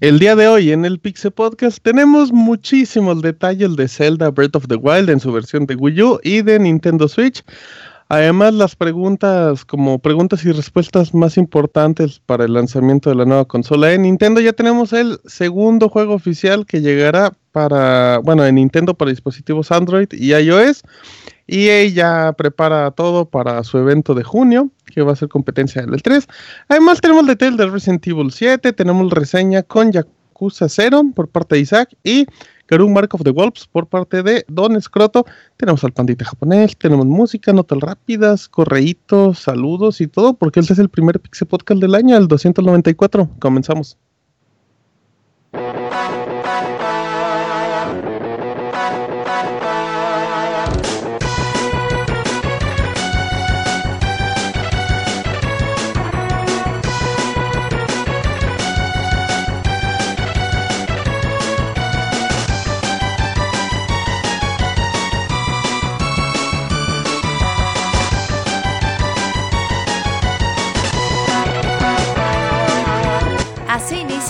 El día de hoy en el Pixel Podcast tenemos muchísimos detalles de Zelda Breath of the Wild en su versión de Wii U y de Nintendo Switch. Además, las preguntas, como preguntas y respuestas más importantes para el lanzamiento de la nueva consola de Nintendo, ya tenemos el segundo juego oficial que llegará para, bueno, en Nintendo para dispositivos Android y iOS. EA ya prepara todo para su evento de junio, que va a ser competencia del 3. Además, tenemos detalles de Resident Evil 7, tenemos reseña con Yakuza 0 por parte de Isaac y Karun Mark of the Wolves por parte de Don Scroto. Tenemos al pandita japonés, tenemos música, notas rápidas, correitos, saludos y todo, porque este es el primer Pixel Podcast del año, el 294. Comenzamos.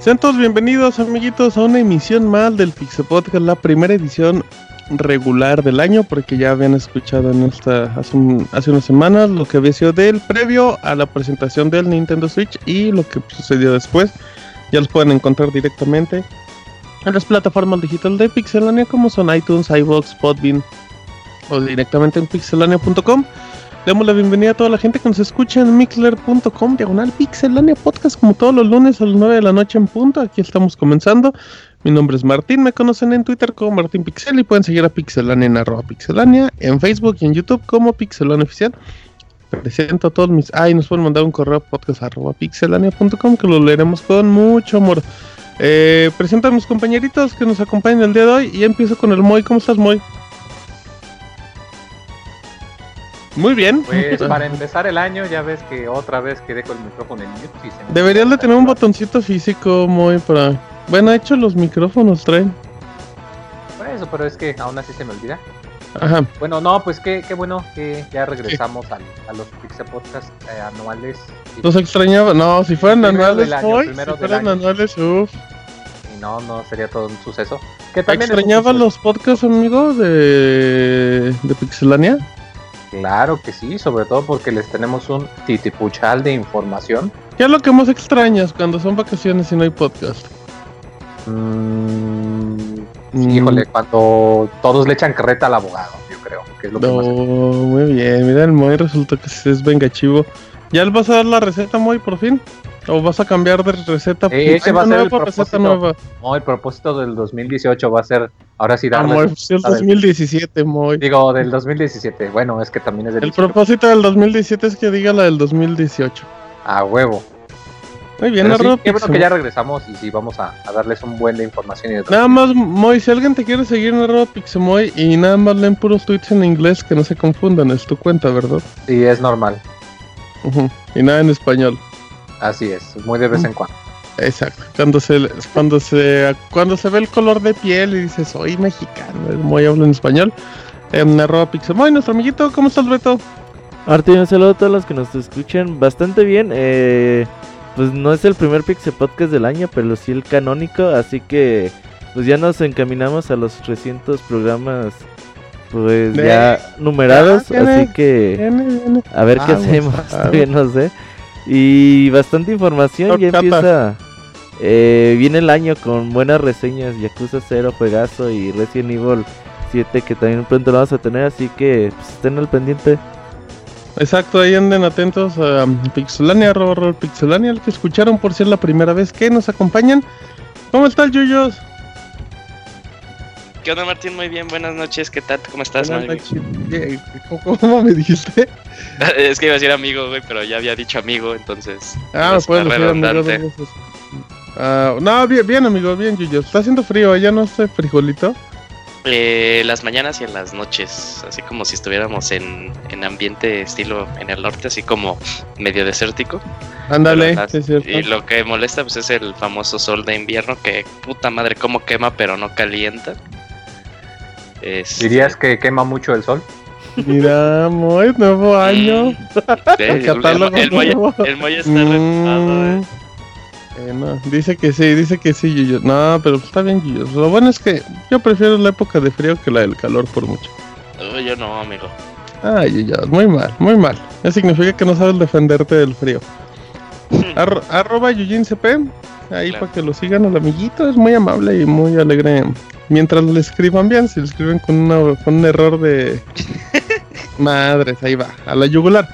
Sean todos bienvenidos, amiguitos, a una emisión más del Pixel Podcast, la primera edición regular del año, porque ya habían escuchado en esta hace, hace unas semanas lo que había sido del previo a la presentación del Nintendo Switch y lo que sucedió después. Ya los pueden encontrar directamente en las plataformas digitales de Pixelania, como son iTunes, iVoox, Podbean o directamente en pixelania.com. Damos la bienvenida a toda la gente que nos escucha en mixler.com, diagonal pixelania podcast, como todos los lunes a las 9 de la noche en punto. Aquí estamos comenzando. Mi nombre es Martín, me conocen en Twitter como Martín Pixel y pueden seguir a Pixelania en arroba pixelania, en Facebook y en YouTube como Pixelania Oficial. Presento a todos mis... Ah, y nos pueden mandar un correo a podcast arroba pixelania.com que lo leeremos con mucho amor. Eh, presento a mis compañeritos que nos acompañan el día de hoy y empiezo con el Moy. ¿Cómo estás, Moy? Muy bien. Pues para empezar el año ya ves que otra vez quedé con el micrófono en mute. y se me- Deberían de tener un botoncito físico muy para... Bueno, de hecho los micrófonos traen. Por eso, pero es que aún así se me olvida. Ajá. Bueno, no, pues qué, qué bueno que ya regresamos al- a, los Pixel Podcast eh, anuales. Los extrañaba. No, si fueran anuales año, hoy, si fueran anuales, uff. y no, no sería todo un suceso. Que también un ¿Extrañaba suceso. los podcasts, amigos, de, de Pixelania? Claro que sí, sobre todo porque les tenemos un titipuchal de información. ¿Qué es lo que más extrañas cuando son vacaciones y no hay podcast? Mm, Mm, Híjole, cuando todos le echan carreta al abogado, yo creo, que es lo que más muy bien. Mira, el Moy resulta que es vengachivo. ¿Ya le vas a dar la receta, Moy, por fin? ¿O vas a cambiar de receta? Eh, ese va a ser el propósito. nueva. No, el propósito del 2018 va a ser ahora sí darle. A ver. 2017, Moy. Digo, del 2017. Bueno, es que también es del El 18. propósito del 2017 es que diga la del 2018. A huevo. Muy bien, Pero sí, qué bueno que ya regresamos y sí, vamos a, a darles un buen de información. Y de Nada más, Moy, si alguien te quiere seguir en arroba Pixemoy y nada más leen puros tweets en inglés que no se confundan, es tu cuenta, ¿verdad? Sí, es normal. Y nada en español. Así es, muy de vez en cuando. Exacto. Cuando se, cuando se, cuando se ve el color de piel y dices, soy mexicano, el Moy habla en español. En arroba Pixemoy, nuestro amiguito, ¿cómo estás, Beto? Martín, un saludo a todos los que nos escuchan bastante bien. Eh, pues no es el primer Pixel Podcast del año, pero sí el canónico, así que pues ya nos encaminamos a los 300 programas pues ya numerados, viene, así que Viene, viene. a ver qué Aguas, hacemos, aguas. todavía no sé. Y bastante información, ya empieza, eh, viene el año con buenas reseñas, Yakuza 0, juegazo y Resident Evil 7 que también pronto lo vamos a tener, así que pues, estén al pendiente. Exacto, ahí anden atentos a Pixelania, arroba, arroba Pixelania, el que escucharon por si es la primera vez que nos acompañan. ¿Cómo está el Yuyos? ¿Qué onda, Martín? Muy bien, buenas noches. ¿Qué tal? ¿Cómo estás, ¿Cómo, cómo me dijiste? es que iba a decir amigo, güey, pero ya había dicho amigo, entonces. Ah, dos redundante. veces. Ah, no, bien, bien, amigo, bien, Yuyo. Está haciendo frío, ya no estoy frijolito. Eh, las mañanas y en las noches, así como si estuviéramos en, en ambiente estilo en el norte, así como medio desértico. Ándale, las- sí es cierto. Y lo que molesta pues es el famoso sol de invierno que puta madre cómo quema pero no calienta. Este, ¿Dirías que quema mucho el sol? Mira, muy nuevo año. mm, sí, el, catálogo el, nuevo. el Moya está Mm, eh. eh, no, dice que sí, dice que sí, Yuyo. No, pero está bien, Yuyo. Lo bueno es que yo prefiero la época de frío que la del calor por mucho. Yo no, amigo. Ay, Yuyo, muy mal, muy mal. Eso significa que no sabes defenderte del frío. Arro- arroba YuyinCP, ahí Claro. para que lo sigan al amiguito, es muy amable y muy alegre. Mientras le escriban bien, si le escriben con, una, con un error de... Madres, ahí va, a la yugular.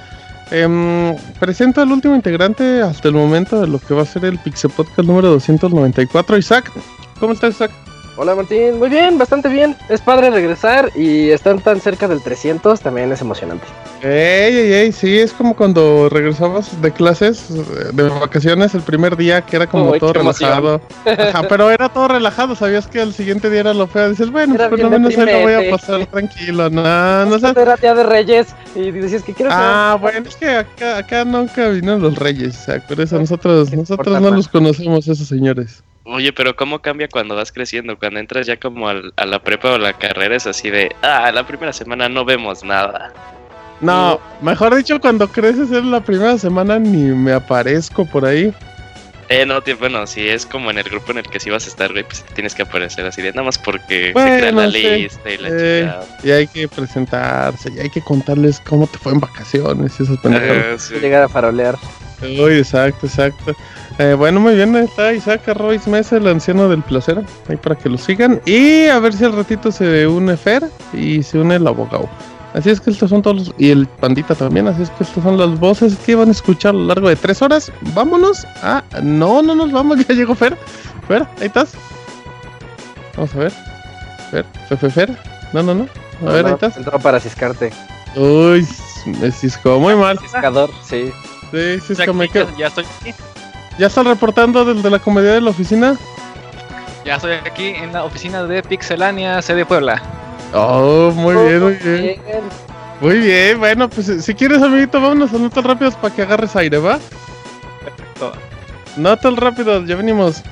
Em, presento al último integrante hasta el momento de lo que va a ser el Pixel Podcast número 294, Isaac. ¿Cómo estás, Isaac? Hola Martín, muy bien, bastante bien. Es padre regresar y estar tan cerca del 300 también es emocionante. Ey, ey, ey, sí, es como cuando regresabas de clases, de vacaciones, el primer día que era como Uy, todo relajado. Ajá, pero era todo relajado, sabías que el siguiente día era lo feo. Dices, bueno, Era pues por lo menos ahí lo voy a pasar tranquilo. No, no sé. Era día de Reyes y decías que quiero Ah, bueno, es que acá, acá nunca vinieron los reyes, por eso nosotros, ¿Qué nosotros no los conocemos, esos señores. Oye, pero ¿cómo cambia cuando vas creciendo? Cuando entras ya como al- a la prepa o la carrera es así de, ah, la primera semana no vemos nada. No, mejor dicho, cuando creces en la primera semana ni me aparezco por ahí. Eh, no, tío, bueno, si es como en el grupo en el que sí vas a estar, güey, pues te tienes que aparecer así de nada más porque Bueno, se crea la sí. lista y la Eh, chingada. Y hay que presentarse, y hay que contarles cómo te fue en vacaciones y esas pendejadas. Ajá, sí. llegar a farolear. Uy, exacto, exacto. Eh, bueno, muy bien, ahí está Isaac Arroyes Mesa, el anciano del placer, ahí para que lo sigan. Y a ver si al ratito se une Fer y se une el abogado. Así es que estos son todos los... Y el pandita también, así es que estas son las voces que van a escuchar a lo largo de tres horas. Vámonos a... No, no nos vamos, ya llegó Fer. Fer, ahí estás. Vamos a ver. Fer, Fer, Fer, Fer. No, no, no. A ver, ahí estás. Entró para ciscarte. Uy, me ciscó muy mal. Ciscador, sí. Sí, sí, es Ya, que me aquí, quedo- ya, ya estoy aquí. ¿Ya están reportando desde la comedia de la oficina? Ya estoy aquí en la oficina de Pixelania, sede Puebla. Oh, muy bien, muy bien. Bien. Muy bien, bueno, pues si quieres, amiguito, vámonos a notas rápidas para que agarres aire, ¿va? Perfecto. Notas rápidas, ya venimos.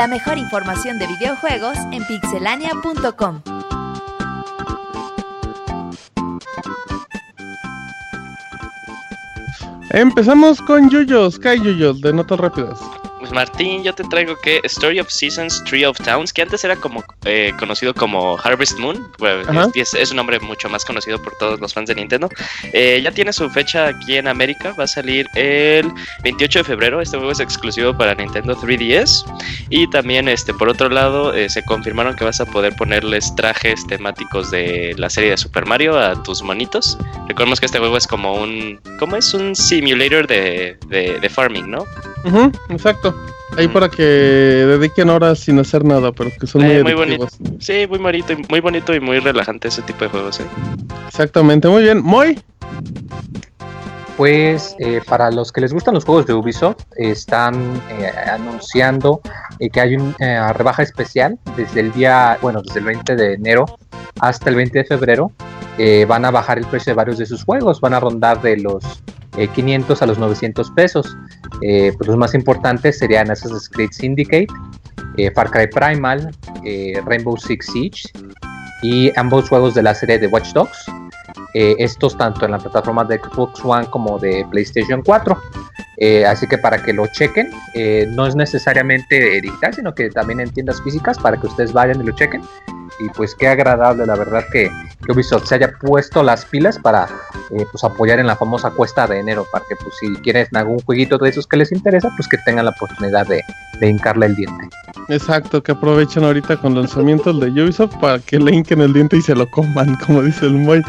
La mejor información de videojuegos en pixelania.com. Empezamos con Yuyos, Kai Yuyos, de notas rápidas. Pues Martín, yo te traigo que Story of Seasons, Tree of Towns, que antes era como eh, conocido como Harvest Moon, es, es un nombre mucho más conocido por todos los fans de Nintendo. Eh, ya tiene su fecha aquí en América, va a salir el 28 de febrero. Este juego es exclusivo para Nintendo 3DS. Y también, este, por otro lado, eh, se confirmaron que vas a poder ponerles trajes temáticos de la serie de Super Mario a tus monitos. Recordemos que este juego es como un, ¿cómo es? Un simulator de, de, de farming, ¿no? Ujú, exacto. Ahí Mm. para que dediquen horas sin hacer nada, pero que son muy Eh, muy adictivos. Sí, muy bonito, y- muy bonito y muy relajante ese tipo de juegos. ¿eh? Exactamente, muy bien. Moy, Pues eh, para los que les gustan los juegos de Ubisoft, están eh, anunciando eh, que hay una rebaja especial desde el día, bueno, desde el 20 de enero hasta el 20 de febrero. Eh, van a bajar el precio de varios de sus juegos, van a rondar de los eh, 500 a los 900 pesos. Eh, pues los más importantes serían Assassin's Creed Syndicate, eh, Far Cry Primal, eh, Rainbow Six Siege y ambos juegos de la serie de Watch Dogs. Eh, estos tanto en la plataforma de Xbox One como de PlayStation 4. Eh, así que para que lo chequen, no es necesariamente digital, sino que también en tiendas físicas para que ustedes vayan y lo chequen. Y pues qué agradable la verdad que, que Ubisoft se haya puesto las pilas para eh, pues apoyar en la famosa cuesta de enero para que pues si quieren algún jueguito de esos que les interesa pues que tengan la oportunidad de, de hincarle el diente. Exacto, que aprovechen ahorita con lanzamientos de Ubisoft para que le hinquen el diente y se lo coman, como dice el Moy.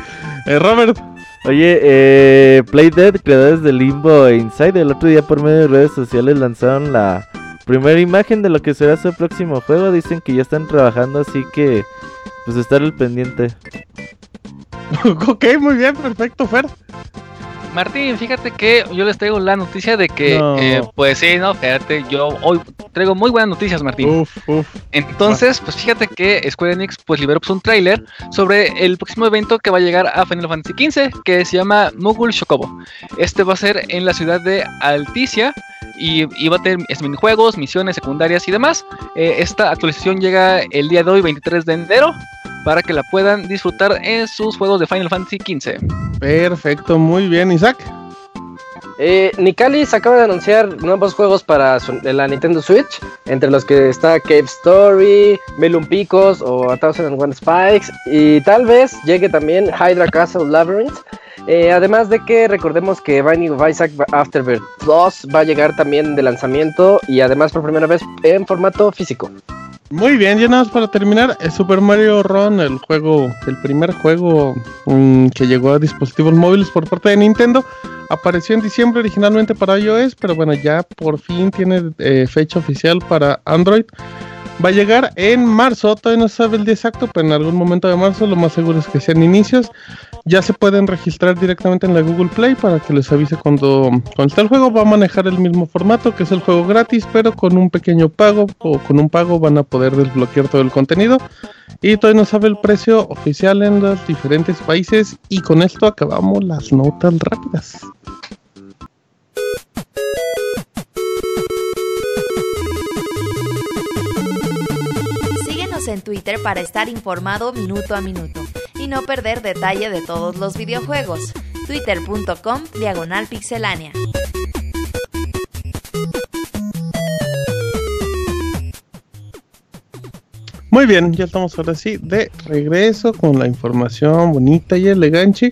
Eh, Robert, Oye, eh, Playdead, creadores de Limbo e Inside, el otro día por medio de redes sociales lanzaron la primera imagen de lo que será su próximo juego. Dicen que ya están trabajando, así que pues estar al pendiente. ok, muy bien, perfecto, Fer. Martín, fíjate que yo les traigo la noticia de que, No. eh, pues sí, no, fíjate, yo hoy traigo muy buenas noticias, Martín. Uf, uf. Entonces, pues fíjate que Square Enix pues liberó pues, un tráiler sobre el próximo evento que va a llegar a Final Fantasy XV, que se llama Mugul Shokobo. Este va a ser en la ciudad de Alticia y, y va a tener minijuegos, misiones secundarias y demás. Eh, esta actualización llega el día de hoy, 23 de enero, para que la puedan disfrutar en sus juegos de Final Fantasy XV. Perfecto, muy bien, Isaac. Eh, Nicalis acaba de anunciar nuevos juegos para su- la Nintendo Switch, entre los que está Cave Story, Melon Picos o A Thousand and One Spikes, y tal vez llegue también Hydra Castle Labyrinth. Eh, además de que recordemos que Binding of Isaac Afterbirth Plus va a llegar también de lanzamiento y además por primera vez en formato físico. Muy bien, ya nada más para terminar, Super Mario Run, el juego, el primer juego mm, que llegó a dispositivos móviles por parte de Nintendo, apareció en diciembre originalmente para iOS, pero bueno, ya por fin tiene eh, fecha oficial para Android. Va a llegar en marzo, todavía no sabe el día exacto, pero en algún momento de marzo lo más seguro es que sean inicios. Ya se pueden registrar directamente en la Google Play para que les avise cuando, cuando esté el juego. Va a manejar el mismo formato que es el juego gratis, pero con un pequeño pago o con un pago van a poder desbloquear todo el contenido. Y todavía no sabe el precio oficial en los diferentes países. Y con esto acabamos las notas rápidas. Síguenos en Twitter para estar informado minuto a minuto y no perder detalle de todos los videojuegos. Twitter.com Diagonal Pixelánea. Muy bien, ya estamos ahora sí de regreso con la información bonita y elegante.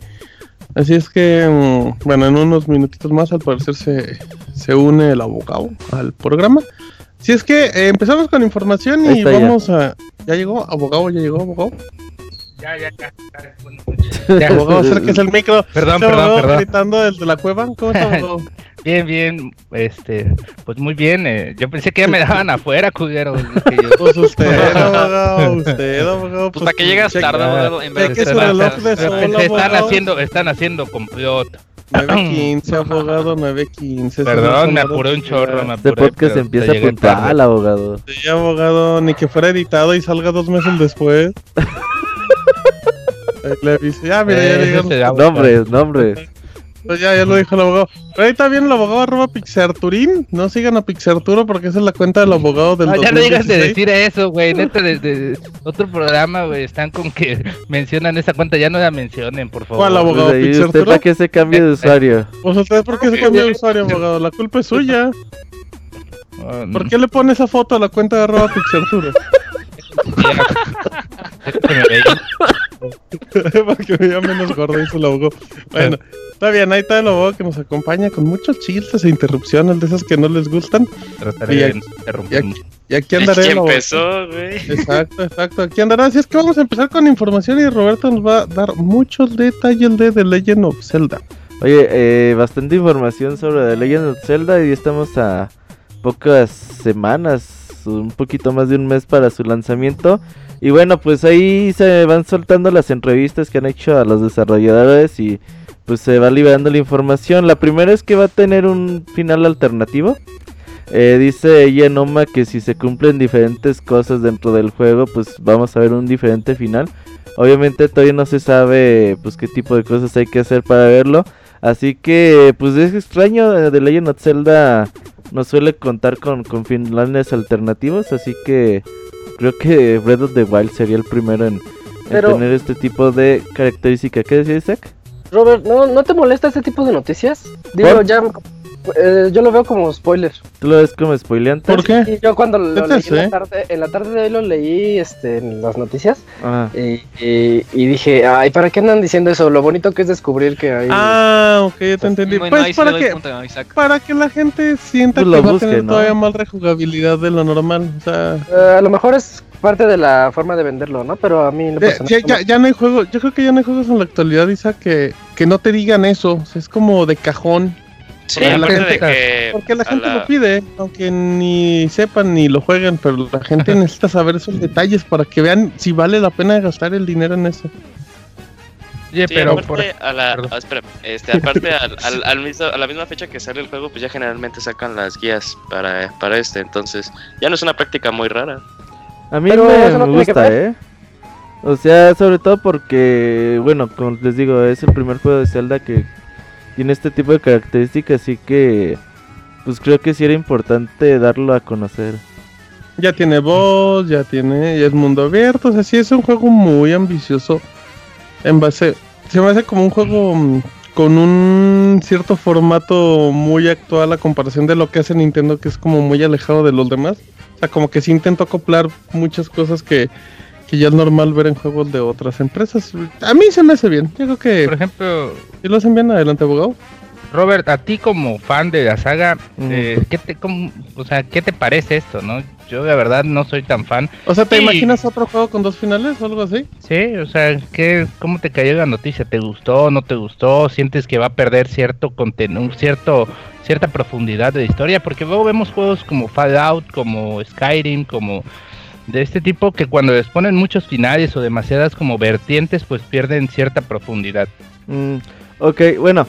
Así es que, mm, bueno, en unos minutitos más al parecer se, se une el abogado al programa. Si es que eh, empezamos con información y vamos a... ¿Ya llegó? ¿Abogado? ¿Ya llegó? ¿Abogado? Ya, ya, ya. Abogado, acérquese el micro. Perdón, Este perdón, perdón. gritando desde la cueva. ¿Cómo está, abogado? Bien, bien, este, pues muy bien. eh, yo pensé que ya me daban afuera, yo. Pues usted, abogado, usted, abogado. Pues para que llegas tarde, abogado, en vez de su estar- reloj de Pero sol, pensé, están abogado. haciendo, están haendo complot. 9.15, abogado, 9.15. Perdón, me apuré un chorro, me Este apuré. podcast pero empieza llegué puntual, abogado. Sí, abogado, ni que fuera editado y salga dos meses después. Le aviso. Ya, mira, ya llegaron. Nombres, nombres. Pues ya, ya lo dijo el abogado. Pero ahí está bien el abogado arroba Pixarturín. No sigan a Pixarturo porque esa es la cuenta del abogado del No, ya no digas de 2016. decir eso, güey. Neta, desde otro programa, güey, están con que mencionan esa cuenta. Ya no la mencionen, por favor. ¿Cuál abogado? Pues ahí usted para que se cambie de usuario. Pues usted, ¿por qué se cambió de usuario, abogado? La culpa es suya. Ah, ¿Por qué le pone esa foto a la cuenta de arroba Pixarturo? que me veía. Para que me vea menos gordo, dice el abogado. Bueno, está bien, ahí está el abogado que nos acompaña con muchos chistes e interrupciones de esas que no les gustan. Trataré Y de aquí- interrumpir. y Y aquí andaré ¿Quién el abogado. empezó, güey? Exacto, exacto. Aquí andará. Así es que vamos a empezar con información y Roberto nos va a dar muchos detalles de The Legend of Zelda. Oye, eh, bastante información sobre The Legend of Zelda y estamos a pocas semanas, un poquito más de un mes para su lanzamiento. Y bueno, pues ahí se van soltando las entrevistas que han hecho a los desarrolladores y pues se va liberando la información. La primera es que va a tener un final alternativo. Eh, dice ella Noma que si se cumplen diferentes cosas dentro del juego, pues vamos a ver un diferente final. Obviamente todavía no se sabe pues qué tipo de cosas hay que hacer para verlo. Así que pues es extraño, eh, The Legend of Zelda nos suele contar con, con finales alternativos, así que creo que Breath of the Wild sería el primero en, en Pero- tener este tipo de característica. ¿Qué decía Isaac? Robert, ¿no, ¿no te molesta este tipo de noticias? Digo, ¿Por? ya eh, yo lo veo como spoiler. ¿Tú lo ves como spoileante? ¿Por qué? Yo cuando lo leí en la tarde, en la tarde de hoy lo leí este, en las noticias Ajá. y, y- y dije, ay, ¿para qué andan diciendo eso? Lo bonito que es descubrir que hay... Ah, ok, ya te entendí. Bueno, Pues sí le para que, para que la gente sienta Pues que lo va a tener ¿no? todavía más rejugabilidad de lo normal. O sea, Eh, a lo mejor es parte de la forma de venderlo, ¿no? Pero a mí en lo ya, ya, no ya no hay juegos. Yo creo que ya no hay juegos en la actualidad, Isa, que, que no te digan eso. O sea, es como de cajón. Sí, Porque la de gente- que. Porque la a gente la- lo pide, aunque ni sepan ni lo jueguen, pero la gente necesita saber esos detalles para que vean si vale la pena gastar el dinero en eso. Oye, Sí, pero aparte, por... a la, ah, espera, este, aparte al, al- al mismo- a la misma fecha que sale el juego, pues ya generalmente sacan las guías para, para este, entonces ya no es una práctica muy rara. A mí Pero me, eso no me gusta. ¿eh? O sea, sobre todo porque, bueno, como les digo, es el primer juego de Zelda que tiene este tipo de características, así que, pues creo que sí era importante darlo a conocer. Ya tiene voz, ya tiene, ya es mundo abierto, o sea, sí es un juego muy ambicioso. En base, se me hace como un juego mm, con un cierto formato muy actual a comparación de lo que hace Nintendo, que es como muy alejado de los demás. O sea, como que sí intento acoplar muchas cosas que, que ya es normal ver en juegos de otras empresas. A mí se me hace bien. Yo creo Por que ejemplo, si lo hacen bien, adelante, abogado. Robert, a ti como fan de la saga, Mm. eh, ¿qué te, cómo- o sea, ¿qué te parece esto, no? Yo la verdad no soy tan fan. O sea, ¿te Sí. imaginas otro juego con dos finales o algo así? Sí, o sea, ¿qué, ¿cómo te cayó la noticia? ¿Te gustó, no te gustó? ¿Sientes que va a perder cierto contenido, cierto, cierta profundidad de la historia? Porque luego vemos juegos como Fallout, como Skyrim, como de este tipo que cuando les ponen muchos finales o demasiadas como vertientes, pues pierden cierta profundidad. Mm, ok, bueno.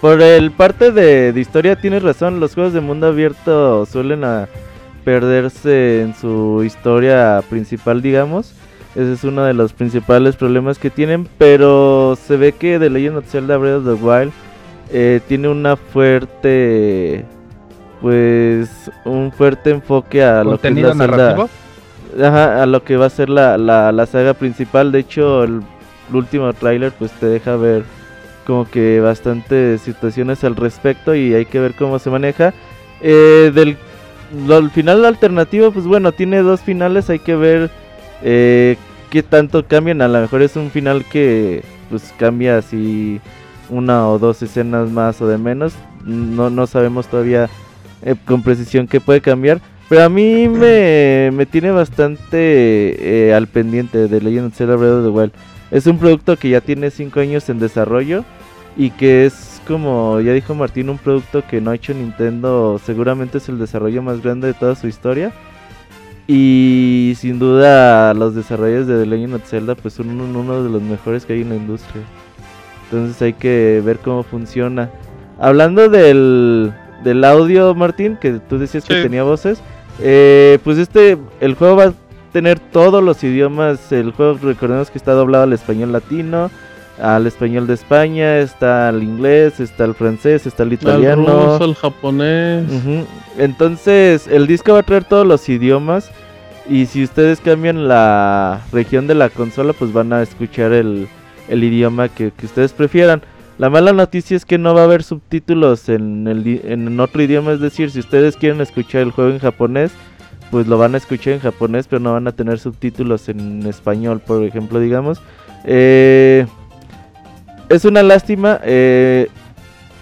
Por el parte de, de historia tienes razón, los juegos de mundo abierto suelen a perderse en su historia principal, digamos. Ese es uno de los principales problemas que tienen, pero se ve que The Legend of Zelda Breath of the Wild eh, tiene una fuerte, pues, un fuerte enfoque a lo que es la Zelda- narrativo. Ajá, a lo que va a ser la, la, la saga principal. De hecho, el, último tráiler pues te deja ver como que bastantes situaciones al respecto y hay que ver cómo se maneja. Eh, del lo- el final alternativo, pues bueno, tiene dos finales, hay que ver eh, qué tanto cambian. A lo mejor es un final que pues cambia así una o dos escenas más o de menos. No, no sabemos todavía eh, con precisión qué puede cambiar. Pero a mí me, me tiene bastante eh, al pendiente de Legend of Zelda Breath of the Wild. Es un producto que ya tiene 5 años en desarrollo y que es como ya dijo Martín, un producto que no ha hecho Nintendo. Seguramente es el desarrollo más grande de toda su historia. Y sin duda los desarrollos de The Legend of Zelda pues son uno, de los mejores que hay en la industria. Entonces hay que ver cómo funciona. Hablando del, del audio, Martín, que tú decías que tenía voces. Eh, pues este, el juego va a tener todos los idiomas. El juego, recordemos que está doblado al español latino, al español de España, está al inglés, está al francés, está al El italiano. ruso, el japonés. Entonces, el disco va a traer todos los idiomas. Y si ustedes cambian la región de la consola, pues van a escuchar el, el idioma que, que ustedes prefieran. La mala noticia es que no va a haber subtítulos en, el, en otro idioma. Es decir, si ustedes quieren escuchar el juego en japonés, pues lo van a escuchar en japonés, pero no van a tener subtítulos en español, por ejemplo, digamos. Eh, es una lástima. eh,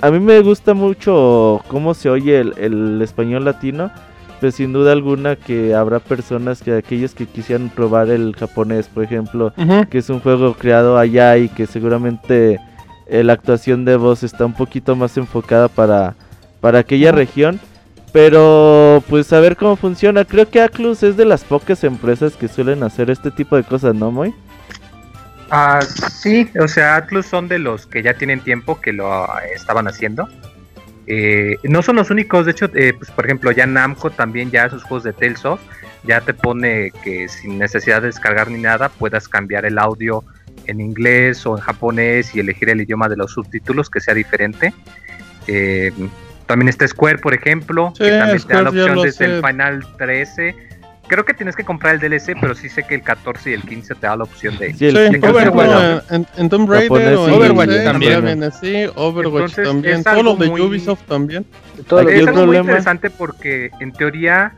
a mí me gusta mucho cómo se oye el, el español latino, pero sin duda alguna que habrá personas que aquellos que quisieran probar el japonés, por ejemplo, que es un juego creado allá y que seguramente eh, la actuación de voz está un poquito más enfocada para, para aquella región. Pero pues a ver cómo funciona. Creo que Aclus es de las pocas empresas que suelen hacer este tipo de cosas, ¿no, Moy? Ah, sí, o sea, Atlus son de los que ya tienen tiempo que lo estaban haciendo. Eh, no son los únicos, de hecho, eh, pues, por ejemplo, ya Namco también ya sus juegos de Tales of ya te pone que sin necesidad de descargar ni nada puedas cambiar el audio en inglés o en japonés y elegir el idioma de los subtítulos que sea diferente. Eh, también está Square, por ejemplo, Sí, que también te da la opción lo desde el. Final 13 creo que tienes que comprar el DLC, pero sí sé que el 14 y el 15 te da la opción de. Sí, el Sí, Overwatch. bueno. En, en Tomb Raider o Overwatch también. viene así, Overwatch Entonces, también, algo los de muy- Ubisoft también. Todo lo es algo muy interesante porque en teoría,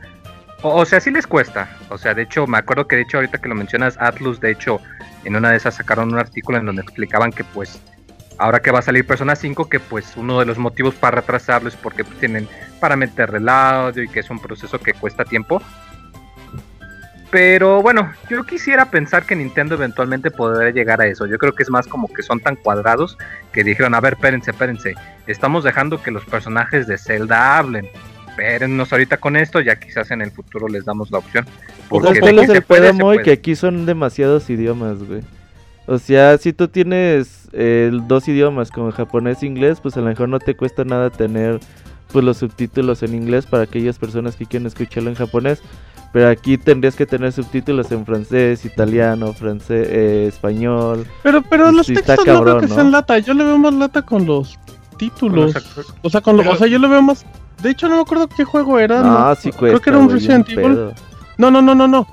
o, o sea, sí les cuesta. O sea, de hecho, me acuerdo que de hecho ahorita que lo mencionas, Atlus, de hecho, en una de esas sacaron un artículo en donde explicaban que pues ahora que va a salir Persona 5, que pues uno de los motivos para retrasarlo es porque pues, tienen para meterle el audio y que es un proceso que cuesta tiempo. Pero bueno, yo quisiera pensar que Nintendo eventualmente podrá llegar a eso. Yo creo que es más como que son tan cuadrados que dijeron, a ver, espérense, espérense. Estamos dejando que los personajes de Zelda hablen. Espérennos ahorita con esto, ya quizás en el futuro les damos la opción. Porque ¿Sabes de cuál que es se el puede, se. Que aquí son demasiados idiomas, güey. O sea, si tú tienes eh, dos idiomas como japonés e inglés, pues a lo mejor no te cuesta nada tener pues los subtítulos en inglés para aquellas personas que quieren escucharlo en japonés. Pero aquí tendrías que tener subtítulos en francés, italiano, francés, eh, español. Pero, pero los textos no creo cabrón, que ¿no? sean lata, yo le veo más lata con los títulos. Con los actores. o sea, con lo- Pero- o sea, yo le veo más. De hecho, no me acuerdo qué juego era. Ah, no, sí cuesta. Creo que era un Resident Evil. pedo. No, no, no, no, no.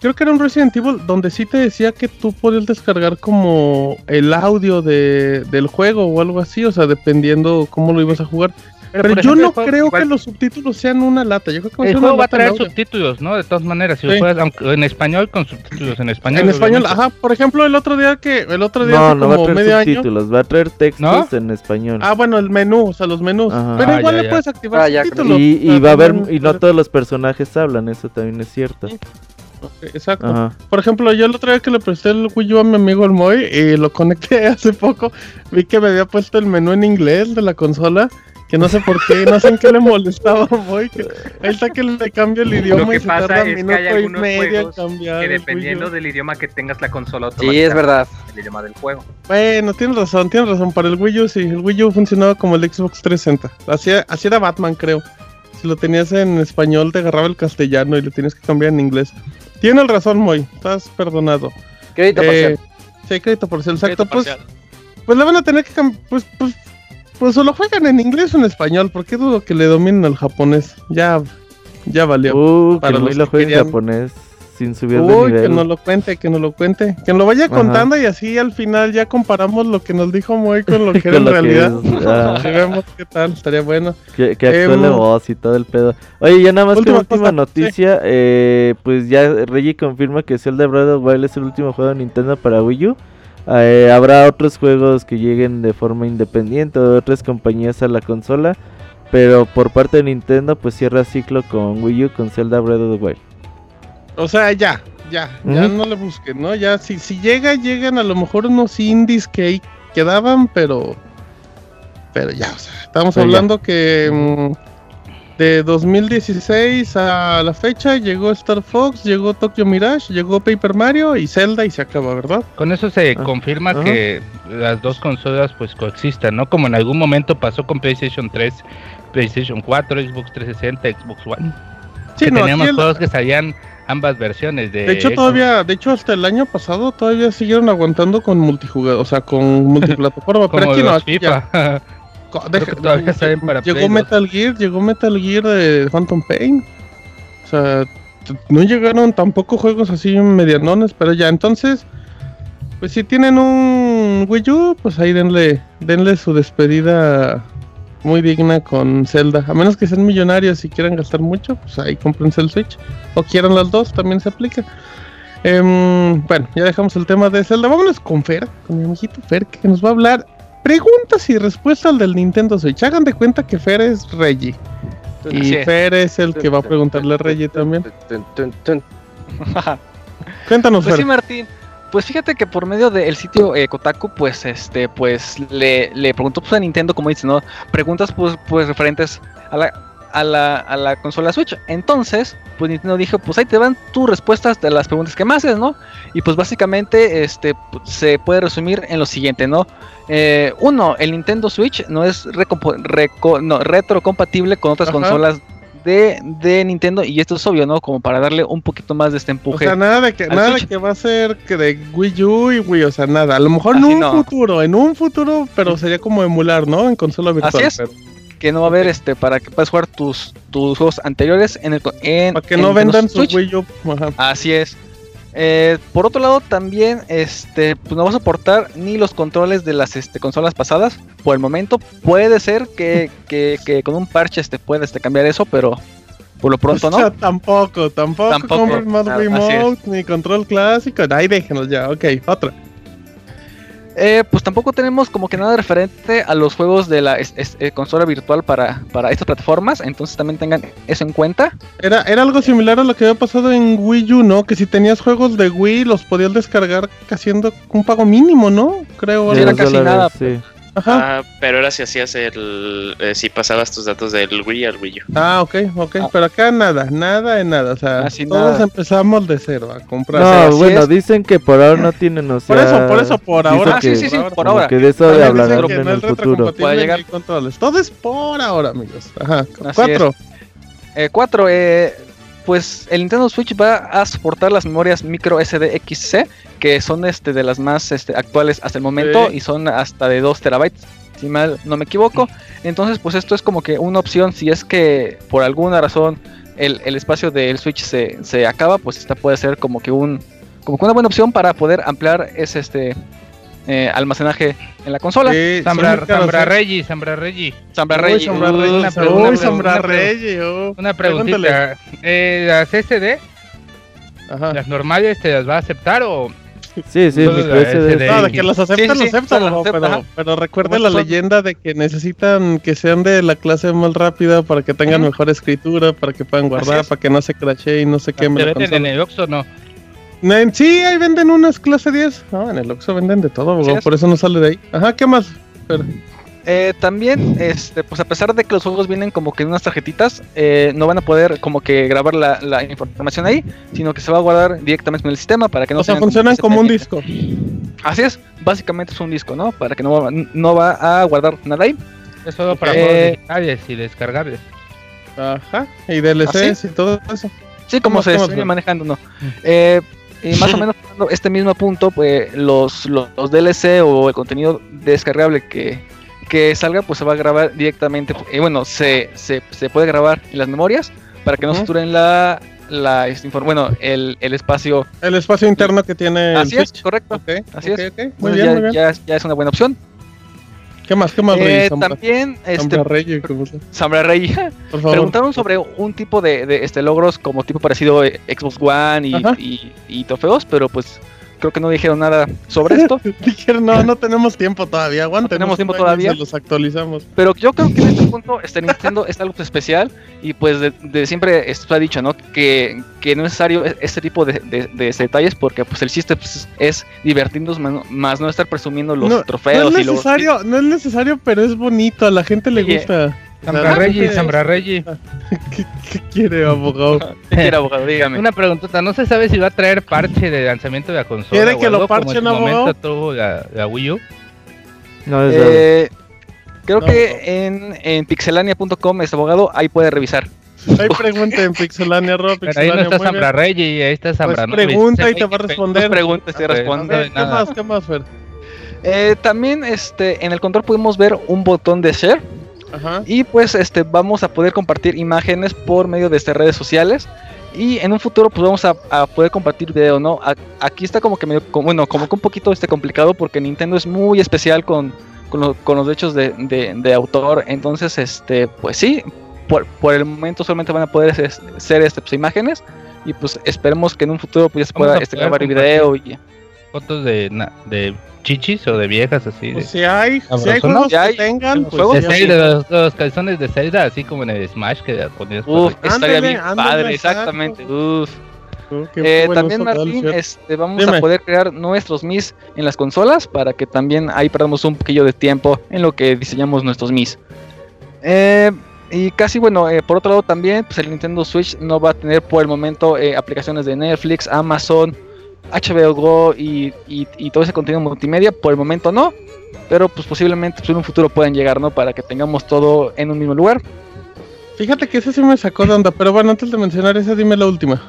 Creo que era un Resident Evil donde sí te decía que tú podías descargar como el audio de, del juego o algo así, o sea, dependiendo cómo lo ibas a jugar. Pero, yo ejemplo, no juego- creo igual- que los subtítulos sean una lata. Yo creo que va a El juego va a traer subtítulos, ¿no? De todas maneras, si lo Sí. juegas aunque en español con subtítulos en español. En español, obviamente. ajá. Por ejemplo, el otro día que el otro día No, hace no va a como traer medio año. subtítulos, va a traer textos en español. Ah, bueno, el menú, o sea, los menús. Ajá. Pero Ah, igual ya, le ya. puedes activar Ah, subtítulos. y, va a haber, y no todos los personajes hablan, eso también es cierto. Exacto. Ajá. Por ejemplo, yo el otro día que le presté el Wii U a mi amigo el Moy y lo conecté hace poco, vi que me había puesto el menú en inglés de la consola, que no sé por qué, no sé en qué le molestaba a Moy, que ahí está que le cambio el idioma Lo que y se pasa tarda es que hay algunos juegos cambiar Que dependiendo del idioma que tengas la consola Sí, es verdad. El idioma del juego. Bueno, tienes razón, tienes razón, para el Wii U sí, el Wii U funcionaba como el Xbox 360, así, así era Batman creo. Si lo tenías en español te agarraba el castellano y lo tienes que cambiar en inglés. Tienes razón, Moy, estás perdonado. Crédito Eh, parcial. sí, crédito parcial, exacto. Crédito Pues, parcial. pues le van a tener que cambiar. Pues, pues, pues o lo juegan en inglés o en español. porque dudo que le dominen el japonés? Ya, ya valió. Uh, Para que los lo que juegue en querían- japonés sin subir de Uy, que nivel. no lo cuente, que no lo cuente. Que nos lo vaya contando y así al final ya comparamos lo que nos dijo Moy con lo que era en que realidad. es, ah. Y vemos qué tal, estaría bueno. Que, que actúe Em, la voz y todo el pedo. Oye, ya nada más que última última cosa, noticia, eh, pues ya Reggie confirma que Zelda Breath of Wild es el último juego de Nintendo para Wii U. Eh, habrá otros juegos que lleguen de forma independiente o de otras compañías a la consola, pero por parte de Nintendo pues cierra ciclo con Wii U con Zelda Breath of the Wild. O sea, ya, ya, ya no le busquen, ¿no? Ya, si, si llega, llegan a lo mejor unos indies que ahí quedaban, pero. Pero ya, o sea, estamos Pero ya. hablando que. mm, de 2016 a la fecha llegó Star Fox, llegó Tokyo Mirage, llegó Paper Mario y Zelda y se acaba, ¿verdad? Con eso se Ah, confirma ajá. que las dos consolas pues coexistan, ¿no? Como en algún momento pasó con PlayStation 3, PlayStation 4, Xbox 360, Xbox One. Sí, que no, teníamos el- juegos que salían ambas versiones de de hecho Xbox. todavía, de hecho hasta el año pasado todavía siguieron aguantando con multijugador, o sea, con multiplataforma, pero aquí no, aquí. FIFA. Que todavía salen para llegó Play. Metal Gear, llegó Metal Gear de Phantom Pain. O sea, no llegaron tampoco juegos así medianones, pero ya entonces, pues si tienen un Wii U, pues ahí denle, denle su despedida muy digna con Zelda. A menos que sean millonarios y quieran gastar mucho, pues ahí cómprense el Switch. O quieran las dos, también se aplica. Em, bueno, ya dejamos el tema de Zelda. Vámonos con Fer, con mi amiguito Fer, que nos va a hablar preguntas y respuestas del Nintendo Switch. Hagan de cuenta que Fer es Reggie. Y es. Fer es el que va a preguntarle a Reggie también. Cuéntanos, Pues sí. Martín. Pues fíjate que por medio del sitio eh, Kotaku, pues este, pues le, le preguntó pues, a Nintendo, como dice, ¿no? Preguntas pues, pues referentes a la, a la, a la consola Switch. Entonces, pues Nintendo dijo, pues ahí te van tus respuestas de las preguntas que me haces, ¿no? Y pues básicamente este pu- se puede resumir en lo siguiente, ¿no? Eh, uno, el Nintendo Switch no es no, retrocompatible con otras Ajá. consolas de, de Nintendo y esto es obvio, ¿no? Como para darle un poquito más de este O empuje. sea, nada de que, nada de que va a ser que de Wii U y Wii, o sea, nada. A lo mejor en Así un no. futuro, en un futuro, pero sería como emular, ¿no? En consola virtual. es. pero- que no va a haber este para que puedas jugar tus, tus juegos anteriores en el en, Para que en no vendan su Switch. Wii U. Ajá. Así es. Eh, por otro lado, también este, pues no va a soportar ni los controles de las este, consolas pasadas. Por el momento, puede ser que, que- que con un parche este, pueda este, cambiar eso, pero por lo pronto O sea, no. tampoco, tampoco, Tampoco, compren más nada, remote, ni control clásico. Ahí déjenos ya, ok, otra. Eh, pues tampoco tenemos como que nada referente a los juegos de la es- es- eh, consola virtual para, para estas plataformas. Entonces también tengan eso en cuenta. Era, era algo similar a lo que había pasado en Wii U, ¿no? Que si tenías juegos de Wii los podías descargar haciendo un pago mínimo, ¿no? Creo. Era casi dólares, nada, sí. Ajá. Ah, pero era si hacías el. eh, si pasabas tus datos del Wii al Wii U. Ah, ok, ok. Ah. Pero acá nada, nada de nada. O sea, Así todos nada. empezamos de cero a comprar. No, bueno, es. dicen que por ahora no tienen, o sea... por eso, por eso, por ahora. Ah, sí, sí, sí, por ahora. que de eso También hablarán en no el futuro. Puede llegar. controles. Todo es por ahora, amigos. Ajá. Así Cuatro. Eh, cuatro, eh, pues el Nintendo Switch va a soportar las memorias micro SD XC, que son este, de las más este, actuales hasta el momento Sí. y son hasta de 2 terabytes, si mal no me equivoco. Entonces, pues esto es como que una opción si es que por alguna razón el, el espacio del Switch se, se acaba, pues esta puede ser como que un como que una buena opción para poder ampliar ese este eh, almacenaje en la consola. Sí, Zambra, son muy caros, Zambra. Reggi, Zambra Reggi. Zambra Uy, Rey, Sombra uh, Reyes, una uy, pregunta, Sombra una pre- Reyes, oh. Una preguntita. Eh, ¿Las SD, Ajá. las normales, te las va a aceptar o Sí, sí, Entonces, micro la SD. SD. No, de que los aceptan, Sí, sí, los aceptan, pero, pero recuerde Como la son- leyenda de que necesitan que sean de la clase más rápida para que tengan mejor escritura, para que puedan guardar, para que no se crashee y no se queme la venden en consola. el Oxxo no? Sí, ahí venden unas clase 10. No, en el Oxxo venden de todo, es. por eso no sale de ahí. Ajá, ¿qué más? Pero- Eh, también, este, pues a pesar de que los juegos vienen como que en unas tarjetitas, eh, no van a poder como que grabar la, la información ahí, sino que se va a guardar directamente en el sistema para que no o sea, funcionan como un disco. Así es, básicamente es un disco, ¿no? Para que no va, no va a guardar nada ahí. Es solo para Eh, juegos digitales y descargables. Ajá, y DLCs y todo eso. Sí, como se güey? manejando, ¿no? Eh, y más o menos este mismo punto, pues los, los, los DLC o el contenido descargable que, que salga, pues se va a grabar directamente. Y bueno, se, se, se puede grabar en las memorias para que no Ujú. saturen la, la este, bueno, el, el espacio. El espacio interno que tiene Así el es, correcto. Ok, Así es. ok. Muy Bueno, bien, ya, muy bien. ya, ya es una buena opción. ¿Qué más? ¿Qué más, Eh, Reyes? Sombra- también, este, sea. Sambra Rey, por favor. preguntaron sobre un tipo de, de, este logros como tipo parecido a Xbox One y, y, y trofeos, pero pues creo que no dijeron nada sobre esto. Dijeron, no, no tenemos tiempo todavía, aguanten. tenemos tiempo todavía. Se los actualizamos. Pero yo creo que en este punto este Nintendo es algo especial y pues de, de siempre esto ha dicho, ¿no? Que, que no es necesario e- este tipo de, de- de detalles porque pues el chiste pues, es divertirnos man- más no estar presumiendo los no, trofeos no y es los necesario, no es necesario, pero es bonito, a la gente le Sí, gusta. Zambra la Reggi, gente- Zambra Reggi. ¿Qué, qué quiere, abogado? ¿Qué quiere, abogado? Dígame. Una preguntita, no se sabe si va a traer parche de lanzamiento de la consola. ¿Quiere que lo parchen, abogado? momento tuvo la, la Wii U. No, es Eh, creo No. que en, en pixelania.com este abogado ahí puede revisar. Ahí pregunta en Pixelania, Rob. Pero ahí no Pixelania, está. Reggi y ahí está Zambra Pues pregunta y te va a Dos responder. preguntas te A responde. ver, ¿Qué nada. más? ¿Qué más, Fer? Eh, también este, en el control pudimos ver un botón de share Ajá. y pues este, vamos a poder compartir imágenes por medio de estas redes sociales y en un futuro pues vamos a, a poder compartir video, ¿no? A- aquí está como que medio, como- bueno, como que un poquito este complicado porque Nintendo es muy especial con, con, lo- con los derechos de, de- de autor, entonces este, pues sí, por, por el momento solamente van a poder hacer, este, pues, imágenes y pues esperemos que en un futuro pues ya se pueda este, grabar compartir. video y Fotos de, na- de chichis o de viejas así. Pues De, si hay, si hay que tengan, los pues juegos de. Zelda, los, los calzones de Zelda, así como en el Smash que ponías. Uf, estaría bien padre, exacto. exactamente. Uf. Oh, qué Eh, también Martín, este, vamos Dime. a poder crear nuestros Mis en las consolas para que también ahí perdamos un poquillo de tiempo en lo que diseñamos nuestros Mis. Eh, y casi bueno, eh, por otro lado también, pues el Nintendo Switch no va a tener por el momento eh, aplicaciones de Netflix, Amazon, HBO Go y, y- y todo ese contenido multimedia. Por el momento no, pero pues posiblemente pues, en un futuro puedan llegar, ¿no? Para que tengamos todo en un mismo lugar. Fíjate que ese sí me sacó de onda, pero bueno, antes de mencionar esa, dime la última.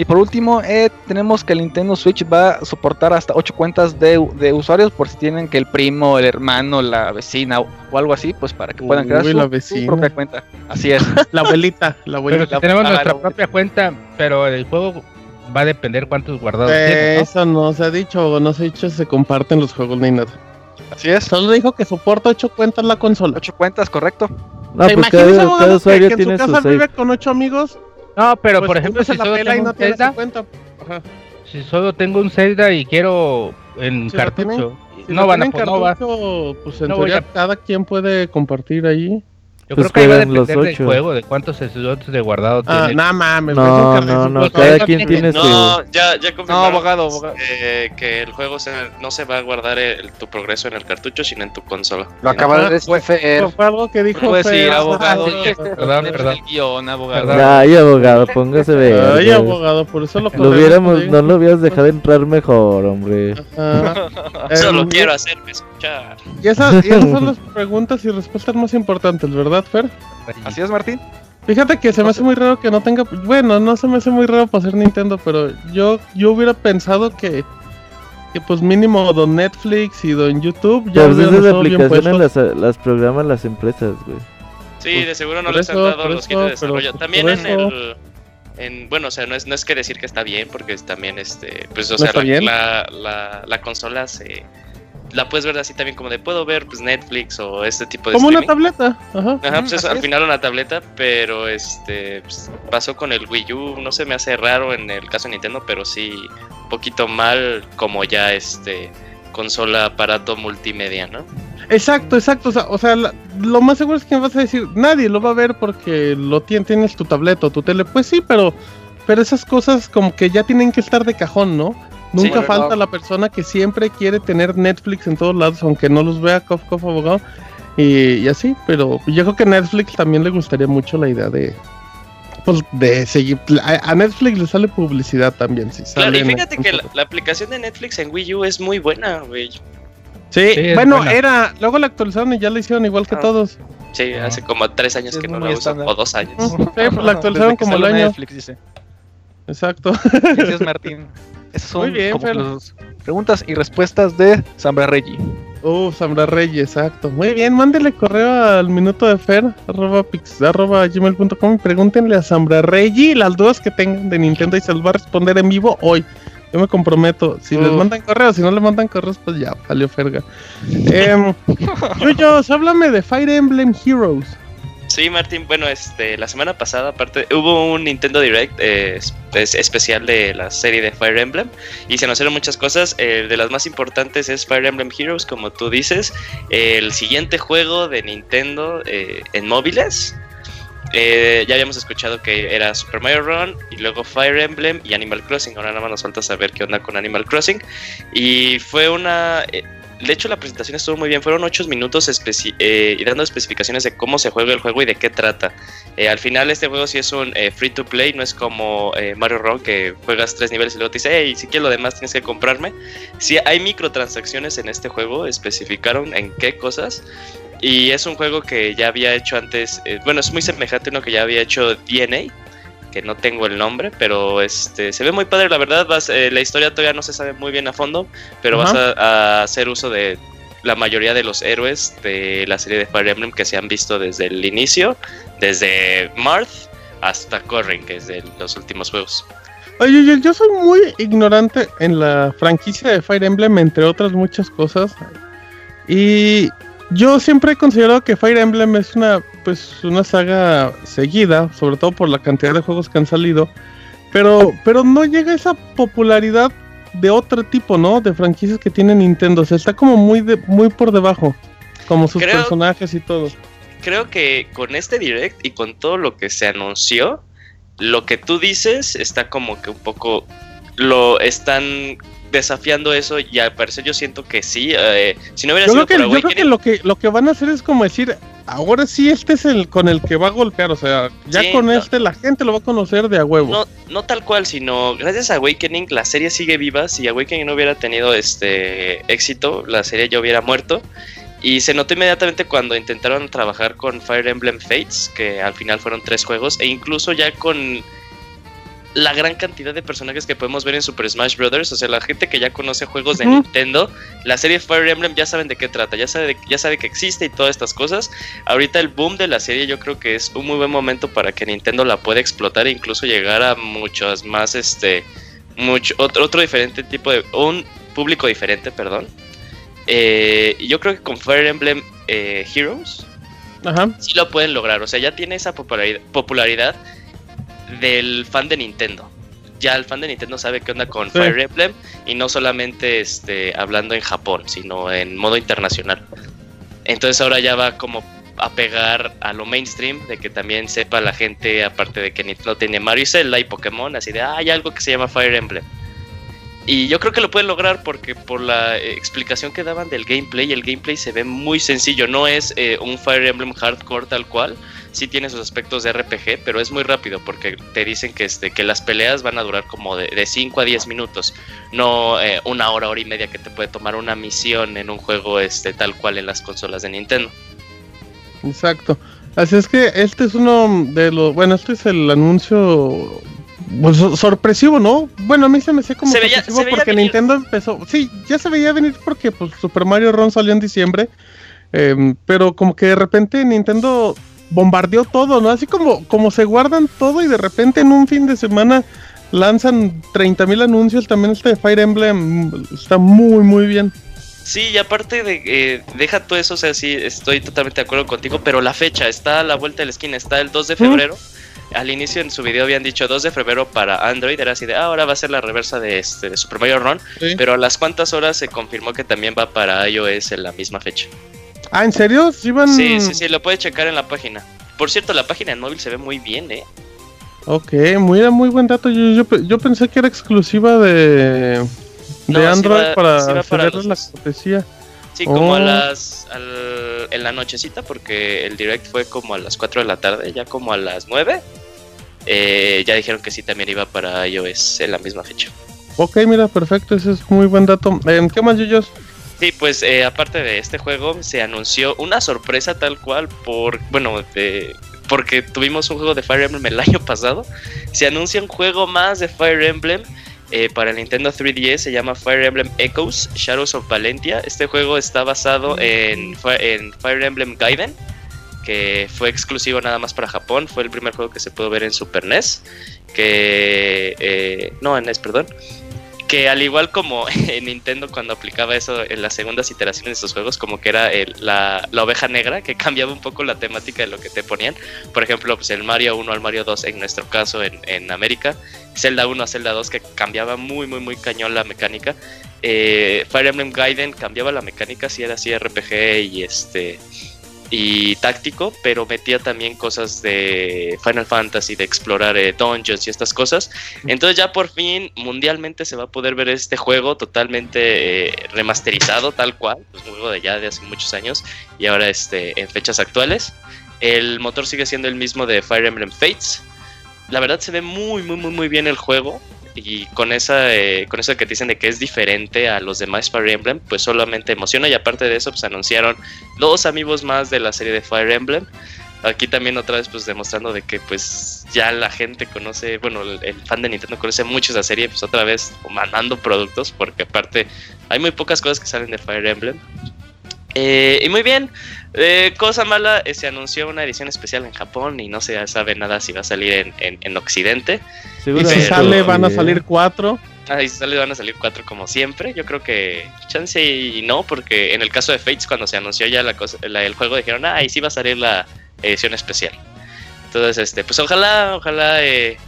Y por último, eh, tenemos que el Nintendo Switch va a soportar hasta 8 cuentas de, de usuarios por si tienen que el primo, el hermano, la vecina o, o algo así, pues para que puedan crear su, la su vecina. propia cuenta. Así es. La abuelita, la Pero abuelita. si tenemos ah, nuestra la- propia cuenta, pero el juego va a depender cuántos guardados Eh, tienes, ¿no? Eso no se ha dicho, no se ha dicho, se comparten los juegos ni nada. Así es. Solo dijo que soporta 8 cuentas la consola. 8 cuentas, correcto. No, ¿Se pues imagina ese cada, cada que- usuario que, tiene en su su casa save. vive con 8 amigos? No, pero pues por ejemplo, si la solo, pela y tengo no tiene su Zelda, cuenta. Ajá. si solo tengo un Zelda y quiero en Si cartucho, Si no van a no va. cartucho, pues en No teoría a- cada quien puede compartir ahí. Yo Pues creo que ahí va a juegan los depender del juego, de cuántos slots de guardado Ah, tiene. nada mames. No, no, no, pues, cada eso quien tiene- su... No, ya, ya confirmaron No, abogado, abogado. eh, que el juego se- no se va a guardar el- tu progreso en el cartucho, sino en tu consola. Lo acaba de decir Fer. Fue, fue algo que dijo Puedes Fer. ir, abogado. Perdón, perdón. el guion, abogado. Ay, abogado, póngase ver. Ay, abogado, por eso lo Lo hubiéramos, no lo hubieras dejado entrar mejor, hombre. Ajá. Solo Em, quiero hacerme escuchar. Y esas, y esas son las preguntas y respuestas más importantes, ¿verdad, Fer? Así es, Martín. Fíjate que se me hace muy raro que no tenga. Bueno, no se me hace muy raro para ser Nintendo, pero yo, yo hubiera pensado que. Que pues mínimo don Netflix y don YouTube ya hubieran esas aplicaciones las, las programan las empresas, güey. Sí, Pues, de seguro no por les han dado los kits eso, de desarrollo. pero, también en eso- el. En, bueno, o sea, no es, no es que decir que está bien, porque también, este, pues, o ¿No sea, la, la, la, la consola se, la puedes ver así también como de puedo ver pues Netflix o este tipo de Como una tableta. Ajá. Ajá, pues al final una tableta, pero este pues, pasó con el Wii U, no se me hace raro en el caso de Nintendo, pero sí un poquito mal como ya este consola aparato multimedia, ¿no? Exacto, exacto. O sea, o sea la- lo más seguro es que me vas a decir, nadie lo va a ver porque lo tien- tienes tu tableta o tu tele. Pues sí, pero, pero esas cosas como que ya tienen que estar de cajón, ¿no? Nunca Sí, falta la persona que siempre quiere tener Netflix en todos lados, aunque no los vea Cof Cof Abogado. Y, y así, pero yo creo que a Netflix también le gustaría mucho la idea de. Pues de seguir. A, a Netflix le sale publicidad también. Si Claro, y fíjate que la, aplicación de Netflix en Wii U es muy buena, güey. Sí, Sí, bueno, buena. era. Luego la actualizaron y ya la hicieron igual que Ah. todos. Sí, Ah. hace como tres años Es que no la estándar. o dos años. Sí, pues la actualizaron como el año. Netflix, dice. Exacto. Gracias, Martín. Esas son Muy bien, las preguntas y respuestas de Sambra Reggi. Uh, Sambra Reyes, exacto. Muy bien, mándele correo al minuto de Fer, arroba, pix, arroba gmail.com y pregúntenle a Sambra Reggi las dudas que tengan de Nintendo y se los va a responder en vivo hoy. Yo me comprometo. Si les mandan correos, si no le mandan correos, pues ya, salió ferga. eh, Yuyos, háblame de Fire Emblem Heroes. Sí, Martín, bueno, este, la semana pasada, aparte, hubo un Nintendo Direct eh, es- es- especial de la serie de Fire Emblem y se anunciaron muchas cosas. eh, de las más importantes es Fire Emblem Heroes, como tú dices, el siguiente juego de Nintendo eh, en móviles. Ya habíamos escuchado que era Super Mario Run y luego Fire Emblem y Animal Crossing. Ahora nada más nos falta saber qué onda con Animal Crossing. Y fue una. De hecho, la presentación estuvo muy bien. Fueron 8 minutos especi- eh, dando especificaciones de cómo se juega el juego y de qué trata. Eh, al final, este juego sí es un eh, free to play, no es como eh, Mario Run que juegas tres niveles y luego te dice, hey, si quieres lo demás tienes que comprarme. Sí, hay microtransacciones en este juego, especificaron en qué cosas. Y es un juego que ya había hecho antes, bueno, es muy semejante a uno que ya había hecho DNA, que no tengo el nombre, pero este se ve muy padre, la verdad. Vas, eh, la historia todavía no se sabe muy bien a fondo, pero vas a, a hacer uso de la mayoría de los héroes de la serie de Fire Emblem que se han visto desde el inicio, desde Marth hasta Corrin, que es de los últimos juegos. Oye, yo, yo soy muy ignorante en la franquicia de Fire Emblem, entre otras muchas cosas. Y yo siempre he considerado que Fire Emblem es una, pues, una saga seguida, sobre todo por la cantidad de juegos que han salido. Pero, pero no llega esa popularidad de otro tipo, ¿no? De franquicias que tiene Nintendo. O sea, está como muy, de, muy por debajo. Como sus Creo- personajes y todo. Creo que con este direct y con todo lo que se anunció, lo que tú dices está como que un poco lo están desafiando eso y al parecer yo siento que sí. eh, si no hubiera Yo sido creo, que, por yo creo que lo que lo que van a hacer es como decir, ahora sí este es el con el que va a golpear, o sea, ya Sí, con no. este la gente lo va a conocer de a huevo. No, no tal cual, sino gracias a Awakening la serie sigue viva. Si Awakening no hubiera tenido este éxito, la serie ya hubiera muerto. Y se notó inmediatamente cuando intentaron trabajar con Fire Emblem Fates, que al final fueron tres juegos, e incluso ya con la gran cantidad de personajes que podemos ver en Super Smash Bros. O sea, la gente que ya conoce juegos de. Nintendo, la serie Fire Emblem ya saben de qué trata, ya sabe, ya sabe que existe y todas estas cosas. Ahorita el boom de la serie yo creo que es un muy buen momento para que Nintendo la pueda explotar e incluso llegar a muchos más, este, mucho, otro, otro diferente tipo de, un público diferente, perdón. Eh, y yo creo que con Fire Emblem eh, Heroes Ajá. sí lo pueden lograr. O sea, ya tiene esa popularidad, popularidad del fan de Nintendo. Ya el fan de Nintendo sabe qué onda con Sí. Fire Emblem y no solamente este, hablando en Japón, sino en modo internacional. Entonces ahora ya va como a pegar a lo mainstream, de que también sepa la gente, aparte de que Nintendo tiene Mario y Zelda y Pokémon, así de, ah, hay algo que se llama Fire Emblem. Y yo creo que lo pueden lograr porque por la eh, explicación que daban del gameplay, el gameplay se ve muy sencillo, no es eh, un Fire Emblem hardcore tal cual, sí tiene sus aspectos de RPG, pero es muy rápido porque te dicen que, este, que las peleas van a durar como de 5 a 10 minutos, no eh, una hora, hora y media que te puede tomar una misión en un juego este, tal cual en las consolas de Nintendo. Exacto. Así es que este es uno de los. Bueno, este es el anuncio. pues, so- sorpresivo, ¿no? Bueno, a mí se me hace como Se veía- sorpresivo se porque venir. Nintendo empezó. Sí, ya se veía venir porque pues, Super Mario Run salió en diciembre. em, pero como que de repente Nintendo bombardeó todo, ¿no? Así como, como se guardan todo y de repente en un fin de semana lanzan 30.000 anuncios. También este de Fire Emblem está muy, muy bien. Sí, y aparte de, eh, deja todo eso, o sea, sí, estoy totalmente de acuerdo contigo, pero la fecha está a la vuelta de la esquina, está el 2 de febrero. Al inicio en su video habían dicho 2 de febrero para Android, era así de, ah, ahora va a ser la reversa de, este, de Super Mario Run, Sí. pero a las cuantas horas se confirmó que también va para iOS en la misma fecha. Ah, ¿en serio? ¿Sí van... Sí, sí, sí, lo puedes checar en la página. Por cierto, la página en móvil se ve muy bien, ¿eh? Ok, muy, muy buen dato. Yo, yo, pe- yo pensé que era exclusiva de, No, de sí Android va- para sí para la cortesía. Sí, como Oh. a las. al- en la nochecita, porque el direct fue como a las 4 de la tarde, ya como a las 9. eh, ya dijeron que sí también iba para iOS en la misma fecha. Ok, mira, perfecto, ese es muy buen dato. Em, ¿Qué más, Yuyos? Sí, pues eh, aparte de este juego, se anunció una sorpresa tal cual por. Bueno, de- porque tuvimos un juego de Fire Emblem el año pasado. Se anuncia un juego más de Fire Emblem. eh, para el Nintendo 3DS se llama Fire Emblem Echoes Shadows of Valentia. Este juego está basado en, Fi- en Fire Emblem Gaiden, que fue exclusivo nada más para Japón. Fue el primer juego que se pudo ver en Super NES. Que. eh, no, en NES, perdón que al igual como en Nintendo cuando aplicaba eso en las segundas iteraciones de estos juegos, como que era la, la oveja negra, que cambiaba un poco la temática de lo que te ponían. Por ejemplo, pues el Mario 1 al Mario 2 en nuestro caso en, en América, Zelda 1 a Zelda 2 que cambiaba muy muy muy cañón la mecánica. Eh, Fire Emblem Gaiden cambiaba la mecánica, si era así RPG y este y táctico, pero metía también cosas de Final Fantasy, de explorar eh, dungeons y estas cosas. Entonces ya por fin mundialmente se va a poder ver este juego totalmente eh, remasterizado tal cual, pues un juego de ya de hace muchos años y ahora este en fechas actuales. El motor sigue siendo el mismo de Fire Emblem Fates. La verdad se ve muy muy muy muy bien el juego y con esa eh, con eso que te dicen de que es diferente a los demás Fire Emblem, pues solamente emociona y aparte de eso pues anunciaron dos amigos más de la serie de Fire Emblem. Aquí también otra vez pues demostrando de que pues ya la gente conoce, bueno, el, el fan de Nintendo conoce mucho esa serie, pues otra vez mandando productos, porque aparte hay muy pocas cosas que salen de Fire Emblem. Eh, y muy bien, eh, cosa mala, eh, se anunció una edición especial en Japón y no se sabe nada si va a salir en, en- en Occidente. Y si sale, van a salir cuatro. Ah, y si sale van a salir cuatro como siempre. Yo creo que chance y no, porque en el caso de Fates, cuando se anunció ya la cosa, la- el juego, dijeron, ah, y sí va a salir la edición especial. Entonces, este, pues ojalá, ojalá eh,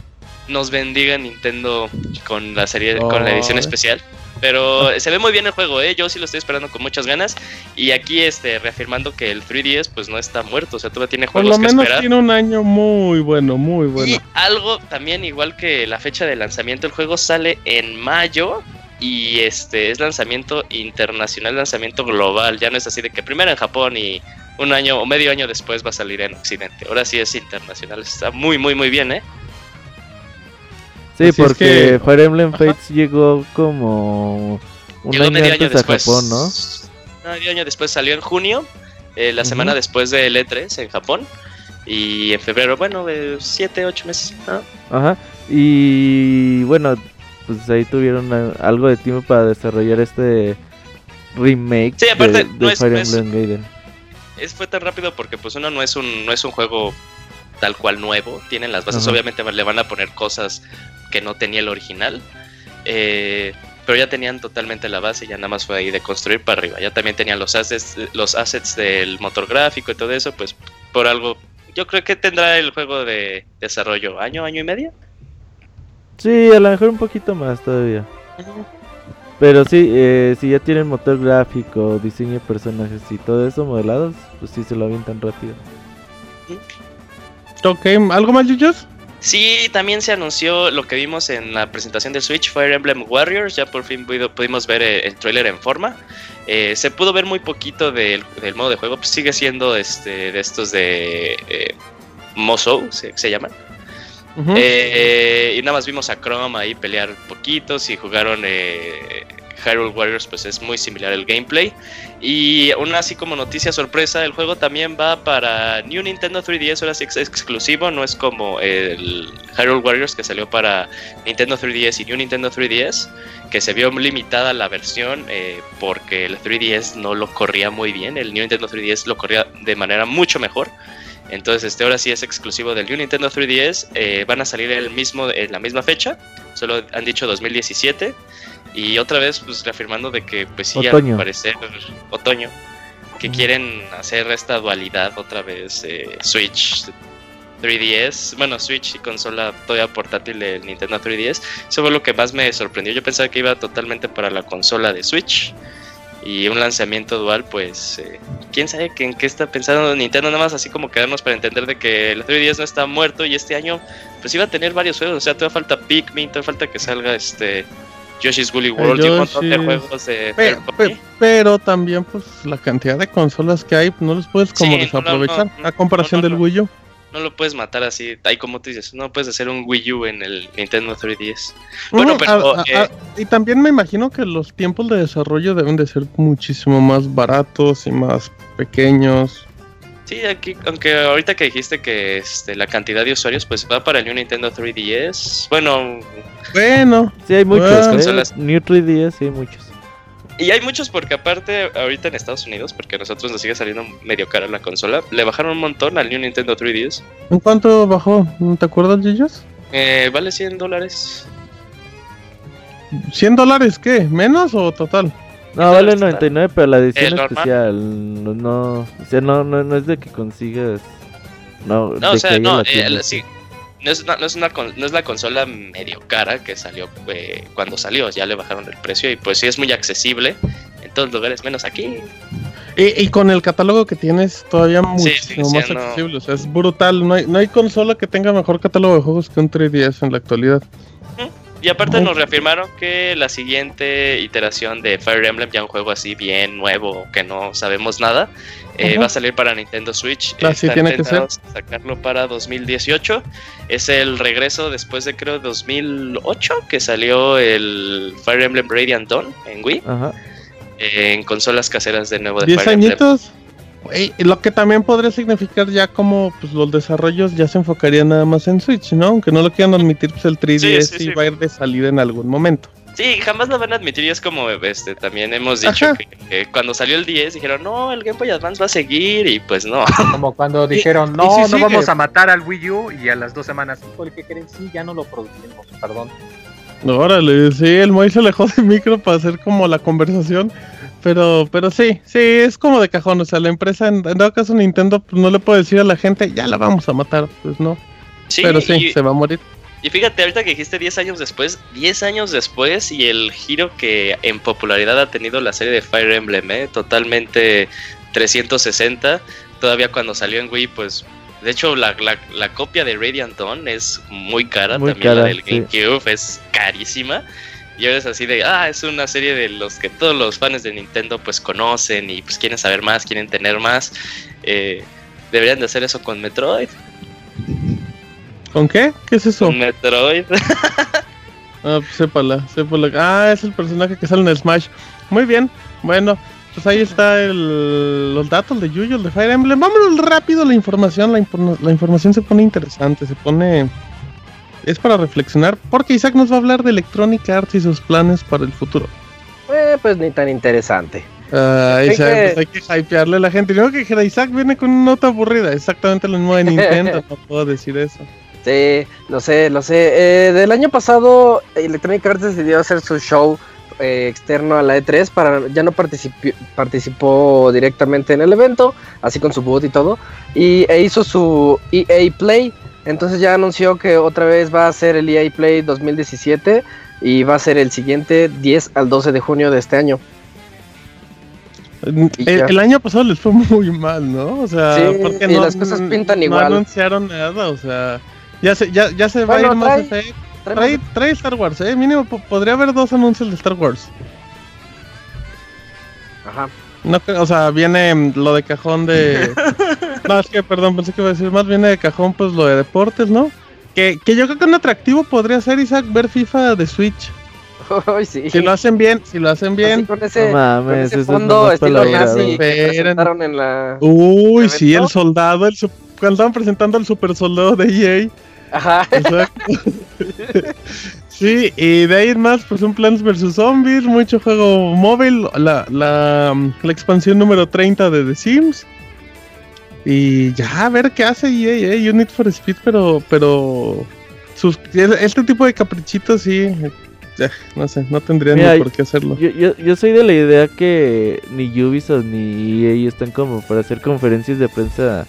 nos bendiga Nintendo con la serie, con la edición especial. Pero se ve muy bien el juego, ¿eh? Yo sí lo estoy esperando con muchas ganas. Y aquí, este, reafirmando que el 3DS, pues no está muerto. O sea, todavía tiene Por juegos lo que menos esperar. tiene un año muy bueno, muy bueno. Y algo también igual que la fecha de lanzamiento, el juego sale en mayo y este es lanzamiento internacional, lanzamiento global. Ya no es así de que primero en Japón y un año o medio año después va a salir en Occidente. Ahora sí es internacional. Está muy, muy, muy bien, ¿eh? Sí, Así es porque que- Fire Emblem Ajá. Fates llegó como un Llegó año medio antes año a después. Japón, ¿no? Medio año después salió en junio, eh, la semana después del E3 en Japón. Y en febrero, bueno, 7, 8 meses. ¿no? Ajá. Y bueno, pues ahí tuvieron a- algo de tiempo para desarrollar este remake Sí, aparte, de, no de es- Fire no es- Emblem Gaiden. Es, fue tan rápido porque pues uno no es un, no es un juego tal cual nuevo. Tienen las bases, Ajá. obviamente le van a poner cosas que no tenía el original. eh, pero ya tenían totalmente la base, ya nada más fue ahí de construir para arriba. Ya también tenían los assets, los assets del motor gráfico y todo eso, pues por algo. Yo creo que tendrá el juego de desarrollo año, año y medio. Sí, a lo mejor un poquito más todavía. Pero sí, eh, si ya tienen motor gráfico, diseño de personajes y todo eso modelados, pues sí se lo avientan rápido. Ok, ¿algo más, Yuyos? Sí, también se anunció lo que vimos en la presentación de Switch, Fire Emblem Warriors. Ya por fin pudimos ver eh, el tráiler en forma. Eh, se pudo ver muy poquito del, del modo de juego. Pues sigue siendo este de estos de eh, se, se llaman. Eh, y nada más vimos a Chrome ahí pelear poquitos y jugaron eh, Hyrule Warriors, pues es muy similar el gameplay. Y aún así como noticia sorpresa, el juego también va para New Nintendo 3DS, ahora sí es exclusivo, no es como el Hyrule Warriors que salió para Nintendo 3DS y New Nintendo 3DS, que se vio limitada la versión eh, porque el 3DS no lo corría muy bien, el New Nintendo 3DS lo corría de manera mucho mejor. Entonces, este ahora sí es exclusivo del New Nintendo 3DS. eh, van a salir el mismo, en la misma fecha. Solo han dicho 2017. Y otra vez, pues reafirmando de que, pues sí, Otoño. al parecer, otoño. Que quieren hacer esta dualidad otra vez. eh, Switch 3DS. Bueno, Switch y consola todavía portátil del Nintendo 3DS. Eso fue lo que más me sorprendió. Yo pensaba que iba totalmente para la consola de Switch. Y un lanzamiento dual, pues, eh, quién sabe que en qué está pensando Nintendo, nada más así como quedarnos para entender de que el 3DS no está muerto y este año, pues iba a tener varios juegos. O sea, todavía falta Pikmin, todavía falta que salga este Yoshi's Woolly World y un montón de juegos de pero también, pues, la cantidad de consolas que hay, no los puedes como Sí, no, no, desaprovechar. no, a comparación no, no, del no. Wii U. No lo puedes matar así, ahí como tú dices, no puedes hacer un Wii U en el Nintendo 3DS. Bueno, pero, a- a- eh, a- y también me imagino que los tiempos de desarrollo deben de ser muchísimo más baratos y más pequeños. Sí, aquí, aunque ahorita que dijiste que este, la cantidad de usuarios, pues va para el New Nintendo 3DS. Bueno, Bueno, Sí, hay muchos. Bueno. ¿eh? Consolas. New 3DS, sí, hay muchos. Y hay muchos porque aparte ahorita en Estados Unidos, porque a nosotros nos sigue saliendo medio cara la consola, le bajaron un montón al New Nintendo 3DS. ¿en cuánto bajó? ¿No ¿Te acuerdas, Yuyos? Eh, vale 100 dólares. ¿100 dólares qué? ¿Menos o total? No, vale dólares total. 99, pero la edición especial no, no, o sea, no, no, no es de que consigas. No, No, de o que sea, no, eh, sí. No es, una, no, es una no es la consola medio cara que salió eh, cuando salió, ya le bajaron el precio y pues sí es muy accesible en todos lugares, menos aquí. Y, y con el catálogo que tienes todavía muchísimo más accesible. O sea, es brutal. No hay, no hay consola que tenga mejor catálogo de juegos que un 3DS en la actualidad. Y aparte nos reafirmaron que la siguiente iteración de Fire Emblem, ya un juego así bien nuevo, que no sabemos nada, eh, va a salir para Nintendo Switch. Así Están tiene que ser. sacarlo para 2018. Es el regreso después de creo 2008 que salió el Fire Emblem Radiant Dawn en Wii, Ajá. eh, en consolas caseras de nuevo de 10 Fire Emblem. añitos. Y lo que también podría significar ya como pues, los desarrollos ya se enfocarían nada más en Switch, ¿no? Aunque no lo quieran admitir, pues el 3DS Sí, sí, sí, sí. va a ir de salida en algún momento. Sí, jamás lo van a admitir y es como este también hemos dicho que, que cuando salió el 10 dijeron, no, el Game Boy Advance va a seguir y pues no. Como cuando dijeron, no, no sigue. vamos a matar al Wii U y a las dos semanas, ¿por qué creen? Sí, ya no lo producimos, perdón. Órale, sí, el Moy se alejó del micro para hacer como la conversación. Pero, pero sí, sí, es como de cajón. O sea, la empresa, en, en dado caso Nintendo, pues no le puede decir a la gente, ya la vamos a matar. Pues no. Sí, pero sí, y- se va a morir. Y fíjate, ahorita que dijiste 10 años después, 10 años después y el giro que en popularidad ha tenido la serie de Fire Emblem, ¿eh? totalmente 360, todavía cuando salió en Wii, pues de hecho la, la- la copia de Radiant Dawn es muy cara, Muy también la del sí. GameCube es carísima. Y ahora es así de, ah, es una serie de los que todos los fans de Nintendo pues conocen y pues quieren saber más, quieren tener más. Eh, deberían de hacer eso con Metroid. ¿Con qué? ¿Qué es eso? Con Metroid. Ah, pues sépala, sépala. Ah, es el personaje que sale en Smash. Muy bien. Bueno, pues ahí está el, los datos de Yuyo, el de Fire Emblem. Vámonos rápido la información. La, informa- la información se pone interesante, se pone es para reflexionar, porque Isaac nos va a hablar de Electronic Arts y sus planes para el futuro. Eh, pues ni tan interesante. Hay Isaac, que- pues hay que hypearle a la gente. Y no que dijera, Isaac viene con una nota aburrida, exactamente lo mismo de Nintendo, no puedo decir eso. Sí, lo sé, lo sé. Eh, del año pasado, Electronic Arts decidió hacer su show eh, externo a la E3 para ya no participó, participó directamente en el evento, así con su boot y todo, y e hizo su EA Play. Entonces ya anunció que otra vez va a ser el EA Play 2017 y va a ser el siguiente 10 al 12 de junio de este año. Y El, año pasado les fue muy mal, ¿no? O sea, Sí, porque y no, las cosas pintan no igual. anunciaron nada, o sea, ya se, ya, ya se va a ir más trae- Effect. Trae, trae Star Wars, eh, mínimo po- podría haber dos anuncios de Star Wars. Ajá. No, o sea, viene mm, lo de cajón de. no, es que, perdón, pensé que iba a decir más. Viene de cajón, pues lo de deportes, ¿no? Que, que yo creo que un atractivo podría ser, Isaac, ver FIFA de Switch. Ay, sí. Si lo hacen bien, si lo hacen Así bien. con ese, No mames, con ese fondo estilo nazi presentaron en la... Uy, ¿El sí, el soldado, el cuando estaban presentando al super soldado de EA. Ajá. Exacto. sí, y de ahí en más, pues un Plants vs Zombies, mucho juego móvil, la, la, la expansión número 30 de The Sims. Y ya, a ver qué hace EA, eh, Unit for Speed, pero, pero sus, este tipo de caprichitos sí, ya, no sé, no tendrían Mira, ni por qué hacerlo. Yo, yo, yo soy de la idea que ni Ubisoft ni EA están como para hacer conferencias de prensa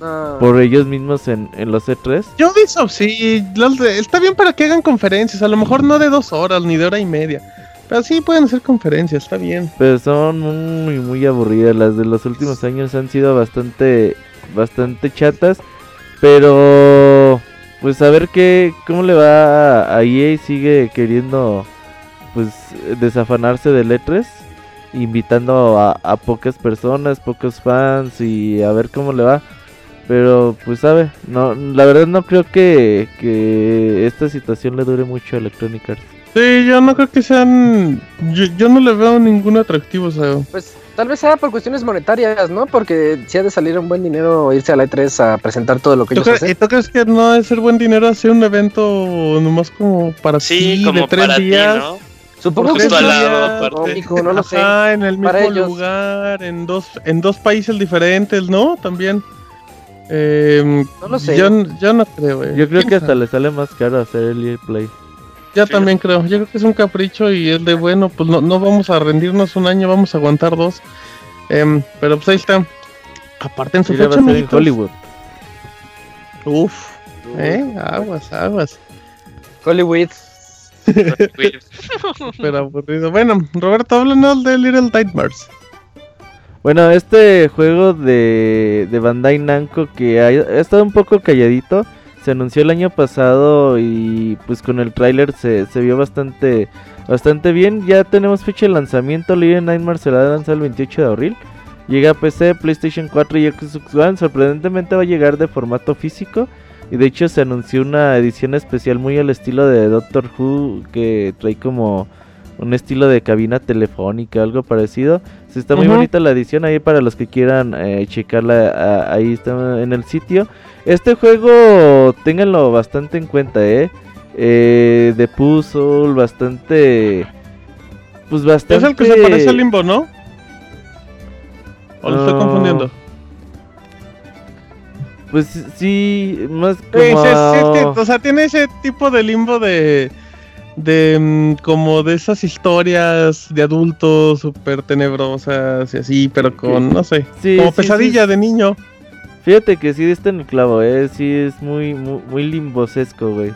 No. por ellos mismos en, en los E E3. Yo Ubisoft sí, los de- está bien para que hagan conferencias, a lo mejor no de dos horas ni de hora y media, pero sí pueden hacer conferencias, está bien. Pero son muy, muy aburridas. Las de los últimos años han sido bastante, bastante chatas. Pero, pues a ver qué, cómo le va a EA. Sigue queriendo, pues, desafanarse del E3. Invitando a, a pocas personas, pocos fans y a ver cómo le va. Pero, pues, sabe, no, la verdad no creo que, que esta situación le dure mucho a Electronic Arts. Sí, yo no creo que sean. Yo, yo no le veo ningún atractivo, o sea. Pues tal vez sea por cuestiones monetarias, ¿no? Porque si ha de salir un buen dinero irse a la E3 a presentar todo lo que ¿Tú, ellos crees, ¿Y hacen. tú crees que no es ser buen dinero hacer un evento nomás como para Sí, ti como de tres para días? ti, ¿no? Supongo que cómico, no lo sé. En el mismo Para ellos. lugar, en dos, en dos países diferentes, ¿no? También. Eh, No lo sé. Yo, yo no creo, eh. Yo creo ¿Quién que hasta le sale más caro hacer el EA Play. Yo Sí. también creo. Yo creo que es un capricho y es de bueno, pues no, no vamos a rendirnos un año, vamos a aguantar dos. Em, pero pues ahí está. Aparte en su Sí, va fecha, a en. Hollywood. Uf, eh, aguas, aguas. Hollywood. Pero aburrido. Bueno, Roberto, háblanos de Little Nightmares. Bueno, este juego de, de Bandai Namco que ha, ha estado un poco calladito, se anunció el año pasado y pues con el tráiler se, se vio bastante bastante bien. Ya tenemos fecha de lanzamiento, Little Nightmares será lanzado el 28 de abril. Llega a PC, PlayStation 4 y Xbox One. Sorprendentemente va a llegar de formato físico. Y de hecho se anunció una edición especial muy al estilo de Doctor Who que trae como un estilo de cabina telefónica, algo parecido. Sí, está muy bonita la edición ahí para los que quieran eh, checarla. a- ahí está en el sitio. Este juego, ténganlo bastante en cuenta, ¿eh? eh de puzzle, bastante. Pues Es bastante. el que se parece al limbo, ¿no? ¿O lo estoy confundiendo? Pues sí, más como. sí, o sea, tiene ese tipo de limbo de. De. mm, Como de esas historias de adultos súper tenebrosas y así, pero con, no sé. Sí, como sí, pesadilla sí. de niño. Fíjate que sí está en el clavo, eh. Sí es muy, muy, muy limbosesco, güey.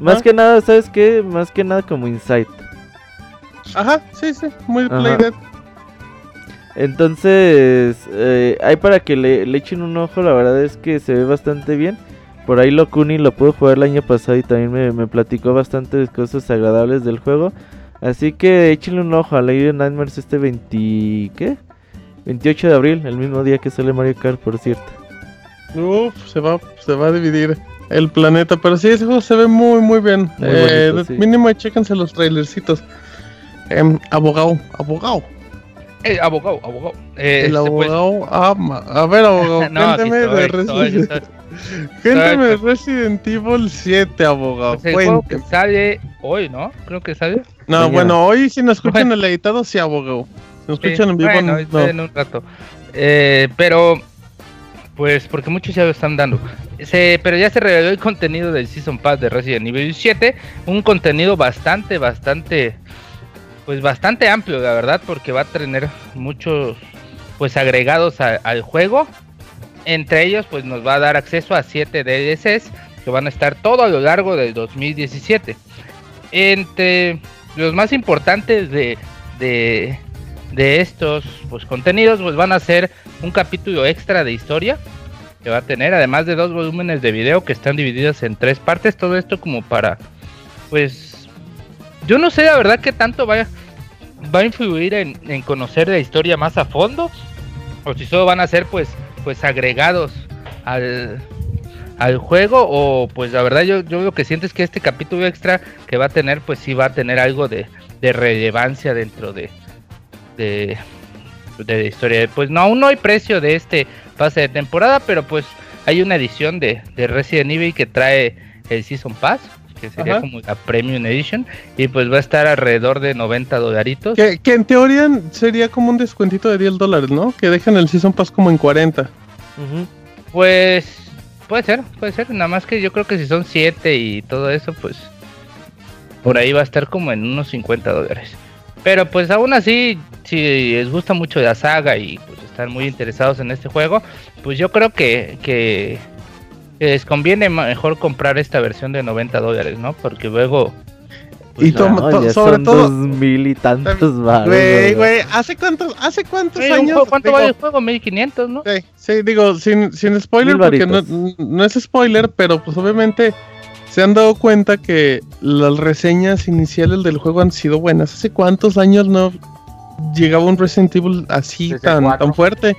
Más Ah. que nada, ¿sabes qué? Más que nada como Insight. Ajá, sí, sí, muy Ajá. Play Dead. Entonces, eh, hay para que le, le echen un ojo, la verdad es que se ve bastante bien. Por ahí Locuni lo pude jugar el año pasado y también me, me platicó bastantes cosas agradables del juego. Así que échenle un ojo a Lady Nightmares este 20... ¿qué? 28 de abril, el mismo día que sale Mario Kart, por cierto. Uf, se va, se va a dividir el planeta. Pero sí, ese juego se ve muy, muy bien. Muy Eh, bonito, de- sí. Mínimo, chéquense los trailercitos. Em, abogado, abogado. Eh, abogado, abogado. Eh, El este, pues, abogado ama. A ver, abogado, No, cuéntame de estoy, estoy, Resident estoy. Cuéntame de. Resident Evil 7, abogado. Pues el juego que sale hoy, ¿no? Creo que sale. No, Mañana. bueno, hoy si nos escuchan Bueno. el editado, sí, abogado. Si nos Sí, escuchan en vivo, bueno, no. en un rato. Eh, pero, pues, porque muchos ya lo están dando. Se, pero ya se reveló el contenido del Season Pass de Resident Evil 7. Un contenido bastante, bastante, pues bastante amplio, la verdad, porque va a tener muchos, pues, agregados al juego. Entre ellos, pues, nos va a dar acceso a 7 DLCs que van a estar todo a lo largo del 2017. Entre los más importantes de, de, de estos pues, contenidos pues van a ser un capítulo extra de historia que va a tener, además de dos volúmenes de video que están divididos en tres partes, todo esto como para, pues, yo no sé la verdad que tanto vaya, va a influir en, en conocer la historia más a fondo, o si solo van a ser pues, pues agregados al, al juego, o pues la verdad yo, yo lo que siento es que este capítulo extra que va a tener, pues sí va a tener algo de, de relevancia dentro de, de, de la historia. Pues no, aún no hay precio de este pase de temporada, pero pues hay una edición de, de Resident Evil que trae el Season Pass, que sería Ajá. como la Premium Edition, y pues va a estar alrededor de 90 dolaritos. Que, que en teoría sería como un descuentito de 10 dólares, ¿no? Que dejan el Season Pass como en 40. Ujú. Pues puede ser, puede ser, nada más que yo creo que si son 7 y todo eso, pues por ahí va a estar como en unos 50 dólares. Pero pues aún así, si les gusta mucho la saga y pues están muy interesados en este juego, pues yo creo que, que, les conviene mejor comprar esta versión de 90 dólares, ¿no? Porque luego... pues, Y No, to- sobre son todo- dos mil y tantos baros. Güey, güey, ¿hace cuántos, hace cuántos años? juego- ¿Cuánto digo, vale el juego? 1500, ¿no? Sí, sí, digo, sin, sin spoiler, porque no, no es spoiler, pero pues obviamente se han dado cuenta que las reseñas iniciales del juego han sido buenas. ¿Hace cuántos años no llegaba un Resident Evil así Desde tan, cuatro. tan fuerte?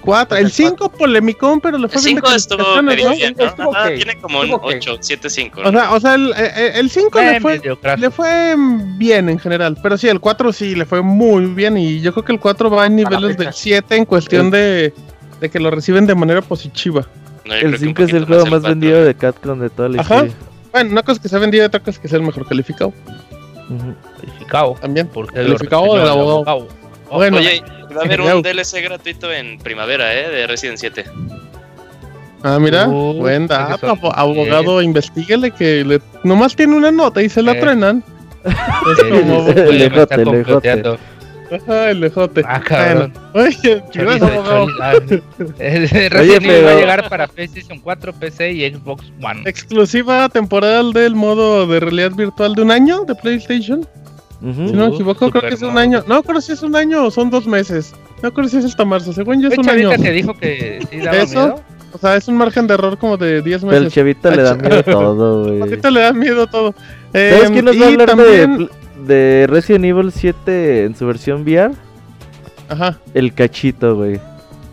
Cuatro. Desde El el 5 polemicón, pero le fue El bien de 5 estuvo ¿no? bien, ¿no? Estuvo Ajá, ok, tiene como un estuvo ok. 8, 7, 5. O sea, o sea el, eh, el 5 Eh, le fue le fue bien en general, pero sí, el 4 sí le fue muy bien y yo creo que el 4 va en niveles del 7 en cuestión de, de que lo reciben de manera positiva. El 5 es el juego más vendido de Capcom de toda la Ajá. historia. Bueno, una cosa es que se ha vendido y otra cosa es que sea el mejor calificado. Calificado. también. Porque Calificado del abogado. Bueno, Oye, va a haber un DLC gratuito en primavera, ¿eh? De Resident 7. ah, mira, Uh, buen abogado, investiguele que le, nomás tiene una nota y se la Eh. truenan. Es como, me está. Ajá, el ejote. Ah, cabrón. Bueno, oye, Chorizo chorizo. Ah, eh, Resident Evil va a llegar para PlayStation 4, PC y Xbox One. Exclusiva temporal del modo de realidad virtual de un año de PlayStation. Si no me Uh, equivoco, creo que es un año. No, creo si es un año o son dos meses. No creo si es hasta marzo. Según yo es ¿Fue un año. Chavita que dijo que sí daba ¿Eso? miedo? O sea, es un margen de error como de 10 Pero el meses. chavito le da miedo todo, güey. Ahorita le da miedo todo. ¿Sabes quién nos va a y hablar también- de, de Resident Evil 7 en su versión VR? Ajá. El cachito, güey.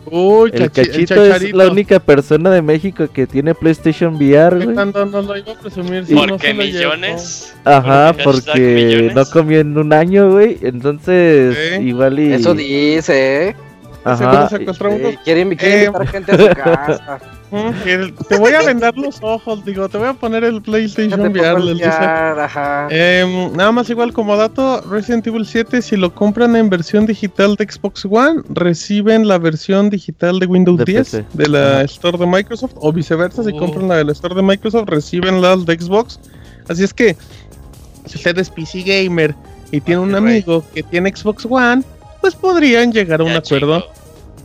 Uy, El el cachito es chacharito. la única persona de México que tiene PlayStation VR, güey. Cuando nos lo iba a presumir, si no Porque se llevó. millones. Ajá, Porque porque millones. no comió en un año, güey. Entonces, Sí. igual y. Eso dice, ¿eh? Ajá. secuestramos eh, Quiere, quiere Eh, invitar gente a su casa. El- Te voy a vendar los ojos, digo, te voy a poner el PlayStation VR. el ajá. Em, nada más igual como dato, Resident Evil 7 si lo compran en versión digital de Xbox One, reciben la versión digital de Windows De 10 PC. de la. Store de Microsoft o viceversa, si Oh. compran la de la Store de Microsoft reciben la de Xbox. Así es que si usted es PC gamer y tiene un amigo que tiene Xbox One, pues podrían llegar a un Ya, acuerdo, chico.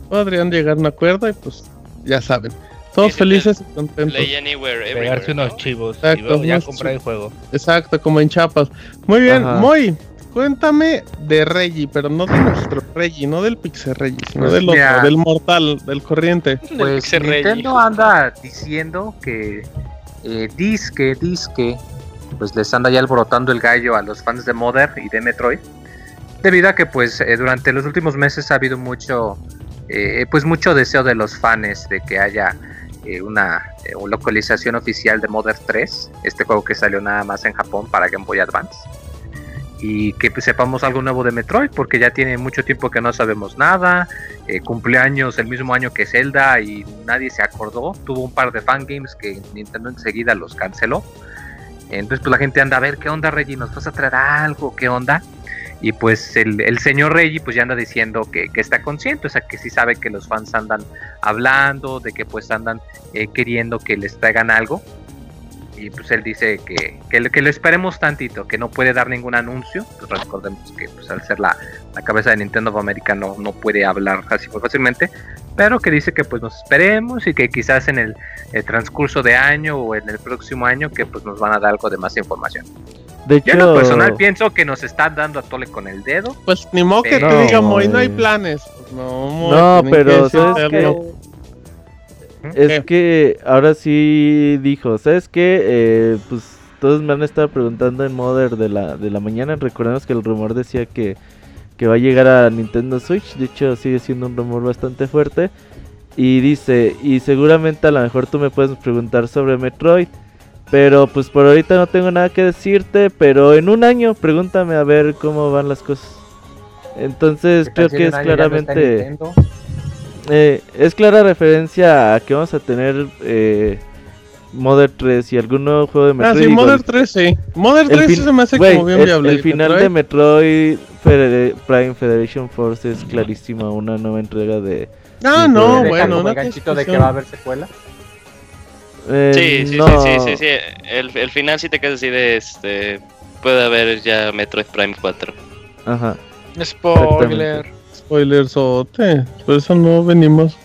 podrían llegar a un acuerdo y pues ya saben. Todos Sí, felices y contentos. Play Anywhere. Pegarse unos ¿no? chivos y Exacto, luego ya comprar el juego. Exacto, como en Chiapas. Muy bien, Ajá. muy. Cuéntame de Reggie, pero no de nuestro Reggie, no del Pixel Reggie, sino Pues del otro, del mortal, del corriente. Pues Rey. Nintendo anda diciendo que eh, disque, disque, pues les anda ya alborotando el gallo a los fans de Mother y de Metroid, debido a que pues eh, durante los últimos meses ha habido mucho, eh, pues mucho deseo de los fans de que haya eh, una, eh, una localización oficial de Mother 3, este juego que salió nada más en Japón para Game Boy Advance. y que pues, sepamos algo nuevo de Metroid, porque ya tiene mucho tiempo que no sabemos nada. Eh, cumpleaños el mismo año que Zelda y nadie se acordó. Tuvo un par de fangames que Nintendo enseguida los canceló. Entonces, pues la gente anda a ver qué onda, Reggie, ¿nos vas a traer algo? ¿Qué onda? Y pues el, el señor Reggie pues ya anda diciendo que, que, está consciente, o sea que sí sabe que los fans andan hablando, de que pues andan eh, queriendo que les traigan algo. Y pues él dice que, que, que, lo esperemos tantito, que no puede dar ningún anuncio. Pues recordemos que pues al ser la, la cabeza de Nintendo of America no, no puede hablar así muy fácilmente. Pero que dice que pues nos esperemos y que quizás en el, el, transcurso de año o en el próximo año que pues nos van a dar algo de más información. De hecho, Yo en lo personal pienso que nos están dando a tole con el dedo. Pues ni modo que Pero- te diga, Moy, no hay planes. Pues, no, Moy, No, pero que ¿sabes hacerlo. es ¿Qué? que ahora sí dijo, ¿sabes qué? Eh, pues todos me han estado preguntando en Mother de la, de la mañana. Recordemos que el rumor decía que, que va a llegar a Nintendo Switch. De hecho, sigue siendo un rumor bastante fuerte. Y dice, y seguramente a lo mejor tú me puedes preguntar sobre Metroid. Pero pues por ahorita no tengo nada que decirte. Pero en un año pregúntame a ver cómo van las cosas. Entonces ¿Qué tal creo que es no claramente... Nintendo? Eh, es clara referencia a que vamos a tener eh, Mother 3 y algún nuevo juego de Ah, Metroid. sí, igual. Modern 3, sí. Modern El 3 fin- se me hace güey, como bien el- viable. El, final de Metroid Fede- Prime Federation Force es clarísima, una nueva entrega de... Ah, Sí, no, ¿Deja bueno, no ganchito de que va a haber secuela. Eh, Sí, sí, no, sí, sí, sí, sí. El, el final sí te quedas así de este. Puede haber ya Metroid Prime 4. Ajá. Spoiler. Spoilersote. Por eso no venimos.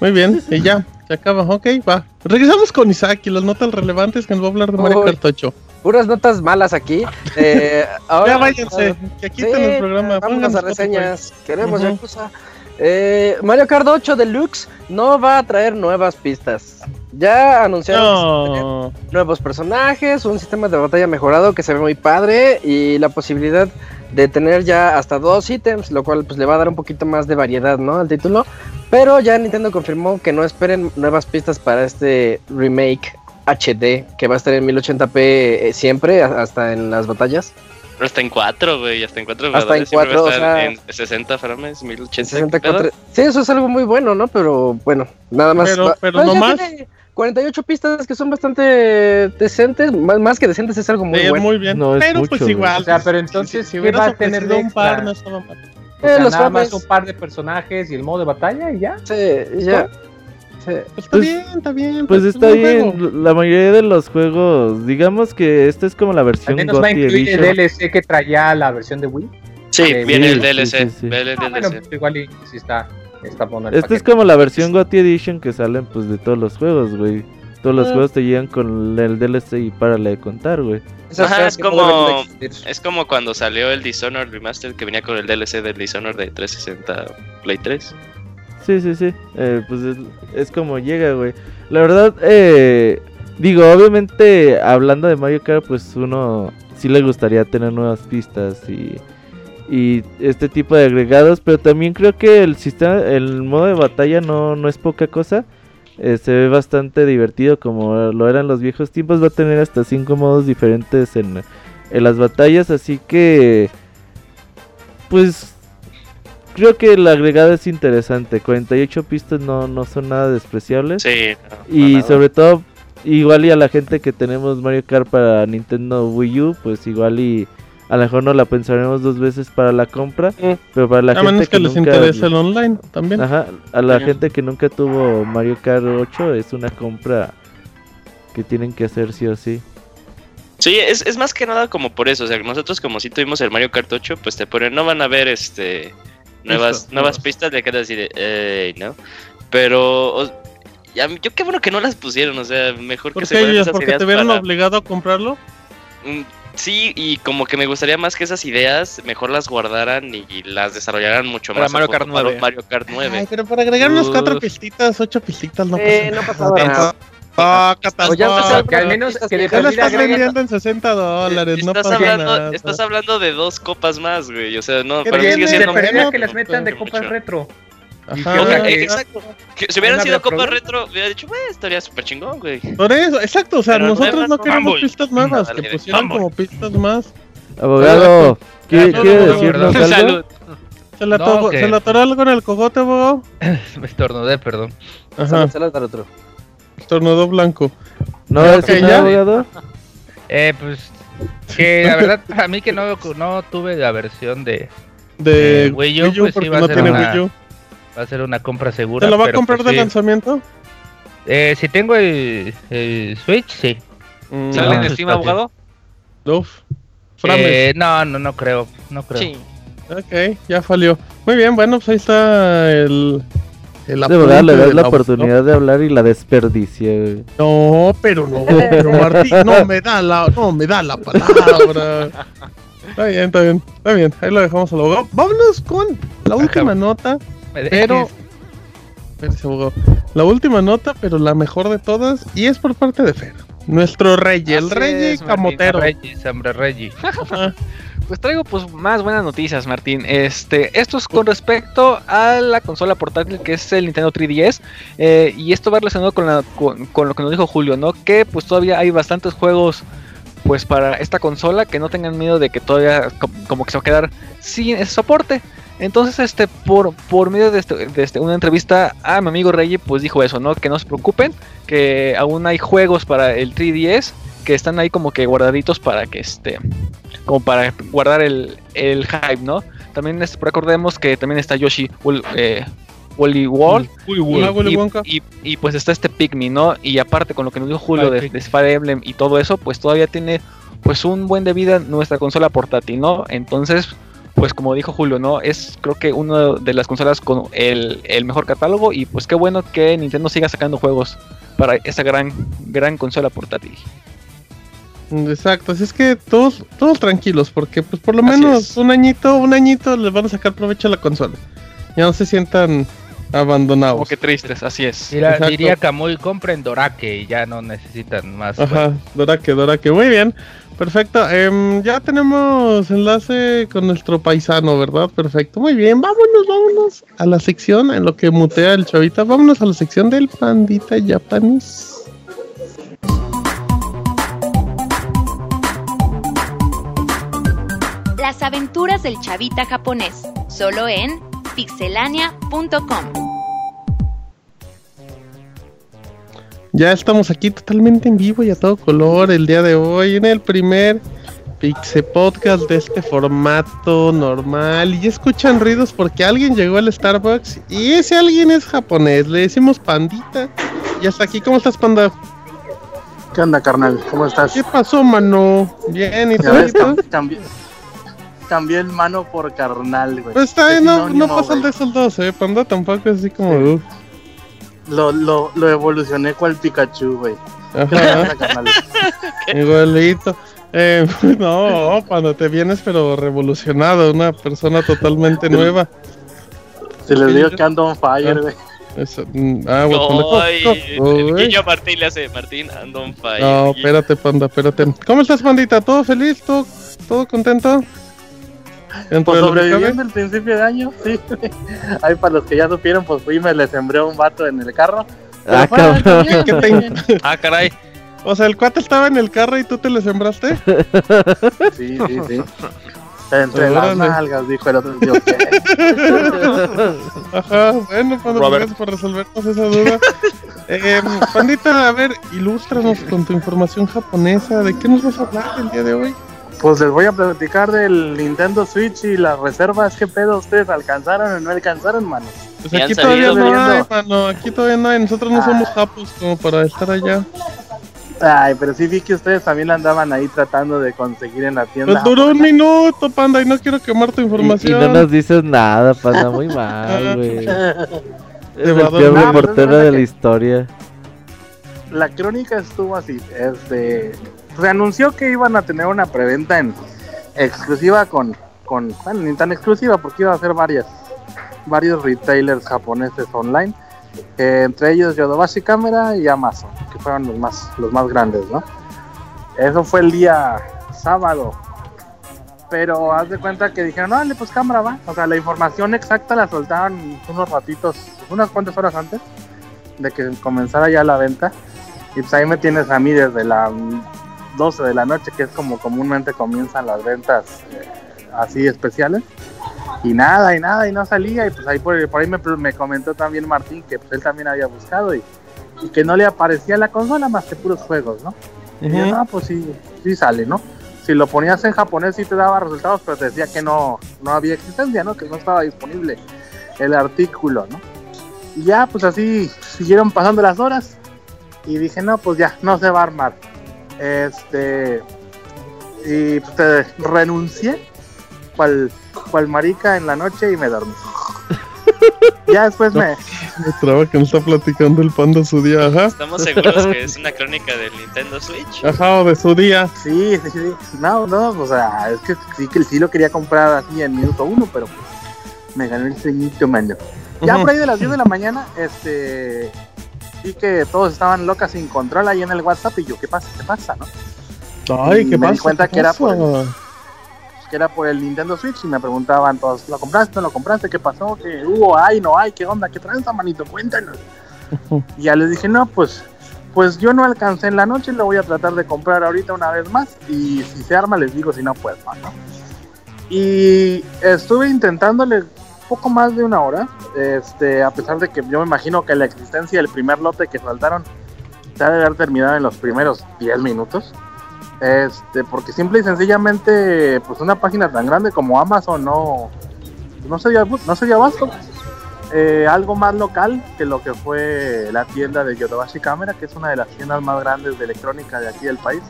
Muy bien, y ya, se acaba. Ok, va. Regresamos con Isaac y las notas relevantes que nos va a hablar de Mario. Kart 8. Puras notas malas aquí. Eh, ahora, Ya váyanse, que aquí está el programa. Vámonos a reseñas. Queremos Ujú. Yakuza. Eh, Mario Kart 8 Deluxe no va a traer nuevas pistas. Ya anunciaron No. nuevos personajes, un sistema de batalla mejorado que se ve muy padre y la posibilidad de tener ya hasta dos ítems, lo cual pues le va a dar un poquito más de variedad, ¿no? Al título. Pero ya Nintendo confirmó que no esperen nuevas pistas para este remake HD que va a estar en 1080p eh, siempre, hasta en las batallas. Pero está en 4, güey. Hasta en 4 Hasta en 4, o sea- en 60 frames, 1080. 64. Sí, eso es algo muy bueno, ¿no? Pero bueno, nada más. Pero- pero pues, no más. tiene 48 pistas que son bastante decentes, más, más que decentes es algo muy Sí, bueno. muy bien. No, pero mucho, pues güey. igual. O sea, pero pues, entonces, si, si ¿qué hubieras va a tener un par, no estaba mal. O sea, Eh, los nada más frames. un par de personajes y el modo de batalla y ya. Sí, ya. Sí. Pues está Pues- bien, está bien. Pues es está un juego. bien, la mayoría de los juegos, digamos que esta es como la Al versión menos va a GOTY incluir el. DLC que traía la versión de Wii. Sí, Sí, viene el sí, DLC. sí, sí. Viene el Ah, bueno, DLC. pues igual y sí está, está bueno el Esta es como la versión GOTY Edition que salen pues de todos los juegos, güey. Todos los Ah. juegos te llegan con el DLC y párale de contar, güey. Ajá, es como- de. Es como cuando salió el Dishonored Remastered que venía con el DLC del Dishonored de 360 Play 3. Sí, sí, sí. Eh, pues es, es como llega, güey. La verdad, eh, digo, obviamente hablando de Mario Kart, pues uno sí le gustaría tener nuevas pistas y, y este tipo de agregados, pero también creo que el sistema, el modo de batalla no, no es poca cosa. Eh, se ve bastante divertido como lo eran los viejos tiempos. Va a tener hasta cinco modos diferentes en, en las batallas, así que pues creo que el agregado es interesante. 48 pistas no, no son nada despreciables. Sí, no, y nada. sobre todo, igual y a la gente que tenemos Mario Kart para Nintendo Wii U, pues igual y a lo mejor no la pensaremos dos veces para la compra. Mm. Pero para la A gente menos que, les nunca... interese el online también. Ajá, a la Sí. gente que nunca tuvo Mario Kart 8 es una compra que tienen que hacer sí o sí. Sí, es, es más que nada como por eso. O sea, nosotros como si tuvimos el Mario Kart 8, pues te ponen, no van a ver este nuevas, Pistas, nuevas pistas de quedas así de, "Ey", ¿no? Pero o- ya, yo qué bueno que no las pusieron, o sea, mejor ¿Por que se qué? guarden ellos? esas ¿Porque ideas te vieron para- obligado a comprarlo? Mm, Sí, y como que me gustaría más que esas ideas mejor las guardaran y las desarrollaran mucho Para más. Mario Kart fondo para 9. Mario Kart 9. Ay, pero para agregar unas cuatro pistitas, ocho pistitas, no Eh, pasa no pasaba nada. Ah, O ya tampoco. empezaron que al menos que de la perdida estás vendiendo en 60 dólares, no estás, pasa hablando, nada. estás hablando de dos copas más, güey. O sea, no, ¿Qué para mí sigue siendo de perdida que las pues, metan de mucho. copas retro. Ajá. Ok, Ah, eh, exacto. Que si hubieran ¿No sido copas retro, hubiera dicho, güey, estaría súper chingón, güey. Por eso, exacto, o sea, Pero nosotros no no. queremos pistas nuevas, que pusieran como pistas más Abogado, ¿quiere, Ya, quiere no, no, decirnos no, algo? Salud. ¿Se le, No, atoró, que- ¿Se le atoró algo en el cogote, abogado? Me estornudé, perdón. Ajá, Salud, salud para otro. Tornado blanco. No, ¿es un ya. abogado? Eh, pues que la verdad, a mí que no, no tuve la versión de De Eh, Wii U, pues, sí va a no ser tiene una- Wii U. va a ser una compra segura. ¿Te lo va a comprar pues, de sí. lanzamiento? Eh, si tengo el, el Switch, sí. Mm, ¿Sale No, en Steam, abogado? Uf. Eh, no, no, no creo, no creo. Sí. Ok, ya falió. Muy bien, bueno, pues ahí está el. El De verdad, le das la oportunidad de hablar y la desperdicia. güey. No, pero no, pero Martín, no me da la, no me da la palabra. Está bien, está bien, está bien. Ahí lo dejamos al abogado. Vámonos con la última nota, pero. La última nota, pero la mejor de todas, y es por parte de Fer. Nuestro rey, el rey camotero. Reggie, Sambra Reggie. Pues traigo pues más buenas noticias, Martín. Este, esto es con respecto a la consola portátil que es el Nintendo 3DS. eh, y esto va relacionado con, la- con, con lo que nos dijo Julio, ¿no? Que pues todavía hay bastantes juegos pues para esta consola que no tengan miedo de que todavía co- como que se va a quedar sin ese soporte. Entonces, este, por, por medio de, este- de este- una entrevista a mi amigo Reggie, pues dijo eso, ¿no? Que no se preocupen, que aún hay juegos para el 3DS que están ahí como que guardaditos para que este como para guardar el, el hype, ¿no? También este, recordemos que también está Yoshi Wool- eh, Woolly World Hola, Willy y, y- y, pues está este Pikmin, ¿no? Y aparte con lo que nos dijo Julio de, de Fire Emblem y todo eso, pues todavía tiene pues un buen de vida nuestra consola portátil, ¿no? Entonces, pues como dijo Julio, ¿no? Es creo que una de las consolas con el, el mejor catálogo y pues qué bueno que Nintendo siga sacando juegos para esa gran, gran consola portátil. Exacto, así es que todos, todos tranquilos, porque pues por lo Así menos es. un añito, un añito les van a sacar provecho a la consola. Ya no se sientan abandonados. Como que tristes, así es. Diría, Exacto. diría Kamui, compren Dorake y ya no necesitan más. Ajá, Dorake, Dorake, muy bien. Perfecto, em, ya tenemos enlace con nuestro paisano, ¿verdad? Perfecto, muy bien, vámonos, vámonos a la sección en lo que mutea el chavita, vámonos a la sección del pandita japonés. Las aventuras del chavita japonés, solo en pixelania.com. Ya estamos aquí totalmente en vivo y a todo color el día de hoy en el primer Pixe Podcast de este formato normal. Y ya escuchan ruidos porque alguien llegó al Starbucks y ese alguien es japonés. Le decimos pandita. Y hasta aquí, ¿cómo estás, panda? ¿Qué onda, carnal? ¿Cómo estás? ¿Qué pasó, mano? Bien, ¿y tú? ves, cam- cambié, cambié el mano por carnal, güey. Pues está no, no pasa el de güey. esos dos, eh. Panda tampoco es así como. Sí. Lo, lo, lo evolucioné cual Pikachu, güey. Igualito. Eh, no, cuando te vienes pero revolucionado, una persona totalmente nueva. Se les digo que ando on fire, güey. Eso, mm, ah, Ay, co- co- el guiño a Martín le hace Martín ando on fire. No, espérate, panda, espérate. ¿Cómo estás, pandita? ¿Todo feliz? ¿Todo, todo contento? Pues sobreviviendo el principio de año, sí. Ahí para los que ya supieron, pues fui y me le sembré un vato en el carro. Pero Ah, fuera de eso, cabrón. bien, ¿Qué te- bien. Ah, caray. O sea, el cuate estaba en el carro y tú te le sembraste. Sí, sí, sí. Entre las nalgas, dijo el otro. Yo, ¿qué? Ajá, bueno, panda, pues, gracias por resolvernos esa duda. Eh, pandita, a ver, ilústranos con tu información japonesa. ¿De qué nos vas a hablar el día de hoy? Pues les voy a platicar del Nintendo Switch y las reservas. ¿Qué pedo ustedes alcanzaron o no alcanzaron, mano? Pues aquí todavía salido no hay, mano. Aquí todavía no hay. Nosotros no Ah. somos japos como para estar allá. Ay, pero sí vi que ustedes también andaban ahí tratando de conseguir en la tienda. Pues duró un minuto, panda, y no quiero quemar tu Y, y información. no nos dices nada, pasa muy mal, güey. Es el peor Ah, reportero es de la historia. La crónica estuvo así. Este, se anunció que iban a tener una preventa en exclusiva con, con, bueno, ni tan exclusiva porque iba a ser varias, varios retailers japoneses online. eh, entre ellos Yodobashi Camera y Amazon, que fueron los más, los más grandes, ¿no? Eso fue el día sábado. Pero haz de cuenta que dijeron, no, pues cámara va. O sea, la información exacta la soltaron unos ratitos, unas cuantas horas antes de que comenzara ya la venta. Y pues ahí me tienes a mí desde la 12 de la noche, que es como comúnmente comienzan las ventas eh, así especiales. Y nada, y nada, y no salía. Y pues ahí por, por ahí me, me comentó también Martín que pues, él también había buscado y, y que no le aparecía la consola más que puros juegos, ¿no? Y yo, no, pues sí, sí sale, ¿no? Si lo ponías en japonés sí te daba resultados, pero te decía que no, no había existencia, ¿no? Que no estaba disponible el artículo, ¿no? Y ya, pues así siguieron pasando las horas y dije, no, pues ya, no se va a armar. Este, y pues te renuncié cual, cual marica en la noche y me dormí. ya después me, Me traba que me está platicando el panda su día, ajá. Estamos seguros que es una crónica del Nintendo Switch. Ajá, o de su día. Sí, sí, sí. No, no, o sea, es que sí que sí lo quería comprar así en minuto uno, pero pues, me ganó el sueñito, mano. Ya por ahí de las 10 de la mañana, este, vi que todos estaban locas sin control ahí en el WhatsApp y yo, ¿qué pasa? ¿Qué pasa, no? Ay, Y ¿qué me di cuenta ¿Qué que era por Que era por el Nintendo Switch y me preguntaban todos, ¿lo compraste? ¿No lo compraste? ¿Qué pasó? ¿Qué hubo? ¿Hay? ¿No hay? ¿Qué onda? ¿Qué tranza, manito? Cuéntanos. Y ya les dije, no, pues, pues yo no alcancé en la noche, lo voy a tratar de comprar ahorita una vez más y si se arma les digo si no puedo, ¿no? Y estuve intentándole poco más de una hora, este, a pesar de que yo me imagino que la existencia del primer lote que saltaron se ha de haber terminado en los primeros 10 minutos. Este, porque simple y sencillamente, pues una página tan grande como Amazon no, no se no. Eh, algo más local que lo que fue la tienda de Yodobashi Camera, que es una de las tiendas más grandes de electrónica de aquí del país.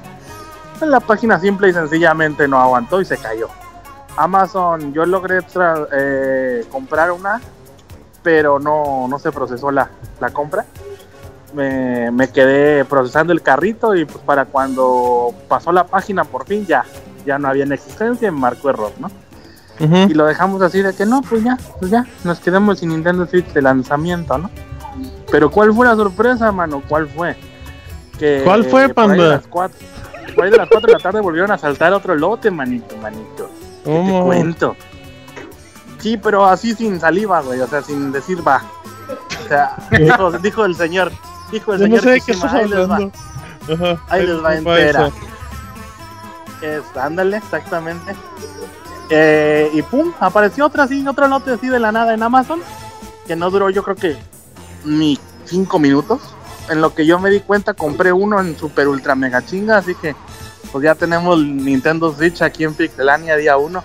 La página simple y sencillamente no aguantó y se cayó. Amazon, yo logré eh, comprar una, pero no, no se procesó la, la compra. Me, me quedé procesando el carrito y pues para cuando pasó la página por fin ya, ya no había en existencia y me marcó error, ¿no? Y lo dejamos así de que no, pues ya, pues ya, nos quedamos sin Nintendo Switch de lanzamiento, ¿no? Pero ¿cuál fue la sorpresa, mano? ¿Cuál fue? Que, ¿Cuál fue, por ahí de panda? las cuatro- por ahí de las 4 de la tarde volvieron a saltar otro lote, manito, manito. ¿Qué te cuento? Sí, pero así sin saliva, güey, o sea, sin decir va. O sea, dijo, dijo el señor, dijo el Yo no señor sé de qué Kishima, estás ahí les va. Ajá. Ahí les va va entera. Es, ándale, exactamente. Eh, y pum, apareció otra así, otro lote así de la nada en Amazon, que no duró yo creo que ni cinco minutos. En lo que yo me di cuenta, compré uno en super ultra mega chinga, así que pues ya tenemos Nintendo Switch aquí en Pixelania día uno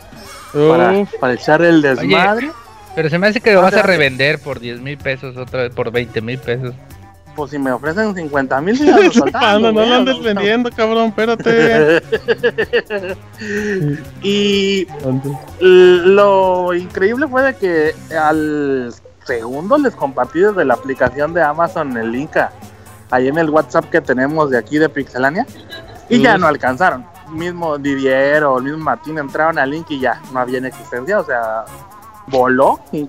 para, Uf, para echar el desmadre. Pero se me hace que lo vas a revender por 10 mil pesos, otra vez por 20 mil pesos. Pues si me ofrecen 50 mil, ya lo soltamos, panda, no güey, lo andes no- vendiendo, cabrón, espérate. y. Lo increíble fue de que al segundo les compartí desde la aplicación de Amazon el link a- ahí en el WhatsApp que tenemos de aquí de Pixelania y ya no alcanzaron. Mismo Didier o el mismo Martín entraron al link y ya no había en existencia, o sea, voló, y-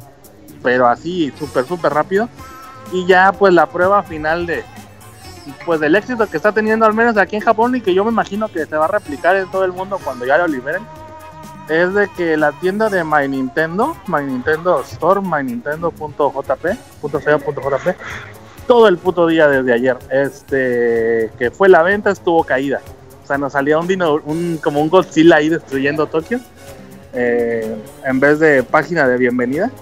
pero así súper, súper rápido. Y ya pues la prueba final de pues del éxito que está teniendo al menos aquí en Japón y que yo me imagino que se va a replicar en todo el mundo cuando ya lo liberen es de que la tienda de My Nintendo, My Nintendo Store, mynintendo.jp, punto feo punto .jp, todo el puto día desde ayer, este, que fue la venta estuvo caída. O sea, nos salía un, dino, un como un Godzilla ahí destruyendo Tokio, eh, en vez de página de bienvenida.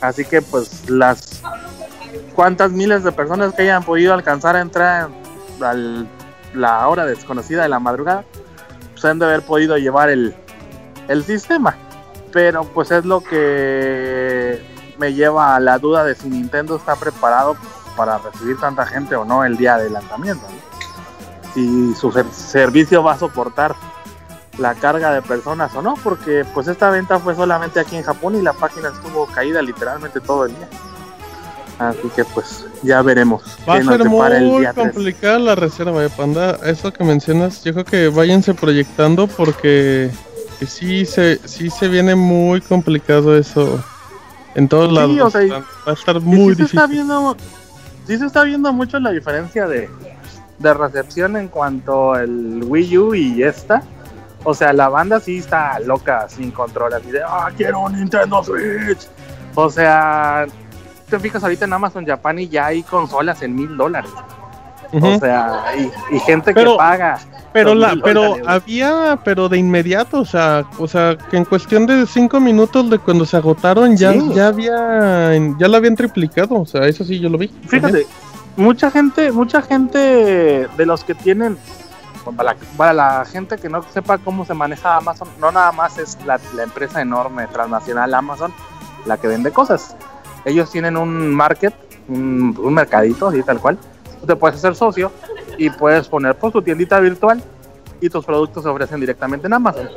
Así que pues las cuantas miles de personas que hayan podido alcanzar a entrar a la hora desconocida de la madrugada, pues han de haber podido llevar el, el sistema. Pero pues es lo que me lleva a la duda de si Nintendo está preparado para recibir tanta gente o no el día de lanzamiento. ¿no? Si su ser- servicio va a soportar la carga de personas o no, porque pues esta venta fue solamente aquí en Japón y la página estuvo caída literalmente todo el día. Así que pues ya veremos. Va a ser muy día 3. complicada la reserva de panda. Eso que mencionas, yo creo que váyanse proyectando porque que sí se sí se viene muy complicado eso en todos Sí, lados. o sea, va a estar muy sí se está difícil. viendo sí se está viendo mucho la diferencia de, de recepción en cuanto al Wii U y esta. O sea la banda sí está loca sin control así de ah quiero un Nintendo Switch o sea te fijas ahorita en Amazon Japan y ya hay consolas en mil dólares O sea, y, y gente Pero- que paga. Pero la, pero había, pero de inmediato, o sea, o sea, que en cuestión de cinco minutos de cuando se agotaron ya, Sí. ya había, ya lo habían triplicado, o sea, eso sí yo lo vi. Fíjate, mucha gente, mucha gente de los que tienen, para la, para la gente que no sepa cómo se maneja Amazon, no nada más es la, la empresa enorme transnacional Amazon la que vende cosas. Ellos tienen un market, un, un mercadito, así tal cual. Te puedes hacer socio y puedes poner tu tiendita virtual y tus productos se ofrecen directamente en Amazon.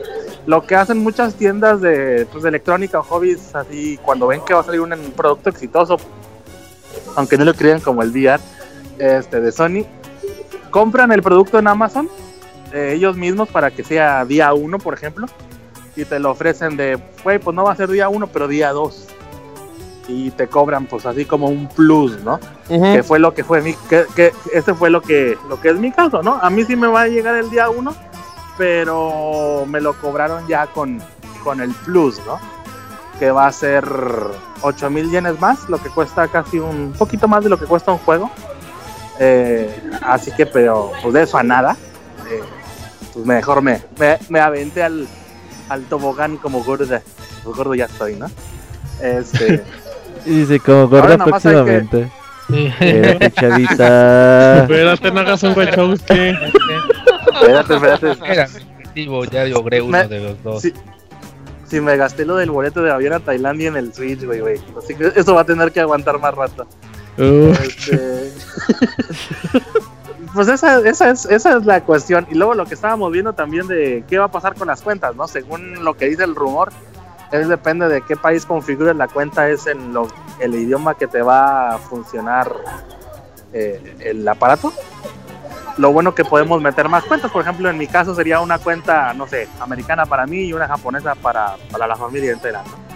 Lo que hacen muchas tiendas de, pues, de electrónica o hobbies, así cuando ven que va a salir un, producto exitoso, aunque no lo crean como el VR este, de Sony, compran el producto en Amazon eh, ellos mismos para que sea día 1, por ejemplo, y te lo ofrecen de, pues no va a ser día 1, pero día 2. Y te cobran pues así como un plus, ¿no? Ujú. que fue lo que fue mi que, que ese fue lo que lo que es mi caso no a mí sí me va a llegar el día uno pero me lo cobraron ya con con el plus no que va a ser 8 mil yenes más lo que cuesta casi un poquito más de lo que cuesta un juego Eh, así que pero pues de eso a nada eh, pues mejor me, me, me aventé al, al tobogán como pues gordo ya estoy no este dice, como gorda próximamente. Espérate, chavita. Espérate, no hagas un Wachowski. espérate espérate Era ya logré uno Me- de los dos. Sí. Si me gasté lo del boleto de avión a Tailandia en el Switch, güey, güey. Así que eso va a tener que aguantar más rato. Uh, Este... pues esa, esa, es, esa es la cuestión. Y luego lo que estábamos viendo también de qué va a pasar con las cuentas, ¿no? Según lo que dice el rumor, es depende de qué país configures la cuenta, es en lo, el idioma que te va a funcionar eh, el aparato. Lo bueno que podemos meter más cuentas, por ejemplo, en mi caso sería una cuenta, no sé, americana para mí y una japonesa para, para la familia entera, ¿no?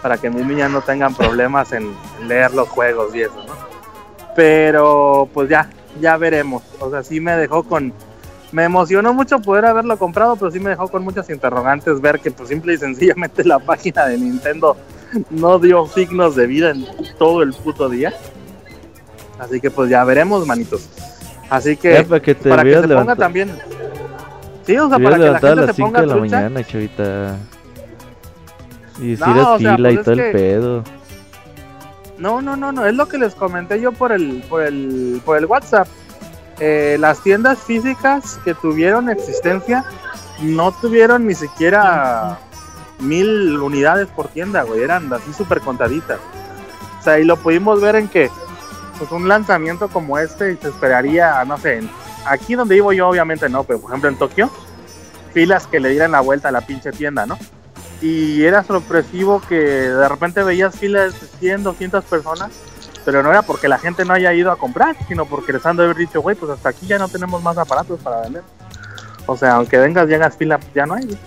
Para que mis niñas no tengan problemas en leer los juegos y eso, ¿no? Pero pues ya, ya veremos. O sea, sí me dejó con... Me emocionó mucho poder haberlo comprado, pero sí me dejó con muchas interrogantes ver que pues simple y sencillamente la página de Nintendo no dio signos de vida en todo el puto día. Así que pues ya veremos, manitos. Así que Ya, para que te para que hubieras se ponga también. Sí, o sea, para que la a las se 5 ponga de la trucha. mañana, chavita. Y No, hicieras o sea, pues y todo que- el pedo. No, no, no, no, es lo que les comenté yo por el, por el, por el WhatsApp. Eh, las tiendas físicas que tuvieron existencia no tuvieron ni siquiera mil unidades por tienda, güey, eran así súper contaditas. O sea, y lo pudimos ver en que pues un lanzamiento como este se esperaría, no sé, aquí donde vivo yo obviamente no, pero por ejemplo en Tokio, filas que le dieran la vuelta a la pinche tienda, ¿no? y era sorpresivo que de repente veías filas de 100, 200 personas, pero no era porque la gente no haya ido a comprar, sino porque les han de haber dicho, güey, pues hasta aquí ya no tenemos más aparatos para vender. O sea, aunque vengas y hagas fila, ya no hay.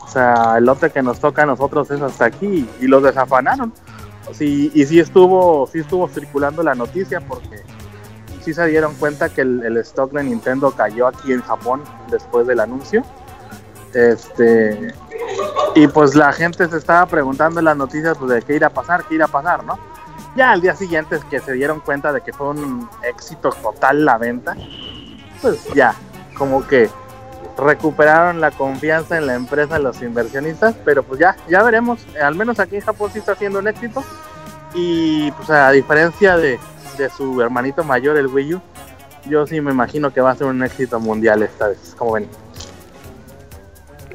O sea, el lote que nos toca a nosotros es hasta aquí y los desafanaron. Sí, y sí estuvo, sí estuvo circulando la noticia porque sí se dieron cuenta que el, el stock de Nintendo cayó aquí en Japón después del anuncio. Este, y pues la gente se estaba preguntando en las noticias pues, de qué irá a pasar, qué irá a pasar, ¿no? Ya al día siguiente es que se dieron cuenta de que fue un éxito total la venta, pues ya, como que recuperaron la confianza en la empresa los inversionistas, pero pues ya, ya veremos, al menos aquí en Japón sí está siendo un éxito y pues a diferencia de, de su hermanito mayor, el Wii U, yo sí me imagino que va a ser un éxito mundial esta vez, como ven.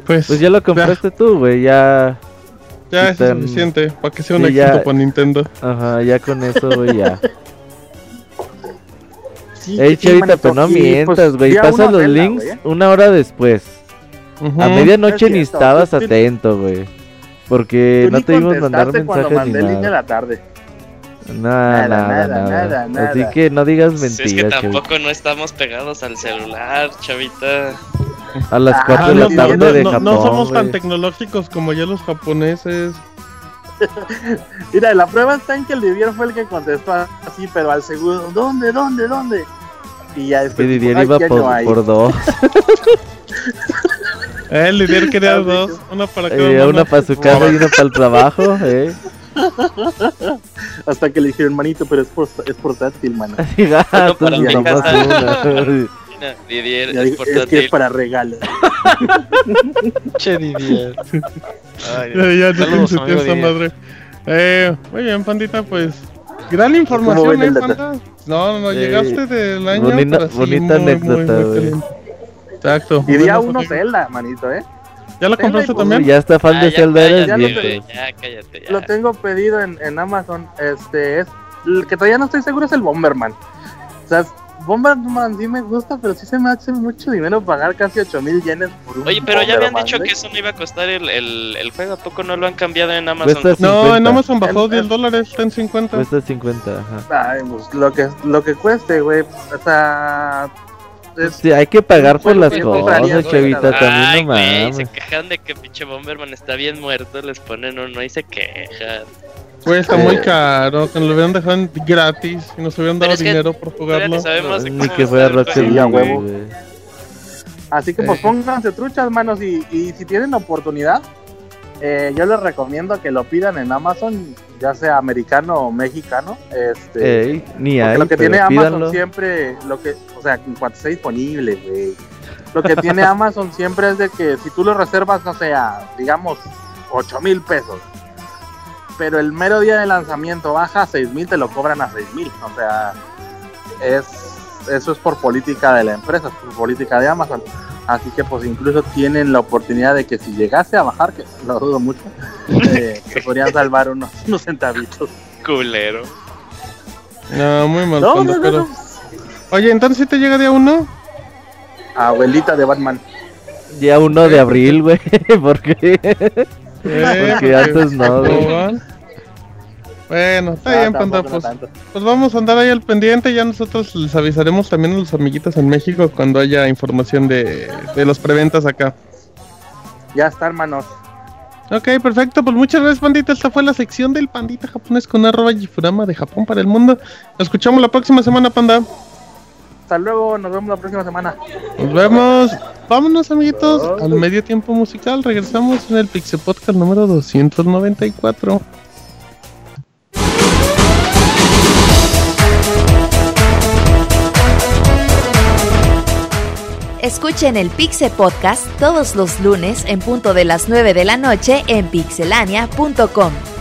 pues, Pues ya lo compraste tú, güey, ya. Ya es quitan- suficiente para que sea un Sí, ya- éxito para Nintendo. Ajá, ya con eso, güey, ya. Sí, Ey, chavita, pero no pues, mientas, güey. día Pasa los links güey, ¿eh? una hora después. Ujú. A medianoche Es ni estabas tú- atento, güey. Porque no te íbamos a mandar mensajes ni el link de nada. la tarde. Nada, Nada, nada, nada, nada. nada, Así nada. que no digas Pues es que mentiras, chavita. tampoco no estamos pegados al celular, chavita. A las Ah, 4 Ah, de no, la no, tarde no, de no, Japón. no somos tan tecnológicos como ya los japoneses. Mira, la prueba está en que el Didier fue el que contestó así, pero al segundo, ¿dónde, dónde, dónde? Y ya después, Que Didier "Ay, iba por, no hay". por dos. Eh, el líder quería ¿Has dos, una para cada Eh, uno. una para su casa y una para el trabajo, eh. Hasta que le dijeron, manito, pero es, por, es portátil, mano. Para casa. Una. Didier Ya es es que es para regalos. Che, Didier. Ay, Ya, ya te saludos, pensé amigo Didier. madre. Eh, muy bien, pandita, pues. Gran información, eh, panda. No, no, no, Eh, llegaste del año. bonita- pero sí, bonita muy, anécdota, muy, muy caliente. Exacto. Y día uno Zelda, manito, ¿eh? ¿Ya lo Zelda compraste también? Ya está fan Ah, de ya Zelda, eres cállate, bien. Ya, cállate, ya. Lo tengo pedido en, en Amazon. Este es. El que todavía no estoy seguro es el Bomberman. O sea, Bomberman sí me gusta, pero sí se me hace mucho dinero pagar casi 8 mil yenes por un Oye, pero ya habían dicho que eso no iba a costar el, el, el juego. ¿A poco no lo han cambiado en Amazon? Cuesta No, 50. en Amazon bajó El- 10 dólares, está en 50. Cuesta 50, ajá. Ay, pues lo que, lo que cueste, güey. O sea. es- Sí, hay que pagar por Bueno, las sí, cosas, comprarías, chavita, también no mames. se quejan de que pinche Bomberman está bien muerto, les ponen uno y se quejan. Güey, está Eh. muy caro. Que nos lo hubieran dejado gratis y nos hubieran dado dinero por jugarlo. ni sabemos que fuera Rocket huevo. Así que pues Eh. pónganse truchas, manos. Y, y si tienen oportunidad, eh, yo les recomiendo que lo pidan en Amazon, ya sea americano o mexicano. Este. Ey, ni Porque hay, lo que tiene Amazon pídanlo. siempre, lo que, o sea, en cuanto esté disponible, güey. Lo que tiene Amazon siempre es de que si tú lo reservas, no sé, a, digamos, 8 mil pesos, pero el mero día de lanzamiento baja a 6 mil, te lo cobran a 6 mil. O sea, es, eso es por política de la empresa, es por política de Amazon. Así que pues incluso tienen la oportunidad de que si llegase a bajar, que lo dudo mucho, eh, se podrían salvar unos, unos centavitos. Culero. No, muy mal. No, no, no, pero... no. Oye, entonces si te llega día uno. Abuelita de Batman. Día 1 de abril, güey. ¿Por qué? Eh, Porque antes no, güey. Bueno, está Ah, bien, panda. Pues, pues vamos a andar ahí al pendiente. Ya nosotros les avisaremos también a los amiguitos en México cuando haya información de, de los preventas acá. Ya está, hermanos. Ok, perfecto. Pues muchas gracias, pandita. Esta fue la sección del pandita japonés con arroba Gifurama de Japón para el mundo. Nos escuchamos la próxima semana, panda. Hasta luego, nos vemos la próxima semana. Nos vemos. Vámonos, amiguitos, al medio tiempo musical. Regresamos en el Pixel Podcast número 294. Escuchen el Pixe Podcast todos los lunes en punto de las 9 de la noche en pixelania.com.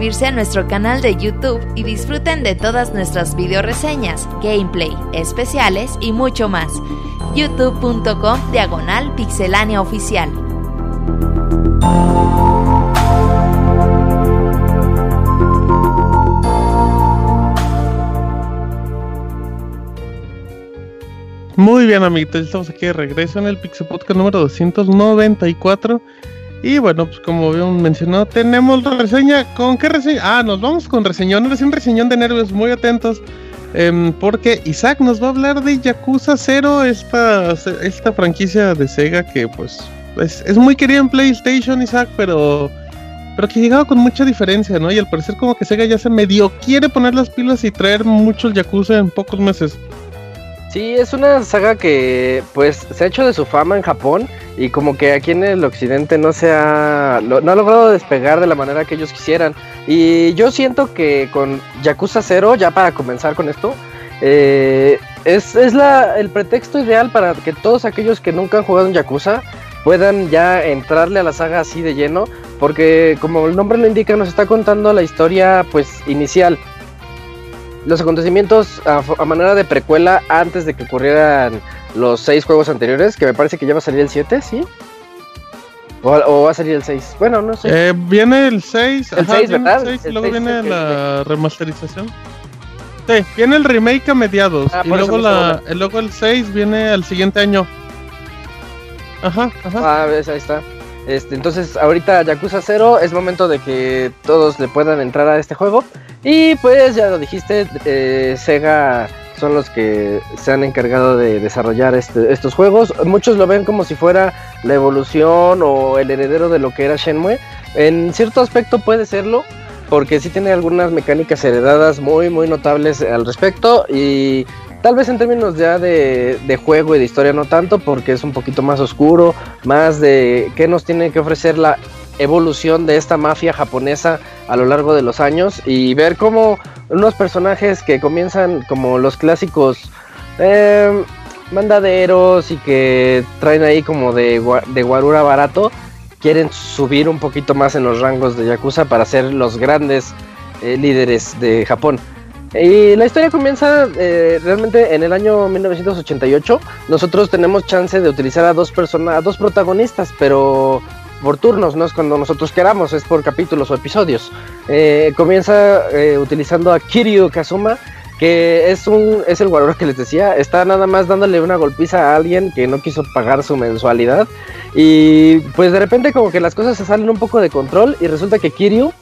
suscribirse a nuestro canal de YouTube y disfruten de todas nuestras video reseñas, gameplay, especiales y mucho más. youtube.com diagonal pixelánea oficial. Muy bien, amiguitos, estamos aquí de regreso en el Pixel Podcast número 294. Y bueno, pues como habíamos mencionado, tenemos la reseña. ¿Con qué reseña? Ah, nos vamos con reseñón. Ahora un reseñón de nervios, muy atentos. em, porque Isaac nos va a hablar de Yakuza 0, esta, esta franquicia de Sega que pues es, es muy querida en PlayStation, Isaac, pero, pero que llegaba con mucha diferencia, ¿no? Y al parecer como que Sega ya se medio quiere poner las pilas y traer muchos Yakuza en pocos meses. Sí, es una saga que pues se ha hecho de su fama en Japón y como que aquí en el occidente no se ha, no ha logrado despegar de la manera que ellos quisieran. Y yo siento que con Yakuza 0, ya para comenzar con esto, eh, es, es la, el pretexto ideal para que todos aquellos que nunca han jugado en Yakuza puedan ya entrarle a la saga así de lleno, porque como el nombre lo indica, nos está contando la historia pues inicial los acontecimientos a, a manera de precuela antes de que ocurrieran los seis juegos anteriores, que me parece que ya va a salir el 7, ¿sí? O, o va a salir el 6. Bueno, no sé. Eh, viene el 6, El 6, viene ¿verdad? el 6 y El luego 6 es viene el la remasterización. Sí, viene el remake a mediados Ah, y luego, la, y luego el 6 viene al siguiente año. Ajá, ajá. Ah, ves, ahí está. Este, entonces, ahorita Yakuza 0 es momento de que todos le puedan entrar a este juego. Y pues, ya lo dijiste, eh, Sega son los que se han encargado de desarrollar este- estos juegos. Muchos lo ven como si fuera la evolución o el heredero de lo que era Shenmue. En cierto aspecto puede serlo, porque sí tiene algunas mecánicas heredadas muy, muy notables al respecto. Y tal vez en términos ya de, de juego y de historia no tanto, porque es un poquito más oscuro, más de qué nos tiene que ofrecer la evolución de esta mafia japonesa a lo largo de los años y ver cómo unos personajes que comienzan como los clásicos eh, mandaderos y que traen ahí como de, de guarura barato quieren subir un poquito más en los rangos de Yakuza para ser los grandes eh, líderes de Japón. Y la historia comienza eh, realmente en el año 1988. Nosotros tenemos chance de utilizar a dos personas, a dos protagonistas, pero por turnos, no es cuando nosotros queramos, es por capítulos o episodios. Eh, comienza eh, utilizando a Kiryu Kazuma, que es un es el guarura que les decía, está nada más dándole una golpiza a alguien que no quiso pagar su mensualidad y pues de repente como que las cosas se salen un poco de control y resulta que Kiryu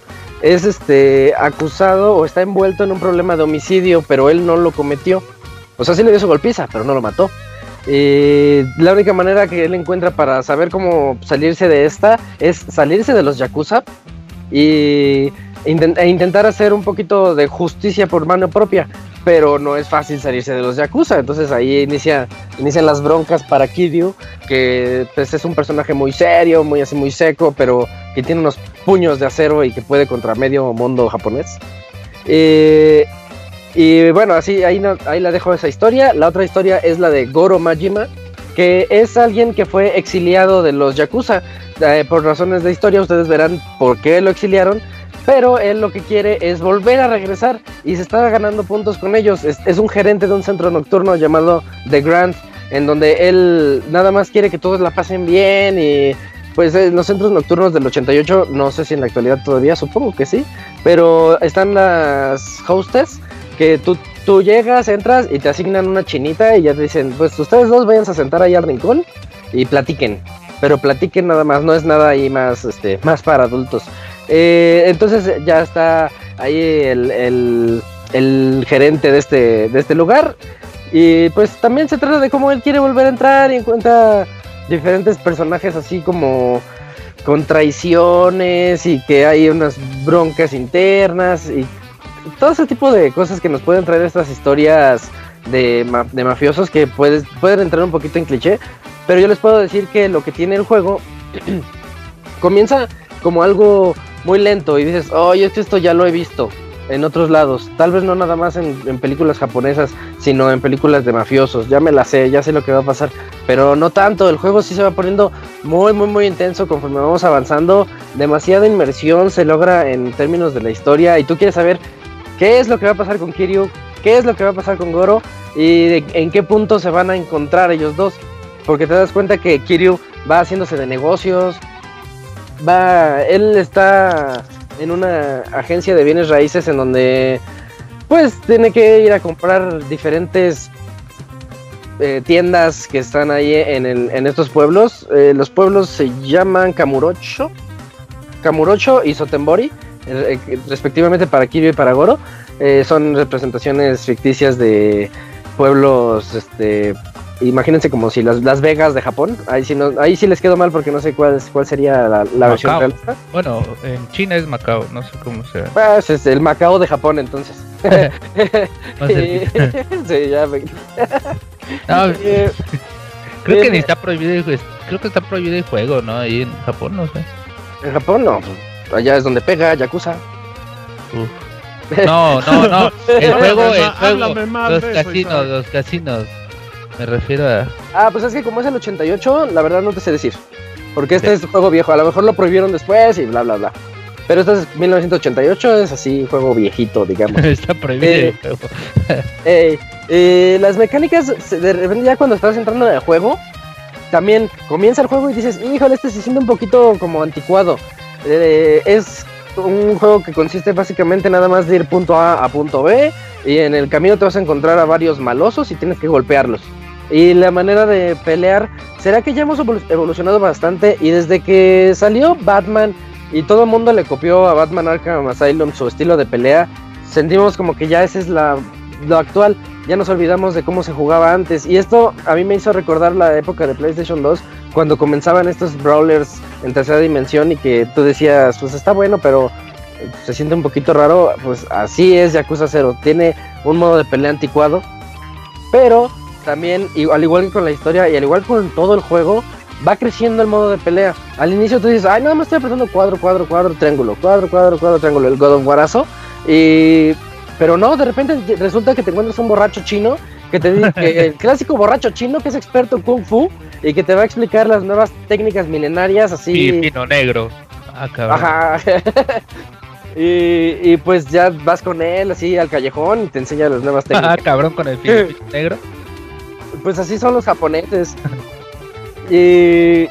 es este acusado o está envuelto en un problema de homicidio, pero él no lo cometió. O sea, sí le dio su golpiza, pero no lo mató. Y la única manera que él encuentra para saber cómo salirse de esta es salirse de los Yakuza y e intentar hacer un poquito de justicia por mano propia. Pero no es fácil salirse de los Yakuza. Entonces ahí inicia, inician las broncas para Kiryu, que pues, es un personaje muy serio, muy así, muy seco, pero que tiene unos puños de acero y que puede contra medio mundo japonés. Eh, y bueno, así ahí, ahí la dejo esa historia. La otra historia es la de Goro Majima, que es alguien que fue exiliado de los Yakuza. Eh, por razones de historia, ustedes verán por qué lo exiliaron. Pero él lo que quiere es volver a regresar y se está ganando puntos con ellos. Es, un gerente de un centro nocturno llamado The Grand, en donde él nada más quiere que todos la pasen bien y pues en los centros nocturnos del 88, no sé si en la actualidad todavía, supongo que sí, pero están las hostess que tú, tú llegas, entras y te asignan una chinita y ya te dicen, pues ustedes dos vayan a sentar ahí al rincón y platiquen, pero platiquen nada más, no es nada ahí más, este, más para adultos. Eh, entonces ya está ahí el, el- gerente de este, de este lugar y pues también se trata de cómo él quiere volver a entrar y encuentra diferentes personajes así como con traiciones y que hay unas broncas internas y todo ese tipo de cosas que nos pueden traer estas historias de, ma- de mafiosos que puedes, pueden entrar un poquito en cliché, pero yo les puedo decir que lo que tiene el juego comienza como algo muy lento y dices, oye, que esto ya lo he visto. en otros lados. Tal vez no nada más en, en películas japonesas, sino en películas de mafiosos. Ya me la sé, ya sé lo que va a pasar. Pero no tanto, el juego sí se va poniendo muy, muy, muy intenso conforme vamos avanzando. Demasiada inmersión se logra en términos de la historia. Y tú quieres saber qué es lo que va a pasar con Kiryu, qué es lo que va a pasar con Goro y en qué punto se van a encontrar ellos dos. Porque te das cuenta que Kiryu va haciéndose de negocios, va, él está en una agencia de bienes raíces en donde pues tiene que ir a comprar diferentes eh, tiendas que están ahí en, el- en estos pueblos. Eh, los pueblos se llaman Kamurocho, Kamurocho y Sotembori, respectivamente para Kiryu y para Goro. Eh, son representaciones ficticias de pueblos, este, imagínense como si las, las Vegas de Japón. Ahí sí, no, ahí sí les quedó mal porque no sé cuál, es- cuál sería la, la versión realista. Bueno, en China es Macao, no sé cómo sea. Pues es el Macao de Japón entonces. Más cerquita. sí, ya me... No, Eh, creo que eh, ni está prohibido creo que está prohibido el juego, ¿no? Ahí en Japón, no sé. En Japón no, allá es donde pega Yakuza. No, no, no. El juego, el juego, háblame mal los casinos, los casinos. Me refiero a. Ah, pues es que como es el 88, la verdad no te sé decir. Porque este es juego viejo, a lo mejor lo prohibieron después y bla, bla, bla. Pero este es 1988, es así, juego viejito, digamos. está prohibido Eh, el juego. Eh, eh, las mecánicas, de repente ya cuando estás entrando en el juego, también comienza el juego y dices, híjole, este se siente un poquito como anticuado. Eh, es un juego que consiste básicamente nada más de ir punto A a punto B y en el camino te vas a encontrar a varios malosos y tienes que golpearlos. Y la manera de pelear, será que ya hemos evolu- evolucionado bastante y desde que salió Batman y todo el mundo le copió a Batman Arkham Asylum su estilo de pelea, sentimos como que ya esa es la lo actual, ya nos olvidamos de cómo se jugaba antes. Y esto a mí me hizo recordar la época de PlayStation 2, cuando comenzaban estos brawlers en tercera dimensión y que tú decías, pues está bueno, pero eh, se siente un poquito raro. Pues así es Yakuza 0, tiene un modo de pelea anticuado, pero también, al igual que con la historia y al igual con todo el juego, va creciendo el modo de pelea. Al inicio tú dices, ay, nada más estoy apretando cuadro, cuadro, cuadro, triángulo, cuadro, cuadro, cuadro, triángulo, el God of Warazo. Y pero no, de repente resulta que te encuentras un borracho chino que te dice que el clásico borracho chino que es experto en kung fu y que te va a explicar las nuevas técnicas milenarias así. Pino negro. Ah, cabrón. Ajá. y, y pues ya vas con él así al callejón y te enseña las nuevas Ah, técnicas. cabrón con el pino negro. Pues así son los japoneses. y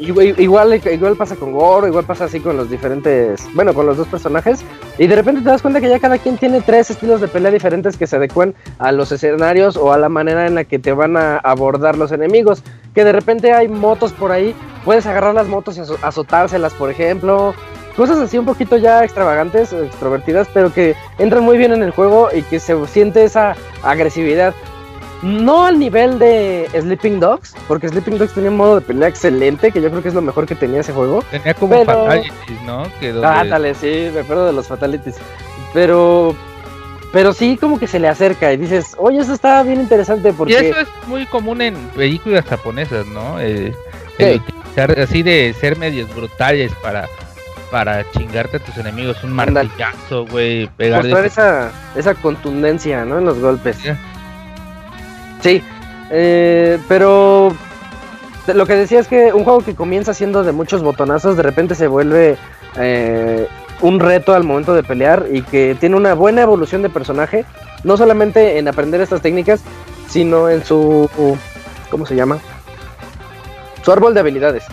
igual, igual, pasa con Goro, igual pasa así con los diferentes, bueno, con los dos personajes. Y de repente te das cuenta que ya cada quien tiene tres estilos de pelea diferentes que se adecuan a los escenarios o a la manera en la que te van a abordar los enemigos. Que de repente hay motos por ahí, puedes agarrar las motos y azo- azotárselas, por ejemplo. Cosas así un poquito ya extravagantes, extrovertidas, pero que entran muy bien en el juego y que se siente esa agresividad. No al nivel de Sleeping Dogs, porque Sleeping Dogs tenía un modo de pelea excelente, que yo creo que es lo mejor que tenía ese juego. Tenía como Pero- fatalities, ¿no? Que donde- Ah, dale, sí, me acuerdo de los fatalities. Pero, pero sí como que se le acerca y dices, oye, eso está bien interesante Y porque... eso es muy común en películas japonesas, ¿no? Eh, Sí. el utilizar así de ser medios brutales para para chingarte a tus enemigos, un martillazo, güey, pegarle mostrar esa, esa contundencia, ¿no? En los golpes. Sí, eh, pero lo que decía es que un juego que comienza siendo de muchos botonazos, de repente se vuelve eh, un reto al momento de pelear y que tiene una buena evolución de personaje, no solamente en aprender estas técnicas, sino en su... ¿Cómo se llama? Su árbol de habilidades.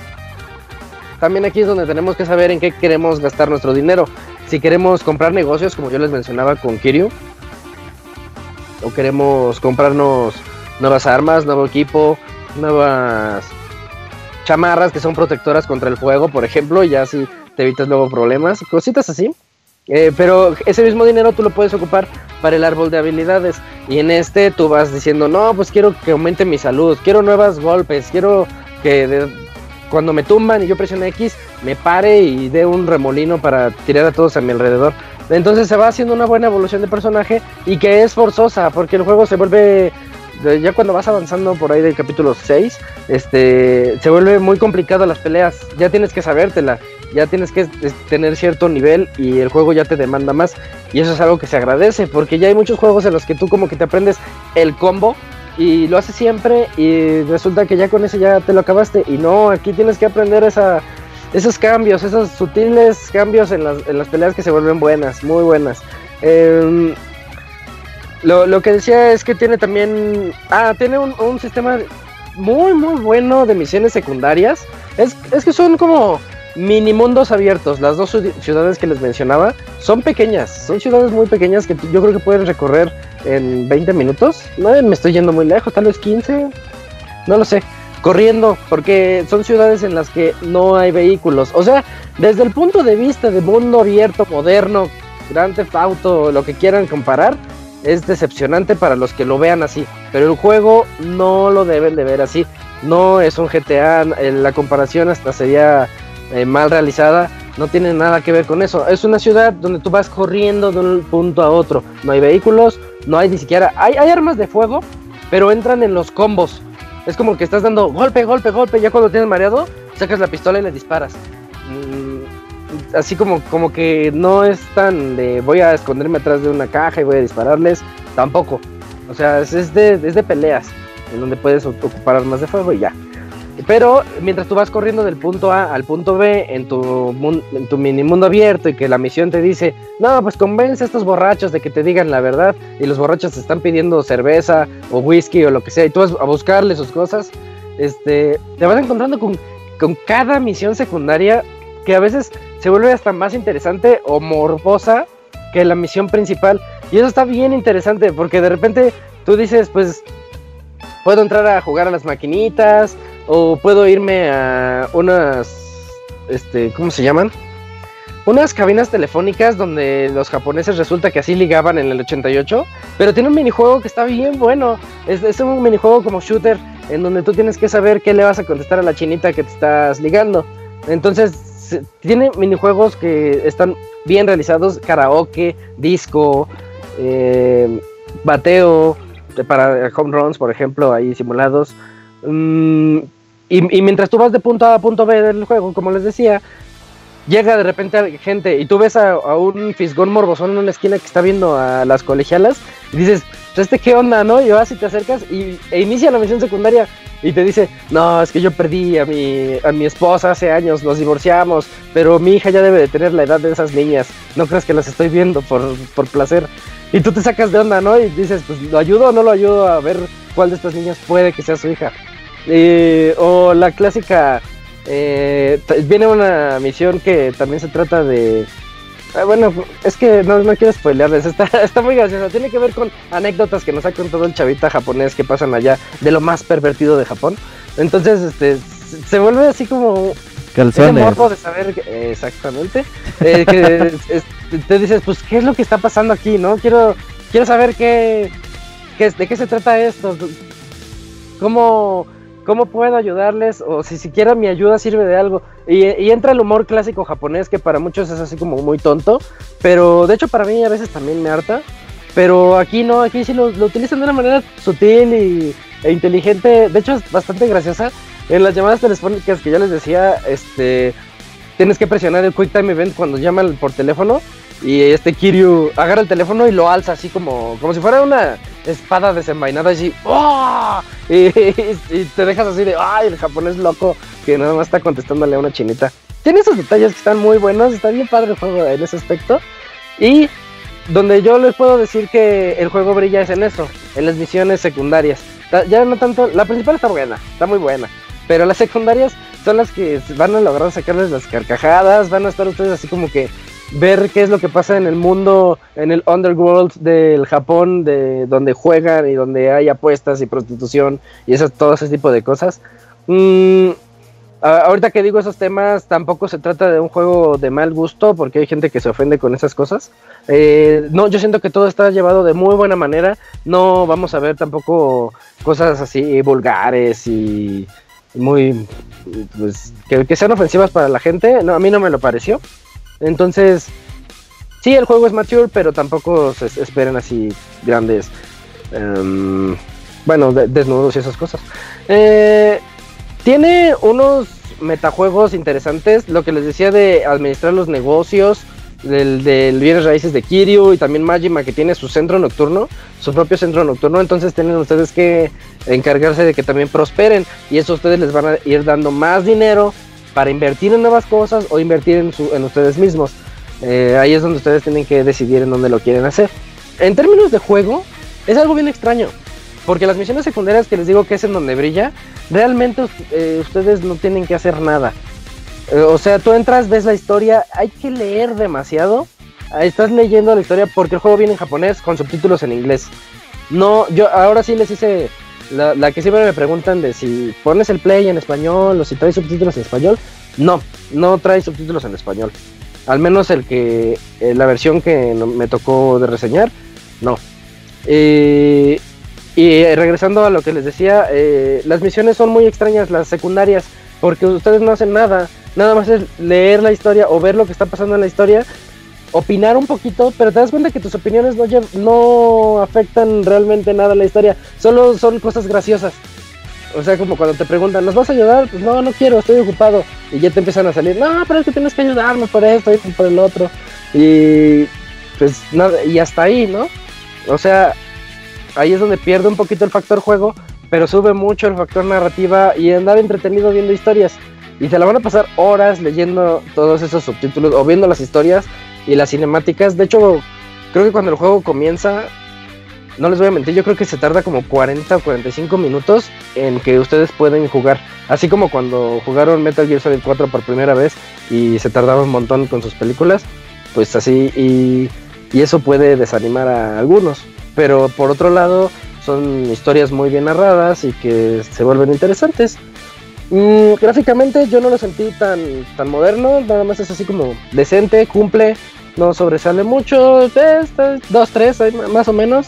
También aquí es donde tenemos que saber en qué queremos gastar nuestro dinero. Si queremos comprar negocios, como yo les mencionaba con Kiryu, o queremos comprarnos nuevas armas, nuevo equipo, nuevas chamarras que son protectoras contra el fuego, por ejemplo, y ya así te evitas luego problemas, cositas así. Eh, pero ese mismo dinero tú lo puedes ocupar para el árbol de habilidades. Y en este tú vas diciendo, no, pues quiero que aumente mi salud, quiero nuevos golpes, quiero que cuando me tumban y yo presione X, me pare y dé un remolino para tirar a todos a mi alrededor. Entonces se va haciendo una buena evolución de personaje y que es forzosa, porque el juego se vuelve, ya cuando vas avanzando por ahí del capítulo 6, este, se vuelve muy complicado las peleas, ya tienes que sabértela. ya tienes que tener cierto nivel y el juego ya te demanda más. Y eso es algo que se agradece, porque ya hay muchos juegos en los que tú como que te aprendes el combo y lo haces siempre y resulta que ya con ese ya te lo acabaste. Y no, aquí tienes que aprender esa, esos cambios, esos sutiles cambios en las, en las peleas que se vuelven buenas, muy buenas. Em, lo, lo, que decía es que tiene también. Ah, tiene un, un, sistema muy, muy bueno de misiones secundarias. Es, es que son como mini mundos abiertos. Las dos ciudades que les mencionaba son pequeñas. Son ciudades muy pequeñas que yo creo que pueden recorrer en 20 minutos. No me estoy yendo muy lejos, tal vez 15. No lo sé. Corriendo, porque son ciudades en las que no hay vehículos. O sea, desde el punto de vista de mundo abierto, moderno, Grand Theft Auto, lo que quieran comparar, es decepcionante para los que lo vean así. Pero el juego no lo deben de ver así. No es un GTA, la comparación hasta sería eh, mal realizada. No tiene nada que ver con eso. Es una ciudad donde tú vas corriendo de un punto a otro. No hay vehículos, no hay ni siquiera... Hay, hay armas de fuego, pero entran en los combos. Es como que estás dando golpe, golpe, golpe. Ya cuando tienes mareado, sacas la pistola y le disparas. Mm, así como, como que no es tan de voy a esconderme atrás de una caja y voy a dispararles. Tampoco. O sea, es, de, es de peleas. En donde puedes ocupar armas de fuego y ya. Pero mientras tú vas corriendo del punto A al punto B en tu, en tu mini mundo abierto y que la misión te dice, no, pues convence a estos borrachos de que te digan la verdad y los borrachos te están pidiendo cerveza o whisky o lo que sea y tú vas a buscarle sus cosas, este, te vas encontrando con, con cada misión secundaria que a veces se vuelve hasta más interesante o morbosa que la misión principal. Y eso está bien interesante porque de repente tú dices, pues puedo entrar a jugar a las maquinitas o puedo irme a unas, este, ¿cómo se llaman? Unas cabinas telefónicas donde los japoneses resulta que así ligaban en el 88, pero tiene un minijuego que está bien bueno. Es, es un minijuego como shooter en donde tú tienes que saber qué le vas a contestar a la chinita que te estás ligando. Entonces, tiene minijuegos que están bien realizados, karaoke, disco, eh, bateo, para home runs, por ejemplo, ahí simulados. Mm, y, mientras tú vas de punto A a punto B del juego, como les decía, llega de repente gente y tú ves a, un fisgón morbosón en una esquina que está viendo a las colegialas y dices, pues, ¿este qué onda, no? Y vas y te acercas y, e inicia la misión secundaria y te dice, no, es que yo perdí a mi, a mi esposa hace años, nos divorciamos, pero mi hija ya debe de tener la edad de esas niñas, no creas que las estoy viendo por, por placer. Y tú te sacas de onda, ¿no? Y dices, pues, ¿lo ayudo o no lo ayudo a ver cuál de estas niñas puede que sea su hija? O la clásica, eh, viene una misión que también se trata de... Ah, bueno, es que no, no quiero spoilearles, está, está muy graciosa. Tiene que ver con anécdotas que nos ha contado el chavita japonés que pasan allá de lo más pervertido de Japón. Entonces, este, se vuelve así como Calzones. morbo de saber exactamente eh, que te dices pues qué es lo que está pasando aquí no quiero quiero saber qué, qué de qué se trata esto cómo ¿Cómo puedo ayudarles? O si siquiera mi ayuda sirve de algo. Y, entra el humor clásico japonés, que para muchos es así como muy tonto. Pero de hecho para mí a veces también me harta. Pero aquí no, aquí sí lo, utilizan de una manera sutil y, e inteligente. De hecho es bastante graciosa. En las llamadas telefónicas que yo les decía, este, tienes que presionar el Quick Time Event cuando llaman por teléfono y este Kiryu agarra el teléfono y lo alza así como, como si fuera una espada desenvainada así. ¡Oh! Y, te dejas así de, ¡ay! El japonés loco que nada más está contestándole a una chinita. Tiene esos detalles que están muy buenos, está bien padre el juego en ese aspecto. Y donde yo les puedo decir que el juego brilla es en eso, en las misiones secundarias. Ya no tanto, la principal está buena, está muy buena. Pero las secundarias son las que van a lograr sacarles las carcajadas, van a estar ustedes así como que ver qué es lo que pasa en el mundo, en el underworld del Japón, de donde juegan y donde hay apuestas y prostitución y eso, todo ese tipo de cosas. Mm, ahorita que digo esos temas, tampoco se trata de un juego de mal gusto, porque hay gente que se ofende con esas cosas. Eh, no, yo siento que todo está llevado de muy buena manera. No vamos a ver tampoco cosas así vulgares y muy, pues, que, que sean ofensivas para la gente. No, a mí no me lo pareció. Entonces, sí, el juego es mature, pero tampoco se esperen así grandes, um, bueno, desnudos y esas cosas. Eh, tiene unos metajuegos interesantes. Lo que les decía de administrar los negocios, del, del bienes raíces de Kiryu y también Majima que tiene su centro nocturno, su propio centro nocturno. Entonces tienen ustedes que encargarse de que también prosperen y eso ustedes les van a ir dando más dinero para invertir en nuevas cosas o invertir en, ustedes mismos. Eh, ahí es donde ustedes tienen que decidir en dónde lo quieren hacer. En términos de juego, es algo bien extraño. Porque las misiones secundarias que les digo que es en donde brilla, realmente eh, ustedes no tienen que hacer nada. Eh, o sea, tú entras, ves la historia, hay que leer demasiado. Ahí Estás leyendo la historia porque el juego viene en japonés con subtítulos en inglés. No, yo ahora sí les hice la, que siempre me preguntan de si pones el play en español o si trae subtítulos en español. No, no trae subtítulos en español. Al menos el que eh, la versión que me tocó de reseñar, no. Eh, y regresando a lo que les decía, eh, las misiones son muy extrañas, las secundarias, porque ustedes no hacen nada, nada más es leer la historia o ver lo que está pasando en la historia, opinar un poquito, pero te das cuenta que tus opiniones no, no afectan realmente nada a la historia, solo son cosas graciosas. O sea, como cuando te preguntan, ¿nos vas a ayudar? Pues no, no quiero, estoy ocupado. Y ya te empiezan a salir, no, pero es que tienes que ayudarme por esto y por el otro. Y pues nada, y hasta ahí, ¿no? O sea, ahí es donde pierde un poquito el factor juego, pero sube mucho el factor narrativa y andar entretenido viendo historias. Y te la van a pasar horas leyendo todos esos subtítulos o viendo las historias y las cinemáticas. De hecho, creo que cuando el juego comienza, no les voy a mentir, yo creo que se tarda como 40 o 45 minutos en que ustedes pueden jugar. Así como cuando jugaron Metal Gear Solid 4 por primera vez y se tardaba un montón con sus películas, pues así, y, y eso puede desanimar a algunos. Pero por otro lado, son historias muy bien narradas y que se vuelven interesantes. Mm, gráficamente yo no lo sentí tan, tan moderno, nada más es así como decente, cumple, no sobresale mucho, dos, tres, más o menos.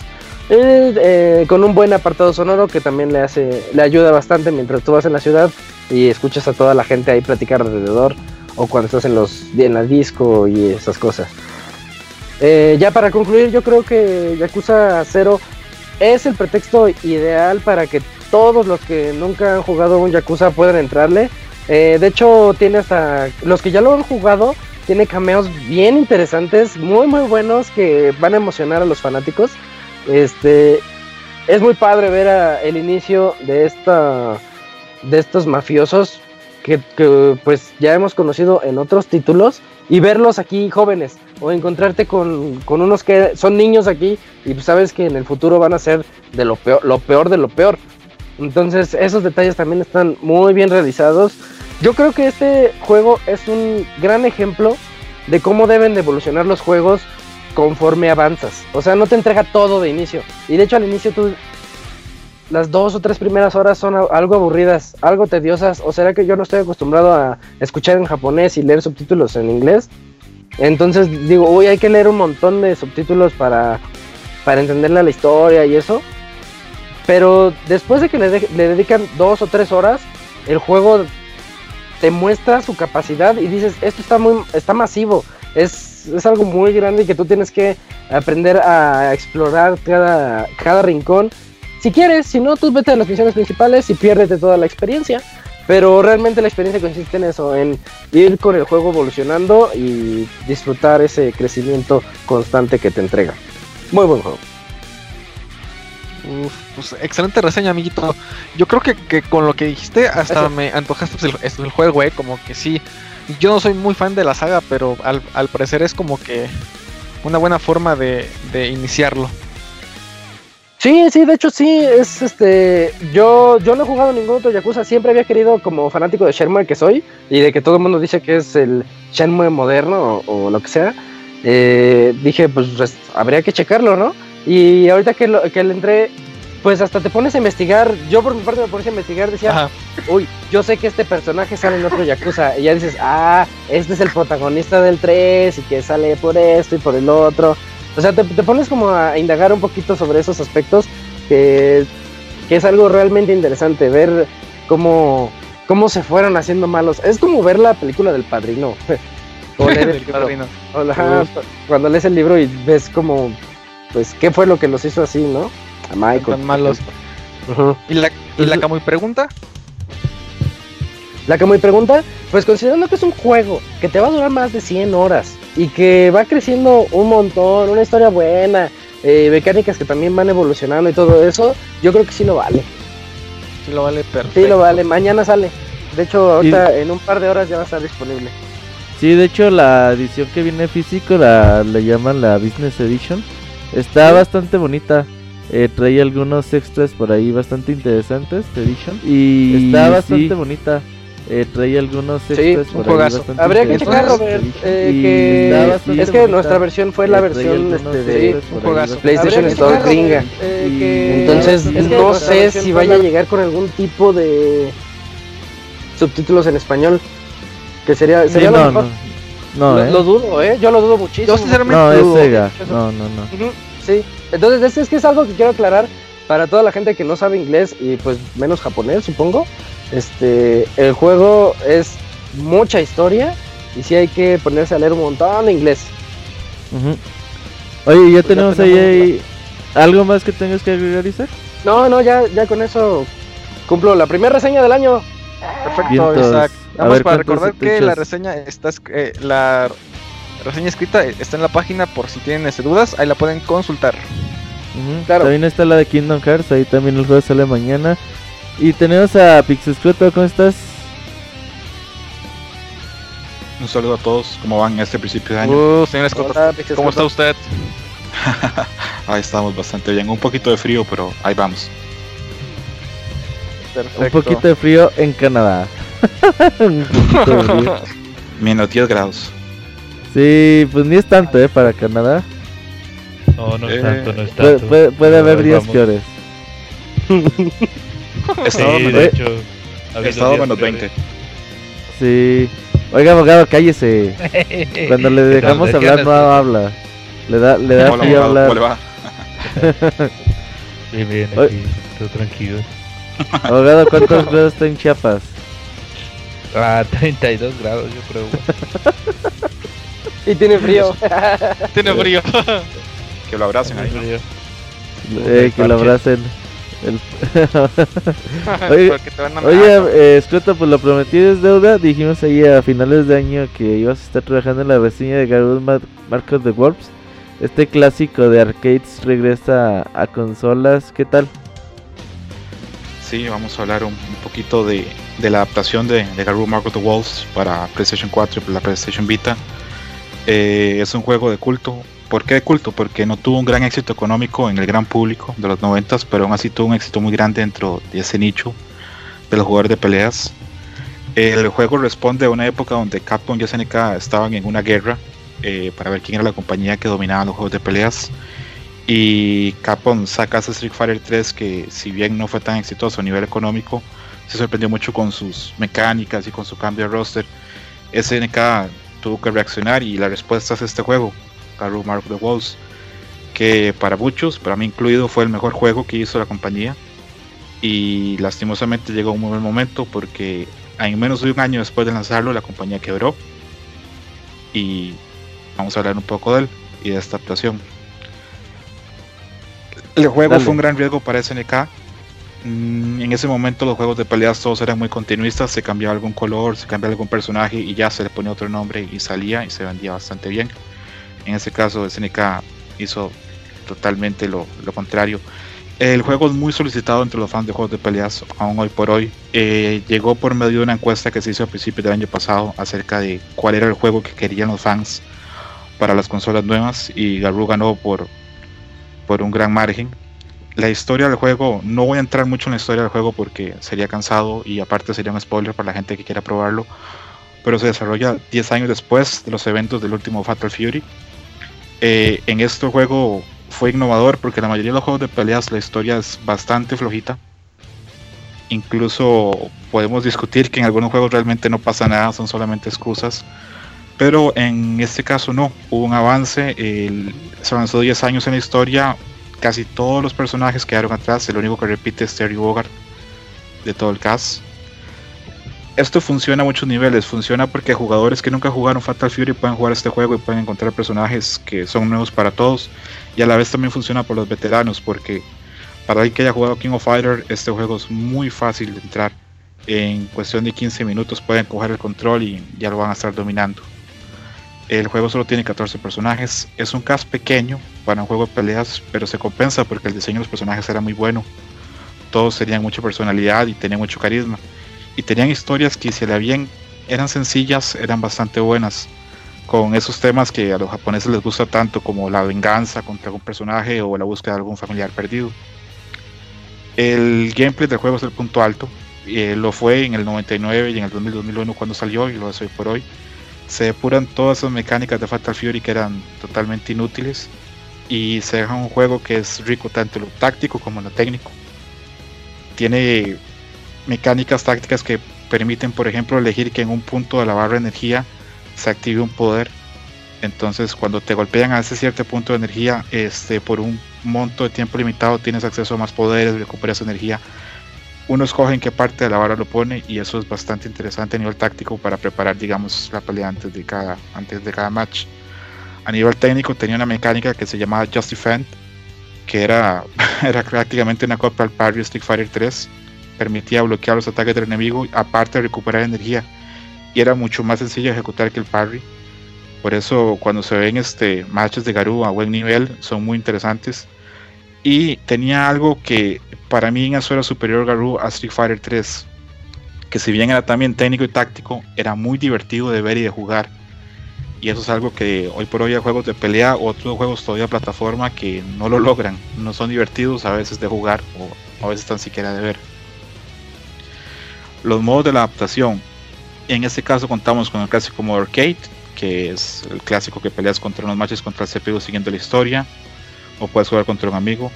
Eh, con un buen apartado sonoro que también le hace, le ayuda bastante mientras tú vas en la ciudad y escuchas a toda la gente ahí platicar alrededor o cuando estás en los en la disco y esas cosas. Eh, ya para concluir, yo creo que Yakuza 0 es el pretexto ideal para que todos los que nunca han jugado un Yakuza puedan entrarle. Eh, de hecho, tiene hasta los que ya lo han jugado, tiene cameos bien interesantes, muy muy buenos que van a emocionar a los fanáticos. Este es muy padre ver a- el inicio de esta de estos mafiosos que, que, pues ya hemos conocido en otros títulos y verlos aquí jóvenes o encontrarte con, con unos que son niños aquí y pues sabes que en el futuro van a ser de lo peor, lo peor de lo peor. Entonces esos detalles también están muy bien realizados. Yo creo que este juego es un gran ejemplo de cómo deben de evolucionar los juegos conforme avanzas. O sea, no te entrega todo de inicio. Y de hecho al inicio tú las dos o tres primeras horas son algo aburridas, algo tediosas, o será que yo no estoy acostumbrado a escuchar en japonés y leer subtítulos en inglés. Entonces digo, uy, hay que leer un montón de subtítulos para, para entenderle la historia y eso. Pero después de que le, le dedican dos o tres horas, el juego te muestra su capacidad y dices, esto está muy, está masivo, es, es algo muy grande que tú tienes que aprender a explorar cada, cada rincón. Si quieres, si no, tú vete a las misiones principales y piérdete toda la experiencia. Pero realmente la experiencia consiste en eso, en ir con el juego evolucionando y disfrutar ese crecimiento constante que te entrega. Muy buen juego. Uf, pues excelente reseña, amiguito. Yo creo que, que con lo que dijiste hasta me antojaste pues, el, juego, eh. Como que sí. Yo no soy muy fan de la saga, pero al, al parecer es como que una buena forma de, de iniciarlo. Sí, sí, de hecho sí, es este, yo, yo no he jugado ningún otro Yakuza, siempre había querido como fanático de Shenmue que soy y de que todo el mundo dice que es el Shenmue moderno o, o lo que sea, eh, dije pues, pues, habría que checarlo, ¿no? Y ahorita que, lo, que le entré, pues hasta te pones a investigar, yo por mi parte me pones a investigar, decía, Ajá. uy, yo sé que este personaje sale en otro Yakuza y ya dices, ah, este es el protagonista del 3 y que sale por esto y por el otro. O sea, te, te pones como a indagar un poquito sobre esos aspectos que, que es algo realmente interesante, ver cómo, cómo se fueron haciendo malos. Es como ver la película del padrino. o leer el cuando lees el libro y ves como, pues, qué fue lo que los hizo así, ¿no? A Michael. Tan malos. ¿Y la, y la Kamui pregunta? La que me pregunta, pues considerando que es un juego que te va a durar más de 100 horas y que va creciendo un montón, una historia buena, eh, mecánicas que también van evolucionando y todo eso, yo creo que sí lo vale. Sí lo vale perfecto. Sí lo vale, mañana sale. De hecho, ahorita en un par de horas ya va a estar disponible. Sí, de hecho la edición que viene físico la le llaman la Business Edition. Está bastante bonita. Eh, trae algunos extras por ahí bastante interesantes Edition. Y está bastante bonita. Eh, trae algunos Sí, extras un por ahí bastante Habría que checar, Robert, eh, que- es que bonita. nuestra versión fue la Eh, versión, este, de- un PlayStation. Store gringa. Y- Entonces, es que no nuestra sé si vaya a llegar con algún tipo de subtítulos en español. Que sería, Sí, sería lo no, mejor. no. No, lo, eh. lo dudo, ¿eh? Yo lo dudo muchísimo. Yo sinceramente No, es dudo. Sega. No, no, no. Sí, entonces es, es que es algo que quiero aclarar para toda la gente que no sabe inglés y pues menos japonés, supongo. Este, el juego es mucha historia y sí hay que ponerse a leer un montón de inglés. Ujú. Oye, ya Pues ya tenemos ahí, algo más que tengas que agregar, Isaac. No, no, ya, ya con eso cumplo la primera reseña del año. Perfecto, Vientos. Isaac. A Nada más ver, para ¿cuántos recordar que echas? la reseña está eh, la reseña escrita está en la página por si tienen este, dudas, ahí la pueden consultar. Claro. También está la de Kingdom Hearts, ahí también el juego sale mañana. Y tenemos a Pixescroto, ¿cómo estás? Un saludo a todos, ¿cómo van en este principio de año? Uh, señor Escoto, Hola, ¿cómo está usted? Ahí estamos bastante bien, un poquito de frío, pero ahí vamos. Perfecto. Un poquito de frío en Canadá. Un poquito de frío. Menos 10 grados. Sí, pues ni es tanto, ¿eh? Para Canadá. No, no es Eh, tanto, no es Puede, tanto. puede- puede Pero haber días vamos. peores. Estado, Sí, menos, de hecho. ha estado menos peores. 20. Sí. Oiga, abogado, cállese. Cuando le dejamos ¿de qué hablar no habla. Le da, le da frío abogado, hablar. ¿cómo le va? Bien, bien, aquí, todo tranquilo. Abogado, ¿cuántos grados está en Chiapas? Ah, 32 grados, yo creo. Y tiene frío. Tiene frío. Que lo abracen ahí. ¿no? Eh, que lo abracen. El... Oye, a Oye, eh, pues lo prometido es deuda. Dijimos ahí a finales de año que ibas a estar trabajando en la reseña de Garou Mar of the Wolves. Este clásico de arcades regresa a, a consolas. ¿Qué tal? Sí, vamos a hablar un, un poquito de, de la adaptación de, de Garou Mark of the Wolves para PlayStation 4 y la PlayStation Vita. Eh, es un juego de culto. ¿Por qué de culto? Porque no tuvo un gran éxito económico en el gran público de los 90, pero aún así tuvo un éxito muy grande dentro de ese nicho de los jugadores de peleas. El juego responde a una época donde Capcom y SNK estaban en una guerra eh, para ver quién era la compañía que dominaba los juegos de peleas. Y Capcom saca ese Street Fighter 3 que si bien no fue tan exitoso a nivel económico, se sorprendió mucho con sus mecánicas y con su cambio de roster. SNK tuvo que reaccionar y la respuesta es este juego, Garou Mark of the Wolves, que para muchos, para mí incluido, fue el mejor juego que hizo la compañía. Y lastimosamente llegó un buen momento porque en menos de un año después de lanzarlo la compañía quebró. Y vamos a hablar un poco de él y de esta actuación. El juego Dale. fue un gran riesgo para SNK. Mm, En ese momento los juegos de peleas todos eran muy continuistas, se cambiaba algún color, se cambiaba algún personaje y ya se le ponía otro nombre y salía y se vendía bastante bien. En ese caso SNK hizo totalmente lo, contrario. El juego es muy solicitado entre los fans de juegos de peleas, aún hoy por hoy. Eh, llegó por medio de una encuesta que se hizo a principios del año pasado acerca de cuál era el juego que querían los fans para las consolas nuevas y Garou ganó por, por un gran margen. La historia del juego, no voy a entrar mucho en la historia del juego porque sería cansado y aparte sería un spoiler para la gente que quiera probarlo, pero se desarrolla 10 años después de los eventos del último Fatal Fury. Eh, en este juego fue innovador porque la mayoría de los juegos de peleas la historia es bastante flojita. Incluso podemos discutir que en algunos juegos realmente no pasa nada, son solamente excusas. Pero en este caso no, hubo un avance, el- se avanzó 10 años en la historia, casi todos los personajes quedaron atrás, el único que repite es Terry Bogard de todo el cast. Esto funciona a muchos niveles, funciona porque jugadores que nunca jugaron Fatal Fury pueden jugar este juego y pueden encontrar personajes que son nuevos para todos y a la vez también funciona por los veteranos porque para alguien que haya jugado King of Fighter este juego es muy fácil de entrar. en cuestión de 15 minutos pueden coger el control y ya lo van a estar dominando. El juego solo tiene 14 personajes, es un cast pequeño para un juego de peleas, pero se compensa porque el diseño de los personajes era muy bueno. Todos tenían mucha personalidad y tenían mucho carisma. Y tenían historias que si le habían, eran sencillas, eran bastante buenas. Con esos temas que a los japoneses les gusta tanto como la venganza contra algún personaje o la búsqueda de algún familiar perdido. El gameplay del juego es el punto alto. Eh, lo fue en el 99 y en el 2001 cuando salió y lo es hoy por hoy se depuran todas esas mecánicas de Fatal Fury que eran totalmente inútiles y se deja un juego que es rico tanto en lo táctico como en lo técnico. Tiene mecánicas tácticas que permiten, por ejemplo, elegir que en un punto de la barra de energía se active un poder. Entonces, cuando te golpean a ese cierto punto de energía, este, por un monto de tiempo limitado, tienes acceso a más poderes, recuperas energía uno escoge en qué parte de la vara lo pone y eso es bastante interesante a nivel táctico para preparar, digamos, la pelea antes de cada, antes de cada match. A nivel técnico tenía una mecánica que se llamaba Just Defend, que era, era prácticamente una copia al parry Street Fighter 3. Permitía bloquear los ataques del enemigo, aparte de recuperar energía. Y era mucho más sencillo ejecutar que el parry. Por eso cuando se ven este matches de Garou a buen nivel son muy interesantes. Y tenía algo que para mí en eso era superior Garou a Street Fighter 3. Que si bien era también técnico y táctico, era muy divertido de ver y de jugar. Y eso es algo que hoy por hoy hay juegos de pelea, otros juegos todavía plataforma que no lo logran. No son divertidos a veces de jugar o a veces tan siquiera de ver. Los modos de la adaptación. En este caso contamos con el clásico modo arcade, que es el clásico que peleas contra unos matches contra el CPU siguiendo la historia. O puedes jugar contra un amigo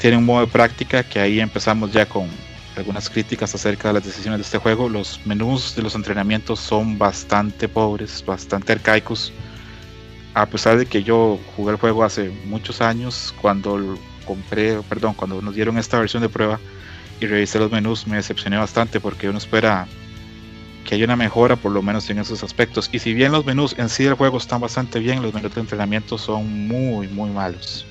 tiene un modo de práctica que ahí empezamos ya con algunas críticas acerca de las decisiones de este juego. Los menús de los entrenamientos son bastante pobres, bastante arcaicos. A pesar de que yo jugué el juego hace muchos años, cuando compré, perdón, cuando nos dieron esta versión de prueba y revisé los menús, me decepcioné bastante porque uno espera que haya una mejora por lo menos en esos aspectos. Y si bien los menús en sí del juego están bastante bien, los menús de entrenamiento son muy, muy malos.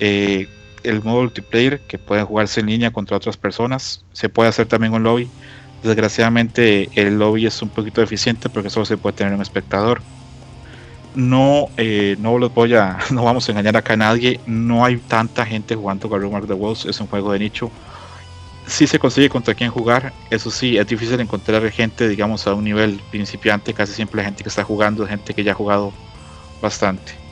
Eh, el modo multiplayer que pueden jugarse en línea contra otras personas. Se puede hacer también un lobby. Desgraciadamente el lobby es un poquito deficiente porque solo se puede tener un espectador. No, eh, no los voy a, no vamos a engañar acá a nadie. No hay tanta gente jugando Garou Mark the Wolves. Es un juego de nicho. Si se consigue contra quién jugar. Eso sí, es difícil encontrar gente, digamos, a un nivel principiante. Casi siempre la gente que está jugando, gente que ya ha jugado bastante.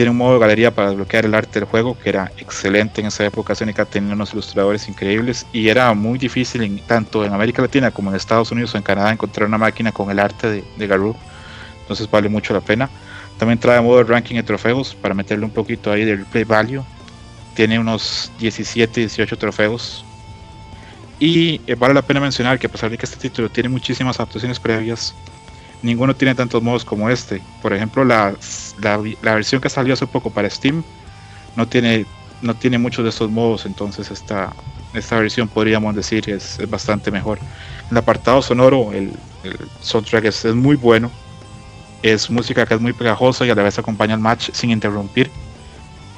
Tiene un modo de galería para desbloquear el arte del juego que era excelente en esa época. Seneca tenía unos ilustradores increíbles y era muy difícil tanto en América Latina como en Estados Unidos o en Canadá encontrar una máquina con el arte de, de Garou. Entonces vale mucho la pena. También trae modo de ranking de trofeos para meterle un poquito ahí de replay value. Tiene unos 17, 18 trofeos. Y eh, vale la pena mencionar que a pesar de que este título tiene muchísimas adaptaciones previas, ninguno tiene tantos modos como este. Por ejemplo, la, la, versión que salió hace poco para Steam no tiene, no tiene muchos de estos modos, entonces esta, esta versión podríamos decir es, bastante mejor. El apartado sonoro, el, soundtrack es, es, muy bueno. Es música que es muy pegajosa y a la vez acompaña el match sin interrumpir.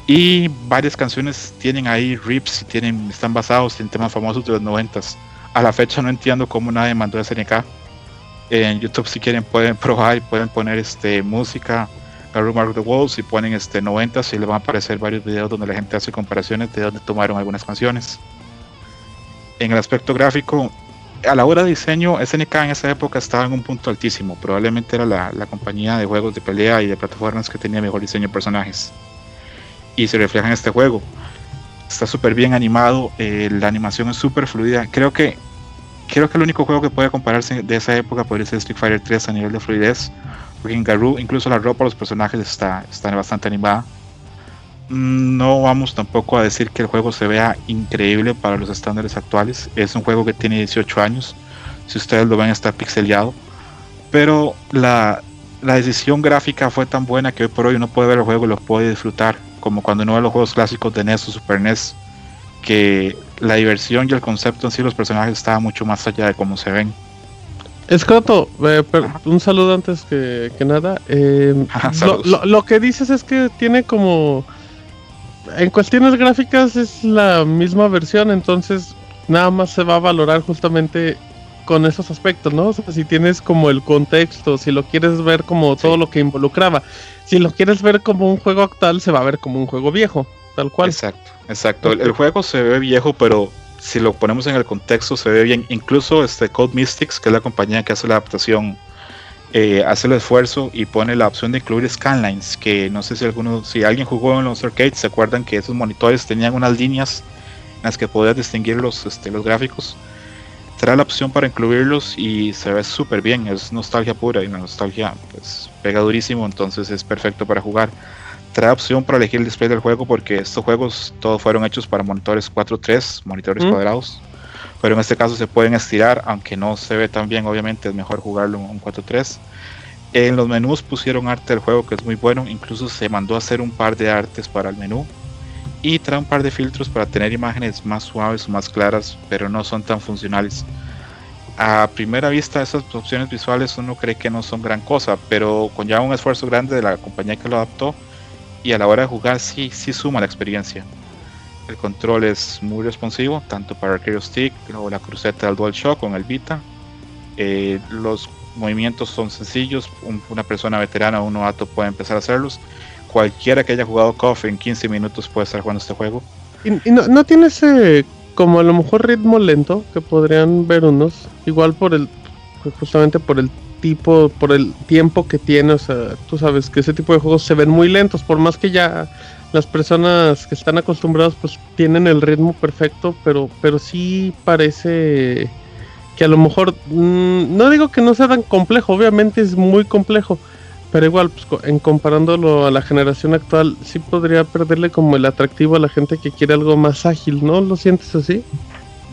Y varias canciones tienen ahí rips y tienen, están basados en temas famosos de los noventas. A la fecha no entiendo cómo nadie mandó a SNK en YouTube si quieren pueden probar y pueden poner este música Garou Mark the Wolves y ponen este 90 y les van a aparecer varios videos donde la gente hace comparaciones de donde tomaron algunas canciones. En el aspecto gráfico, a la hora de diseño, SNK en esa época estaba en un punto altísimo. Probablemente era la, la compañía de juegos de pelea y de plataformas que tenía mejor diseño de personajes. Y se refleja en este juego. Está súper bien animado, eh, la animación es súper fluida. Creo que creo que el único juego que puede compararse de esa época podría ser Street Fighter 3 a nivel de fluidez. Porque en Garou incluso la ropa de los personajes está, está bastante animada. Mm, no vamos tampoco a decir que el juego se vea increíble para los estándares actuales. Es un juego que tiene 18 años. Si ustedes lo ven está pixeleado. Pero la, la decisión gráfica fue tan buena que hoy por hoy uno puede ver el juego y lo puede disfrutar. Como cuando uno ve los juegos clásicos de NES o Super NES. Que la diversión y el concepto en sí los personajes estaba mucho más allá de cómo se ven. Escroto, eh, un saludo antes que, nada. Eh, lo, que dices es que tiene como... En cuestiones gráficas es la misma versión, entonces nada más se va a valorar justamente con esos aspectos, ¿no? O sea, si tienes como el contexto, si lo quieres ver como todo lo que involucraba, si lo quieres ver como un juego actual, se va a ver como un juego viejo, tal cual. Exacto, exacto. El, juego se ve viejo, pero si lo ponemos en el contexto se ve bien. Incluso este Code Mystics, que es la compañía que hace la adaptación, eh, hace el esfuerzo y pone la opción de incluir scanlines, que no sé si alguno, si alguien jugó en los arcades, se acuerdan que esos monitores tenían unas líneas en las que podías distinguir los, este, los gráficos. Trae la opción para incluirlos y se ve súper bien, es nostalgia pura y la nostalgia pues pega durísimo, entonces es perfecto para jugar. Trae opción para elegir el display del juego porque estos juegos todos fueron hechos para monitores 4.3, monitores Mm. cuadrados. Pero en este caso se pueden estirar, aunque no se ve tan bien, obviamente es mejor jugarlo en un 4.3. En los menús pusieron arte del juego que es muy bueno, incluso se mandó a hacer un par de artes para el menú. Y trae un par de filtros para tener imágenes más suaves o más claras, pero no son tan funcionales. A primera vista esas opciones visuales uno cree que no son gran cosa, pero con ya un esfuerzo grande de la compañía que lo adaptó y a la hora de jugar sí, sí suma la experiencia. El control es muy responsivo, tanto para el Arcade Stick o la cruceta del DualShock con el Vita. Eh, los movimientos son sencillos, un- una persona veterana o un novato puede empezar a hacerlos. Cualquiera que haya jugado KOF en 15 minutos puede estar jugando este juego. Y, y no, no tiene ese, como a lo mejor ritmo lento, que podrían ver unos, igual por el, justamente por el tipo, por el tiempo que tiene, o sea, tú sabes que ese tipo de juegos se ven muy lentos, por más que ya las personas que están acostumbradas pues tienen el ritmo perfecto, pero, pero sí parece que a lo mejor, mm, no digo que no sea tan complejo, obviamente es muy complejo, pero igual, pues, en comparándolo a la generación actual, sí podría perderle como el atractivo a la gente que quiere algo más ágil, ¿no? ¿Lo sientes así?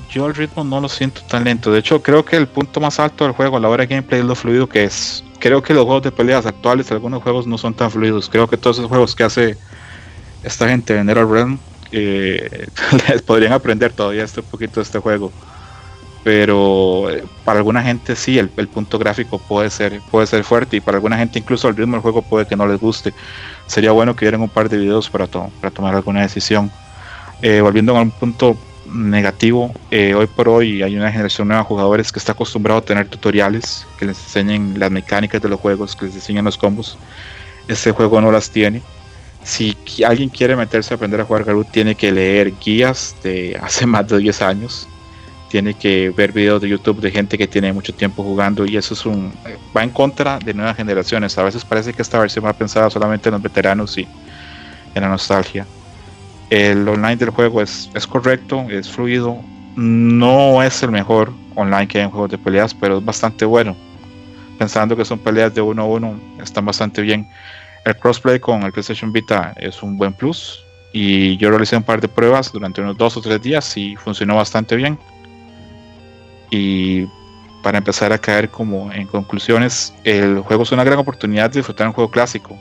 Yo el ritmo no lo siento tan lento. De hecho, creo que el punto más alto del juego a la hora de gameplay es lo fluido que es. Creo que los juegos de peleas actuales, algunos juegos no son tan fluidos. Creo que todos esos juegos que hace esta gente de NetherRealm eh, les podrían aprender todavía este poquito de este juego. Pero eh, para alguna gente sí, el, punto gráfico puede ser, puede ser fuerte y para alguna gente incluso el ritmo del juego puede que no les guste. Sería bueno que vieran un par de videos para, to- para tomar alguna decisión. Eh, volviendo a un punto negativo, eh, hoy por hoy hay una generación nueva de jugadores que está acostumbrado a tener tutoriales que les enseñen las mecánicas de los juegos, que les enseñen los combos. Este juego no las tiene. Si alguien quiere meterse a aprender a jugar Garou, tiene que leer guías de hace más de 10 años. Tiene que ver videos de YouTube de gente que tiene mucho tiempo jugando y eso es un eh, va en contra de nuevas generaciones. A veces parece que esta versión va pensada solamente en los veteranos y en la nostalgia. El online del juego es, es correcto, es fluido. No es el mejor online que hay en juegos de peleas, pero es bastante bueno. Pensando que son peleas de uno a uno, están bastante bien. El crossplay con el PlayStation Vita es un buen plus. Y yo realicé un par de pruebas durante unos dos o tres días y funcionó bastante bien. Y para empezar a caer como en conclusiones, el juego es una gran oportunidad de disfrutar un juego clásico.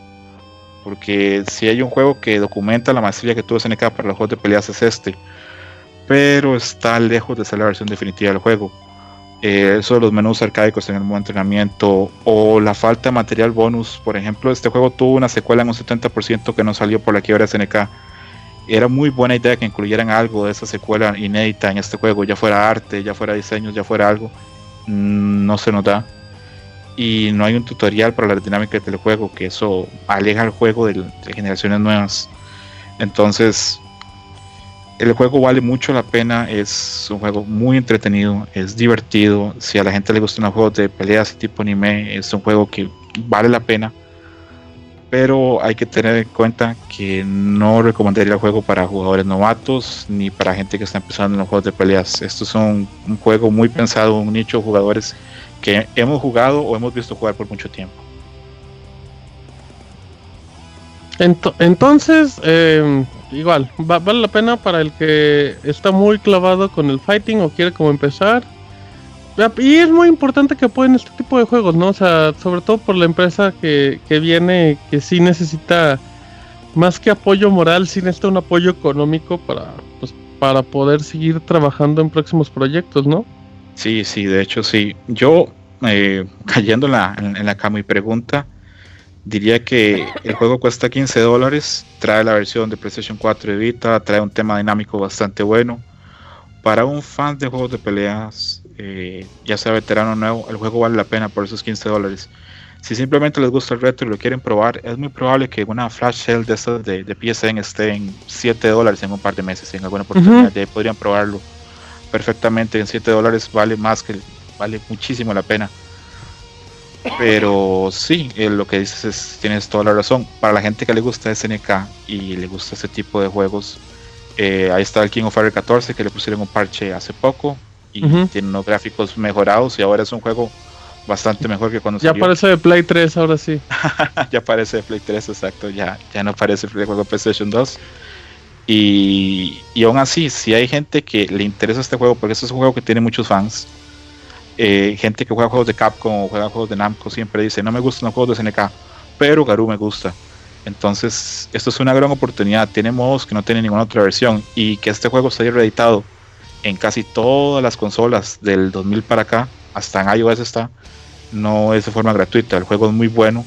Porque si hay un juego que documenta la maestría que tuvo SNK para los juegos de peleas es este. Pero está lejos de ser la versión definitiva del juego. Eh, eso de los menús arcaicos en el modo entrenamiento o la falta de material bonus. Por ejemplo, este juego tuvo una secuela en un 70% que no salió por la quiebra de SNK. Era muy buena idea que incluyeran algo de esa secuela inédita en este juego, ya fuera arte, ya fuera diseños, ya fuera algo. Mm, No se nos da y no hay un tutorial para las dinámicas del juego, que eso aleja al juego de, de generaciones nuevas. Entonces, el juego vale mucho la pena, es un juego muy entretenido, es divertido. Si a la gente le gustan los juegos de peleas tipo anime, es un juego que vale la pena. Pero hay que tener en cuenta que no recomendaría el juego para jugadores novatos ni para gente que está empezando en los juegos de peleas. Esto es un, un juego muy pensado, un nicho de jugadores que hemos jugado o hemos visto jugar por mucho tiempo. Ento- entonces, eh, igual, va- vale la pena para el que está muy clavado con el fighting o quiere como empezar. Y es muy importante que apoyen este tipo de juegos, ¿no? O sea, sobre todo por la empresa que, que viene, que sí necesita más que apoyo moral, sí necesita un apoyo económico para, pues, para poder seguir trabajando en próximos proyectos, ¿no? Sí, sí, de hecho sí. Yo, eh, cayendo en la, en, en la cama y pregunta, diría que el juego cuesta 15 dólares, trae la versión de PlayStation 4 y Vita, trae un tema dinámico bastante bueno. para un fan de juegos de peleas, eh, ya sea veterano o nuevo, el juego vale la pena por esos 15 dólares. Si simplemente les gusta el retro y lo quieren probar, es muy probable que una flash sale de estas de, de PSN esté en 7 dólares en un par de meses, en alguna oportunidad. Y ahí podrían probarlo perfectamente. En 7 dólares vale más que vale muchísimo la pena. Pero sí, eh, lo que dices es, tienes toda la razón. Para la gente que le gusta SNK y le gusta ese tipo de juegos, eh, ahí está el King of Fire 14 que le pusieron un parche hace poco y tiene unos gráficos mejorados y ahora es un juego bastante mejor que cuando Ya salió. parece de Play 3, ahora sí. ya parece Play 3, exacto, ya, ya no parece el juego de PlayStation 2. Y, y aún así, si hay gente que le interesa este juego, porque este es un juego que tiene muchos fans, eh, gente que juega juegos de Capcom o juega juegos de Namco siempre dice, no me gustan los juegos de SNK, pero Garou me gusta. Entonces, esto es una gran oportunidad, tiene modos que no tiene ninguna otra versión y que este juego haya reeditado en casi todas las consolas del 2000 para acá, hasta en iOS está, no es de forma gratuita, el juego es muy bueno,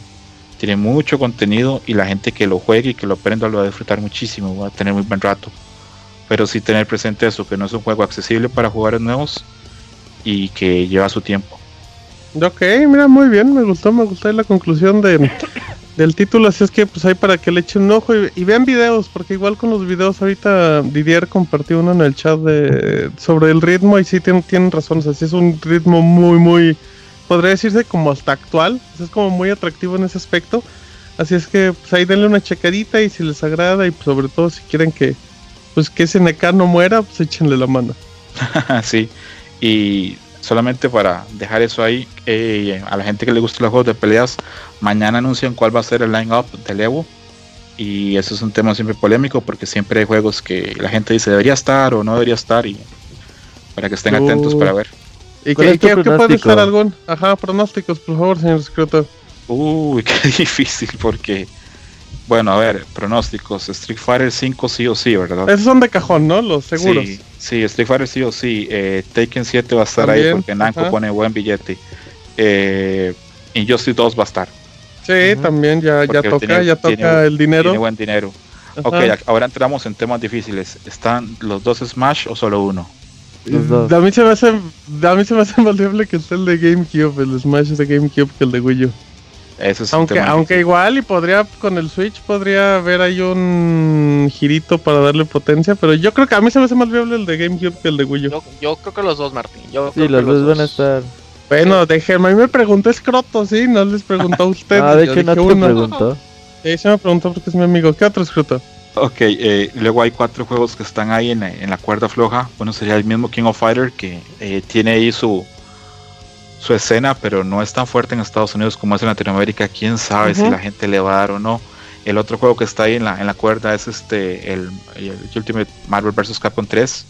tiene mucho contenido y la gente que lo juegue y que lo aprenda lo va a disfrutar muchísimo, va a tener muy buen rato. Pero sí tener presente eso, que no es un juego accesible para jugadores nuevos y que lleva su tiempo. Ok, mira, muy bien, me gustó, me gustó la conclusión de, del título, así es que pues ahí para que le echen un ojo y, y vean videos, porque igual con los videos ahorita Didier compartió uno en el chat de sobre el ritmo y sí tienen, tienen razón, o sea, es un ritmo muy, muy, podría decirse como hasta actual, es como muy atractivo en ese aspecto, así es que pues ahí denle una checadita y si les agrada y pues, sobre todo si quieren que pues que SNK no muera, pues échenle la mano. sí, y solamente para dejar eso ahí, eh, a la gente que le gusta los juegos de peleas, mañana anuncian cuál va a ser el line-up del Evo. Y eso es un tema siempre polémico porque siempre hay juegos que la gente dice debería estar o no debería estar y para que estén atentos para ver. ¿Y ¿Cuál qué, es tu qué- qué puede ser algún? Ajá, pronósticos, por favor, señor Scroto. Uy, qué difícil porque, bueno, a ver, pronósticos, Street Fighter 5 sí o sí, ¿verdad? Esos son de cajón, ¿no? Los seguros. Sí, sí, Street Fighter sí o sí. Eh, Taken 7 va a estar ahí También, porque Namco ajá. pone buen billete. Eh, Injustice 2 va a estar. Sí, también ya, ya toca, tiene- ya toca tiene- el dinero. Tiene buen dinero. Ajá. Ok, ahora entramos en temas difíciles. ¿Están los dos Smash o solo uno? Los dos. A mí se me hace, a mí se me hace más viable que el de GameCube, el Smash de GameCube que el de Wii U. Ese es un Aunque, aunque igual y podría con el Switch podría haber ahí un girito para darle potencia, pero yo creo que a mí se me hace más viable el de GameCube que el de Wii U. Yo, yo creo que los dos, Martín. Yo Sí, creo que los dos van a estar. Bueno, déjenme, a mí me preguntó Scroto, sí, no les preguntó a ustedes. Ah, de hecho no te uno. preguntó. Sí, se me preguntó porque es mi amigo. ¿Qué otro Scroto? Ok, eh, luego hay cuatro juegos que están ahí en la, en la cuerda floja. Uno sería el mismo King of Fighter que eh, tiene ahí su, su escena, pero no es tan fuerte en Estados Unidos como es en Latinoamérica. Quién sabe si la gente le va a dar o no. El otro juego que está ahí en la, en la cuerda es este el, el Ultimate Marvel vs. Capcom 3,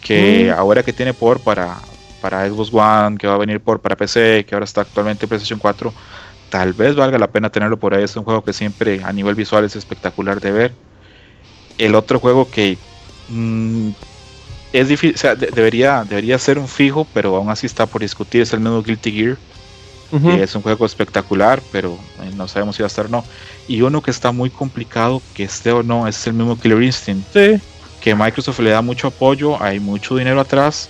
que Mm. ahora que tiene por para, para Xbox One, que va a venir por para PC, que ahora está actualmente en PlayStation 4, tal vez valga la pena tenerlo por ahí. Es un juego que siempre a nivel visual es espectacular de ver. El otro juego que mm, es difícil, o sea, de- debería, debería ser un fijo, pero aún así está por discutir, es el nuevo Guilty Gear. Es un juego espectacular, pero eh, no sabemos si va a estar o no. Y uno que está muy complicado, que esté o no, es el mismo Killer Instinct. Sí. Que Microsoft le da mucho apoyo, hay mucho dinero atrás,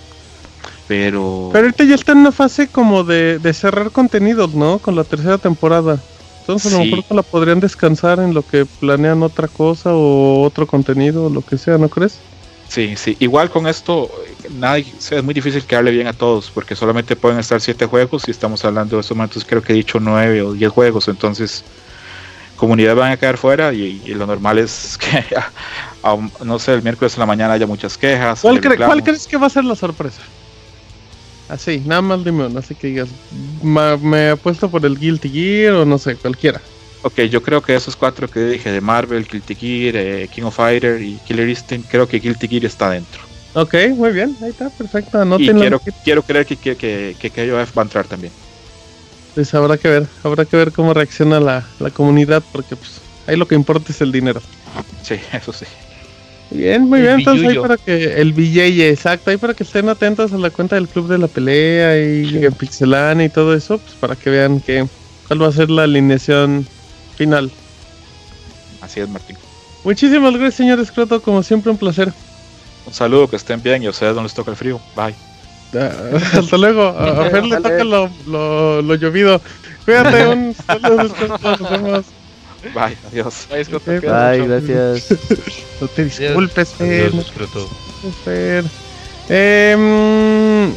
pero... Pero ahorita ya está en una fase como de, de cerrar contenidos, ¿no? Con la tercera temporada. Entonces a lo Sí. mejor la podrían descansar en lo que planean otra cosa o otro contenido o lo que sea, ¿no crees? Sí, sí. Igual con esto, es muy difícil que hable bien a todos, porque solamente pueden estar siete juegos y estamos hablando de estos momentos, creo que he dicho nueve o diez juegos, entonces comunidad van a quedar fuera y, y lo normal es que, a- no sé, el miércoles en la mañana haya muchas quejas. ¿Cuál, haya cre- reclamos. cuál crees que va a ser la sorpresa? Así, nada más dime uno, así que digas, ma- me apuesto por el Guilty Gear o no sé, cualquiera. Ok, yo creo que esos cuatro que dije de Marvel, Guilty Gear, eh, King of Fighter y Killer Instinct, creo que Guilty Gear está dentro. Ok, muy bien, ahí está, perfecto, y quiero, quiero creer que, que, que, que KOF va a entrar también. Pues habrá que ver, habrá que ver cómo reacciona la, la comunidad, porque pues ahí lo que importa es el dinero. Sí, eso sí. Bien, muy El bien, entonces ahí para que el billete, exacto, ahí para que estén atentos a la cuenta del Club de la Pelea y en Pixelania y todo eso, pues para que vean que cuál va a ser la alineación final. Así es, Martín. Muchísimas gracias, señor Escroto, como siempre un placer. Un saludo, que estén bien y a ustedes no les toca el frío. Bye. Ah, Hasta luego. A a Fer le toca lo, lo, lo llovido. Cuídate, un saludo. Nos vemos. Bye, adiós. Bye, Scott, gracias. No te disculpes, Fer. Adiós, no disfruto. te disculpes, Fer. Em,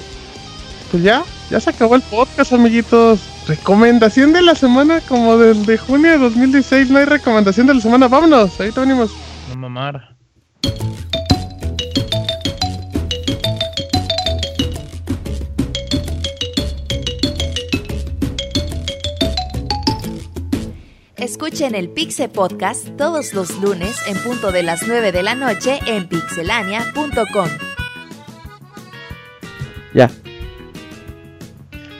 pues ya, ya se acabó el podcast, amiguitos. Recomendación de la semana, como del de junio de 2016. No hay recomendación de la semana. Vámonos, ahorita venimos. No mamar. Escuchen el Pixe Podcast todos los lunes en punto de las 9 de la noche en pixelania.com. Ya.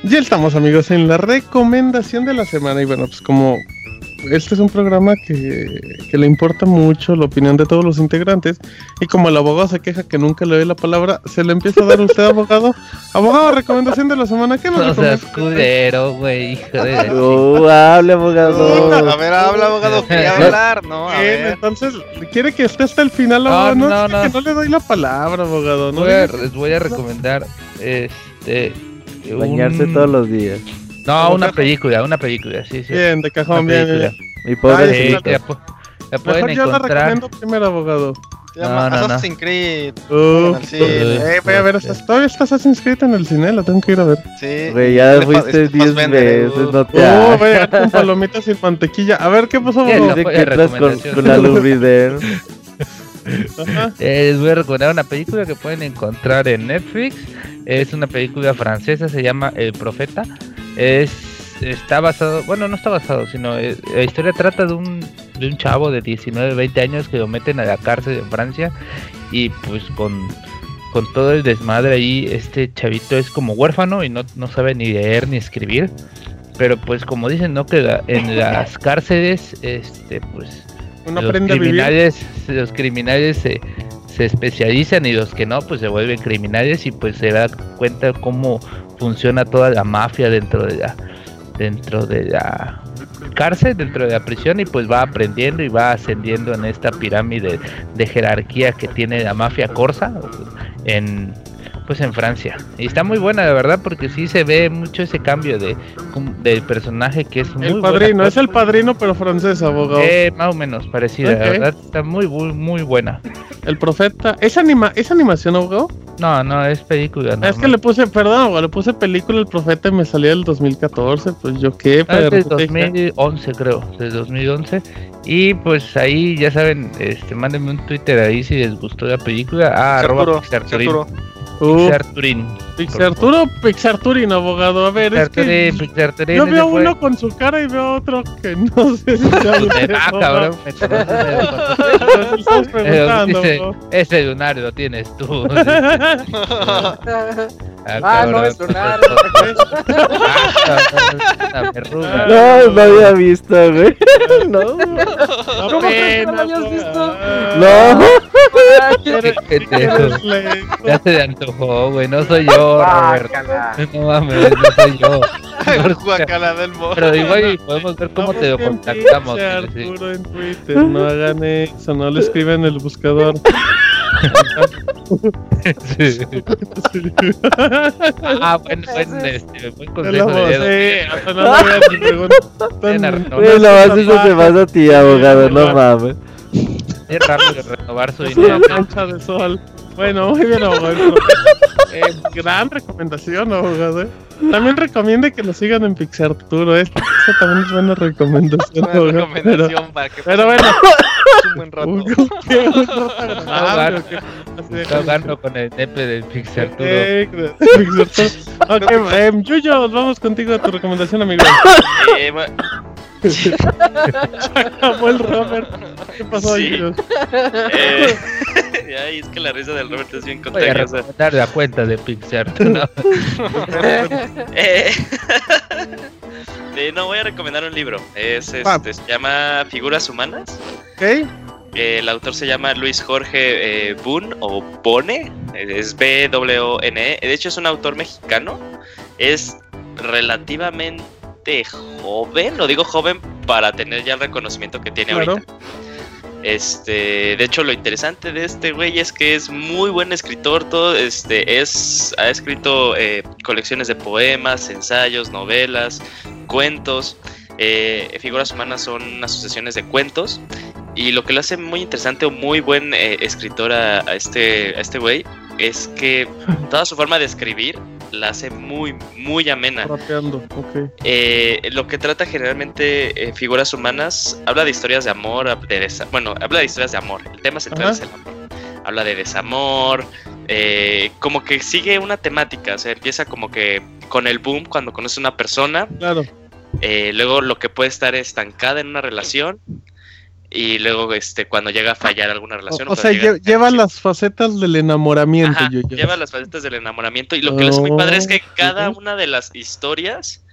Ya estamos amigos en la recomendación de la semana y bueno, pues como este es un programa que, que le importa mucho la opinión de todos los integrantes y como el abogado se queja que nunca le doy la palabra, se le empieza a dar a usted abogado. Abogado, recomendación de la semana, ¿qué nos No seas culero, güey, hijo de... Uh, hable, abogado. A ver, habla, abogado. Quería hablar, ¿no? A Bien, ver. entonces, quiere que esté hasta el final, No, abogado. No, no, no. que no le doy la palabra, abogado. No Voy a- diga- les voy a recomendar este Bañarse un- todos los días. No, una película, una película, sí, sí. Bien, de cajón, bien, bien. Mi pobre Sí, sí, la, la pueden Mejor yo la encontrar. recomiendo primero, abogado. Se llama No, no, no. Assassin's Creed. Uh, al cine. eh, voy a ver, ¿estás- todavía estás inscrito en el cine, la tengo que ir a ver. Sí. Güey, ya fuiste este 10 Fassbender, veces, uh. no te hagas. voy a llegar con palomitas sin mantequilla. A ver, ¿qué pasó, Sí, abogado? la- Dice que entras con, recomendación. con la lubriden. Ajá. Eh, les voy a recomendar una película que pueden encontrar en Netflix. Es una película francesa, se llama El Profeta. Es está basado, bueno, no está basado, sino eh, la historia trata de un de un chavo de 19, 20 años que lo meten a la cárcel en Francia y pues con con todo el desmadre ahí, este chavito es como huérfano y no, no sabe ni leer ni escribir. Pero pues como dicen, ¿no? Que la- en las cárceles, este, pues Uno los aprende a vivir. criminales, los criminales se, se especializan y los que no, pues se vuelven criminales y pues se da cuenta cómo funciona toda la mafia dentro de la dentro de la cárcel, dentro de la prisión y pues va aprendiendo y va ascendiendo en esta pirámide de jerarquía que tiene la mafia corsa en pues en Francia. Y está muy buena, de verdad, porque sí se ve mucho ese cambio de del personaje que es muy El padrino, es el padrino, pero francés, abogado. Eh, más o menos parecida, la verdad está muy muy, muy buena. El profeta. ¿Es, anima ¿Es animación, abogado? No, no, es película. Es que le puse, perdón, abogado, le puse película El Profeta y me salía el 2014. Pues yo qué, Ah, es del pero. 2011 creo, del 2011 y pues ahí ya saben, este, mándenme un Twitter ahí si les gustó la película, ah, arroba Arturo. Uh, Pixarturín, Pixarturo, Pixarturin, abogado. A ver, es que. Pixarturín, Pixarturín, Yo ese veo fue- uno con su cara y veo otro que no sé si ah, cabrón, me Eh, preguntando, abogado. ese lunar lo tienes tú. Ah, no es lunar. Ah, cabrón, es una verruga. No, no había visto, güey. No. ¿Cómo crees que no lo habías visto? No. Ya se le antojó, güey. No soy yo, Robert. Guácala. No mames, no soy yo. Guacala del morro. Pero igual y podemos ver cómo te lo Busquen contactamos. pinche sí. Arturo en Twitter, no hagan eso, no le escriban en el buscador. Sí. Ah, buen, buen, este, buen consejo de dedo. sí, hasta no me. Güey, la base eso se pasa a ti, abogado, no mames. Es rápido renovar su dinero. una mancha de sol. Bueno, muy bien, abogado. Eh, gran recomendación, abogado. eh. También recomiende que lo sigan en Pixarturo. eh. Esa también es buena recomendación. Una abogado, recomendación para que Pero, pero bueno, un buen rato. un, qué un rato agradable, ¿o qué? Así de- Está jugando con el nepe del Pixarturo. Eh, Pixarturo. Ok, em, Yuyo, vamos contigo a tu recomendación, amigo. Eh, ma- Se acabó el Robert. ¿Qué pasó, Sí. Yuyo? eh, ay, es que la risa del Robert es bien Voy a contagiosa. la cuenta de Pixarturo. Eh, eh, no, voy a recomendar un libro. Es, este, se llama Figuras Humanas. ¿Ok? Eh, el autor se llama Luis Jorge eh, Boone o Bone. Es B-W-N-E. De hecho, es un autor mexicano. Es relativamente joven. Lo digo joven para tener ya el reconocimiento que tiene Claro. ahorita. Este, de hecho, lo interesante de este güey es que es muy buen escritor. Todo, este, es, ha escrito eh, colecciones de poemas, ensayos, novelas, cuentos. Eh, figuras humanas son asociaciones de cuentos. Y lo que lo hace muy interesante o muy buen eh, escritor a, a este a este güey es que toda su forma de escribir la hace muy, muy amena. Rapeando. Eh, lo que trata generalmente eh, figuras humanas habla de historias de amor, de bueno, habla de historias de amor. El tema central Ajá. es el amor. Habla de desamor, eh, como que sigue una temática, o sea, empieza como que con el boom cuando conoces a una persona, Claro. eh, luego lo que puede estar estancada en una relación y luego este cuando llega a fallar alguna relación. o sea, llega- lleva las facetas del enamoramiento, Ajá, yo, yo. lleva las facetas del enamoramiento y lo que le hace muy padre es que Oh, cada una de las historias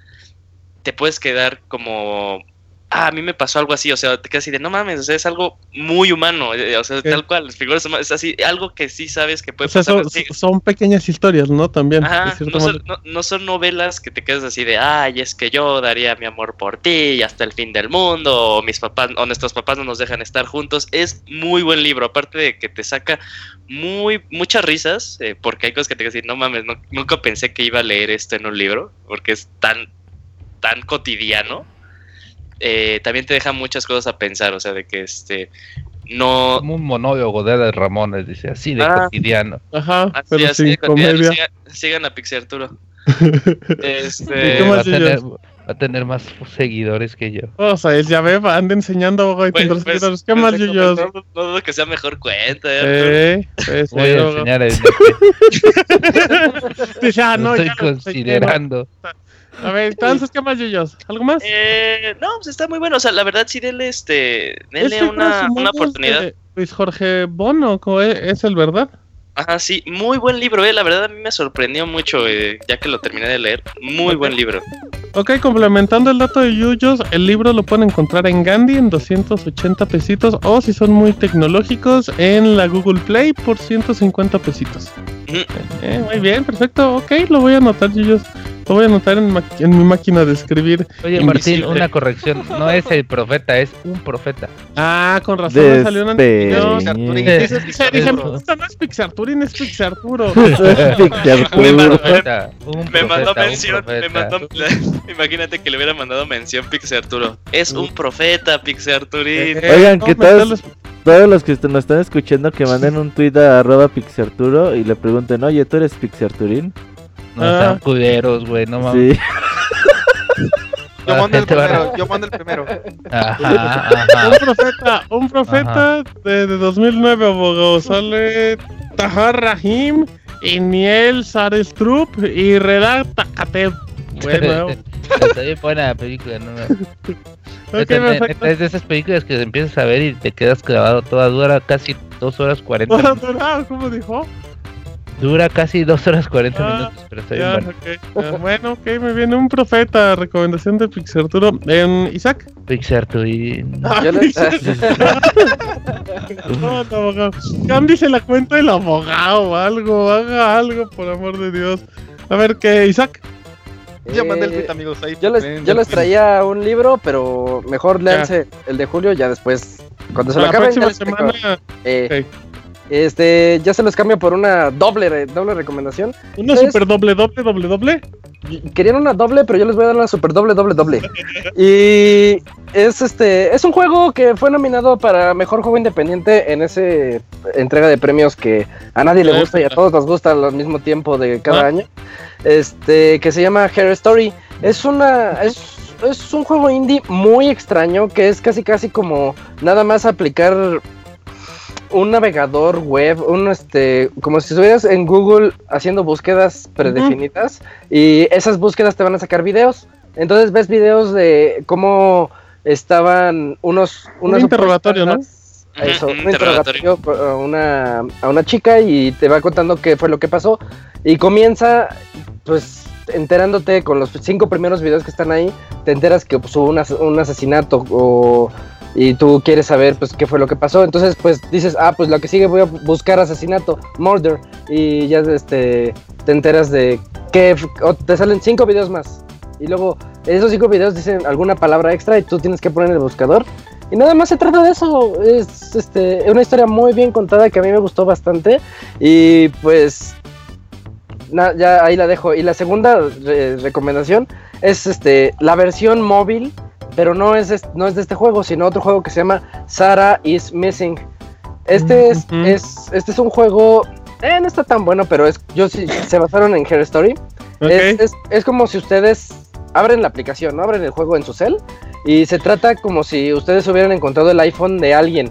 te puedes quedar como ah, a mí me pasó algo así, o sea, te quedas así de no mames, o sea, es algo muy humano, eh, o sea, tal cual, las figuras humanas, es así, algo que sí sabes que puede O sea, pasar. son, pequeñas historias, ¿no? También. Ajá, no son, manera. no, no son novelas que te quedas así de, ay, es que yo daría mi amor por ti y hasta el fin del mundo, o mis papás, o nuestros papás no nos dejan estar juntos. Es muy buen libro, aparte de que te saca muy, muchas risas, eh, porque hay cosas que te quedas así, no mames, no- nunca pensé que iba a leer esto en un libro, porque es tan, tan cotidiano. Eh, también te deja muchas cosas a pensar, o sea, de que este, no, Como un monólogo de Eder Ramones, dice, así de Ah. cotidiano. Ajá, así, pero así sin de cotidiano, sigan, sigan a Pixie Arturo. Este, ¿Qué va, a tener, va a tener más seguidores que yo. O sea, él ya ve, va, anda enseñando Pues, pues, seguidores. ¿Qué pues, más, no- Yuyos? No, no dudo que sea mejor cuenta. ¿eh? Eh, pues, Voy a enseñar el Dice, ah, no, estoy lo considerando. A ver, entonces, ¿qué más, Yuyos? ¿Algo más? Eh, no, pues está muy bueno. O sea, la verdad, sí, denle, este, denle Este una, una oportunidad. de Luis Jorge Bono, ¿cómo es, es el verdad? Ajá, sí, muy buen libro, eh. La verdad, a mí me sorprendió mucho, eh, ya que lo terminé de leer. Muy buen libro. Ok, complementando el dato de Yuyos, el libro lo pueden encontrar en Gandhi en 280 pesitos o si son muy tecnológicos en la Google Play por 150 pesitos. Eh, muy bien, perfecto. Ok, lo voy a anotar, Yuyos. Lo voy a anotar en, mi máquina de escribir. Oye, Martín, una corrección. No es el profeta, es un profeta. Ah, con razón salió una Despeñe. notificación. Dije, esto no es Pixarturin, es Pixarturo. Me mandó, me mandó mención, me mandó, imagínate que le hubiera mandado mención Pixie Arturo. Es un profeta, Pixie Arturín. Oigan, que todos, todos los que est- nos están escuchando que manden un tweet a arroba Pixarturo y le pregunten, oye, ¿tú eres Pixarturín? No sean culeros, güey, no mames. Sí. Yo mando el primero, yo mando el primero. Ajá, ajá. Un profeta, un profeta de, de 2009, abogado. Sale Tahar Rahim, Iniel Sarestrup y Redat Takatev. Bueno, Está bien buena la película, no me- es de esas películas que empiezas a ver y te quedas clavado. Toda dura casi dos horas 40 Ah, minutos. durado, ¿cómo dijo? Dura casi dos horas 40 Ah, minutos, pero está bien Ya, bueno. ok. Ah, bueno, ok, me viene un profeta. Recomendación de Pixarturo. En Isaac. Pixar, tú y... Ah. No, no, abogado. Cámbiese la cuenta del abogado o algo. Haga algo, por amor de Dios. A ver, ¿qué, Isaac? Ya mandé el Eh, tweet, amigos. Ahí Yo les, yo les traía un libro, pero mejor léanse el de Julio, ya después, cuando se lo La acaben, ya próxima semana. Eh, Este, ya se los cambio por una doble, doble recomendación. Una super doble, doble, doble, doble. Querían una doble, pero yo les voy a dar una super doble, doble, doble. Y es este, es un juego que fue nominado para mejor juego independiente en ese entrega de premios que a nadie le gusta y a todos nos gusta al mismo tiempo de cada Ah. año. Este, que se llama Hair Story. Es una, es, es un juego indie muy extraño que es casi casi como nada más aplicar un navegador web, un este, como si estuvieras en Google haciendo búsquedas predefinidas y esas búsquedas te van a sacar videos. Entonces ves videos de cómo estaban unos Un unas interrogatorio, ¿no? Eso, un un interrogatorio. interrogatorio a una, a una chica y te va contando qué fue lo que pasó. Y comienza, pues, enterándote con los cinco primeros videos que están ahí, te enteras que pues, hubo un, as- un asesinato o, y tú quieres saber, pues, qué fue lo que pasó. Entonces, pues, dices, ah, pues, lo que sigue voy a buscar asesinato, murder, y ya, este, te enteras de que te salen cinco videos más. Y luego, esos cinco videos dicen alguna palabra extra y tú tienes que poner en el buscador. Y nada más se trata de eso. Es este, una historia muy bien contada que a mí me gustó bastante. Y pues ya ahí la dejo. Y la segunda re- recomendación es este la versión móvil, pero no es, es- no es de este juego, sino otro juego que se llama Sarah is Missing. Este es, Ujú. es este es un juego eh, no está tan bueno, pero es yo sí se basaron en Her Story. Es, es- es como si ustedes abren la aplicación, ¿no? Abren el juego en su cel y se trata como si ustedes hubieran encontrado el iPhone de alguien.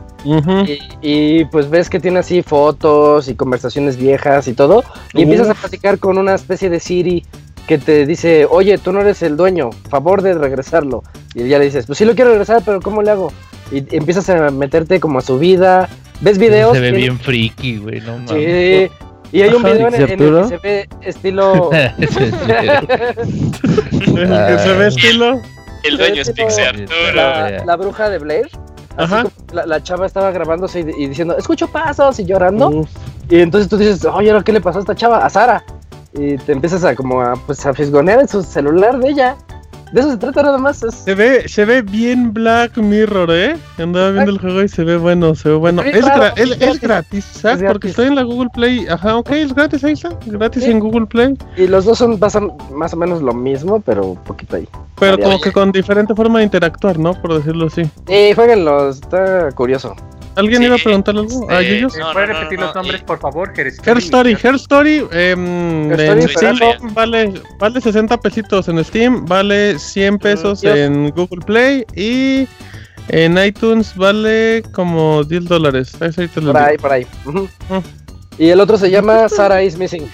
Y, y, pues ves que tiene así fotos y conversaciones viejas y todo. Y empiezas a platicar con una especie de Siri que te dice, oye, tú no eres el dueño, favor de regresarlo. Y ya le dices, pues sí lo quiero regresar, pero ¿cómo le hago? Y empiezas a meterte como a su vida, ves videos. Se ve tiene- bien friki, güey, no mames. Sí. Y hay un video en, en el ¿Pixel que se ve estilo... El que se ve estilo. El dueño es Pixar. la, la bruja de Blair. Así Ajá. como la, la chava estaba grabándose y, y diciendo, escucho pasos y llorando. Uf. Y entonces tú dices, oye, ¿ahora ¿qué le pasó a esta chava? A Sara. Y te empiezas a como a, pues, a fisgonear en su celular de ella. De eso se trata nada más. Es, Se ve, se ve bien Black Mirror, ¿eh? Andaba viendo el juego y se ve bueno, se ve bueno. Es, gra- es, gratis. gratis, ¿sabes? Es Porque estoy en la Google Play. Ajá, ok, es gratis, ahí está. Gratis Sí. en Google Play. y los dos son pasan más o menos lo mismo, pero un poquito ahí. Pero como que con diferente forma de interactuar, ¿no? Por decirlo así. Y jueguenlo, está curioso. ¿Alguien Sí, iba a preguntar algo? ¿A este, ellos? no, ¿Puedes no, repetir no, los nombres, y- por favor? Her Her Story, Her Story, Her en Story, Steam vale, vale 60 pesitos en Steam, vale 100 pesos en Google Play y en iTunes vale como 10 dólares. Ahí Por ahí, por ahí. Ujú. Mm. Y el otro se llama Sarah is Missing.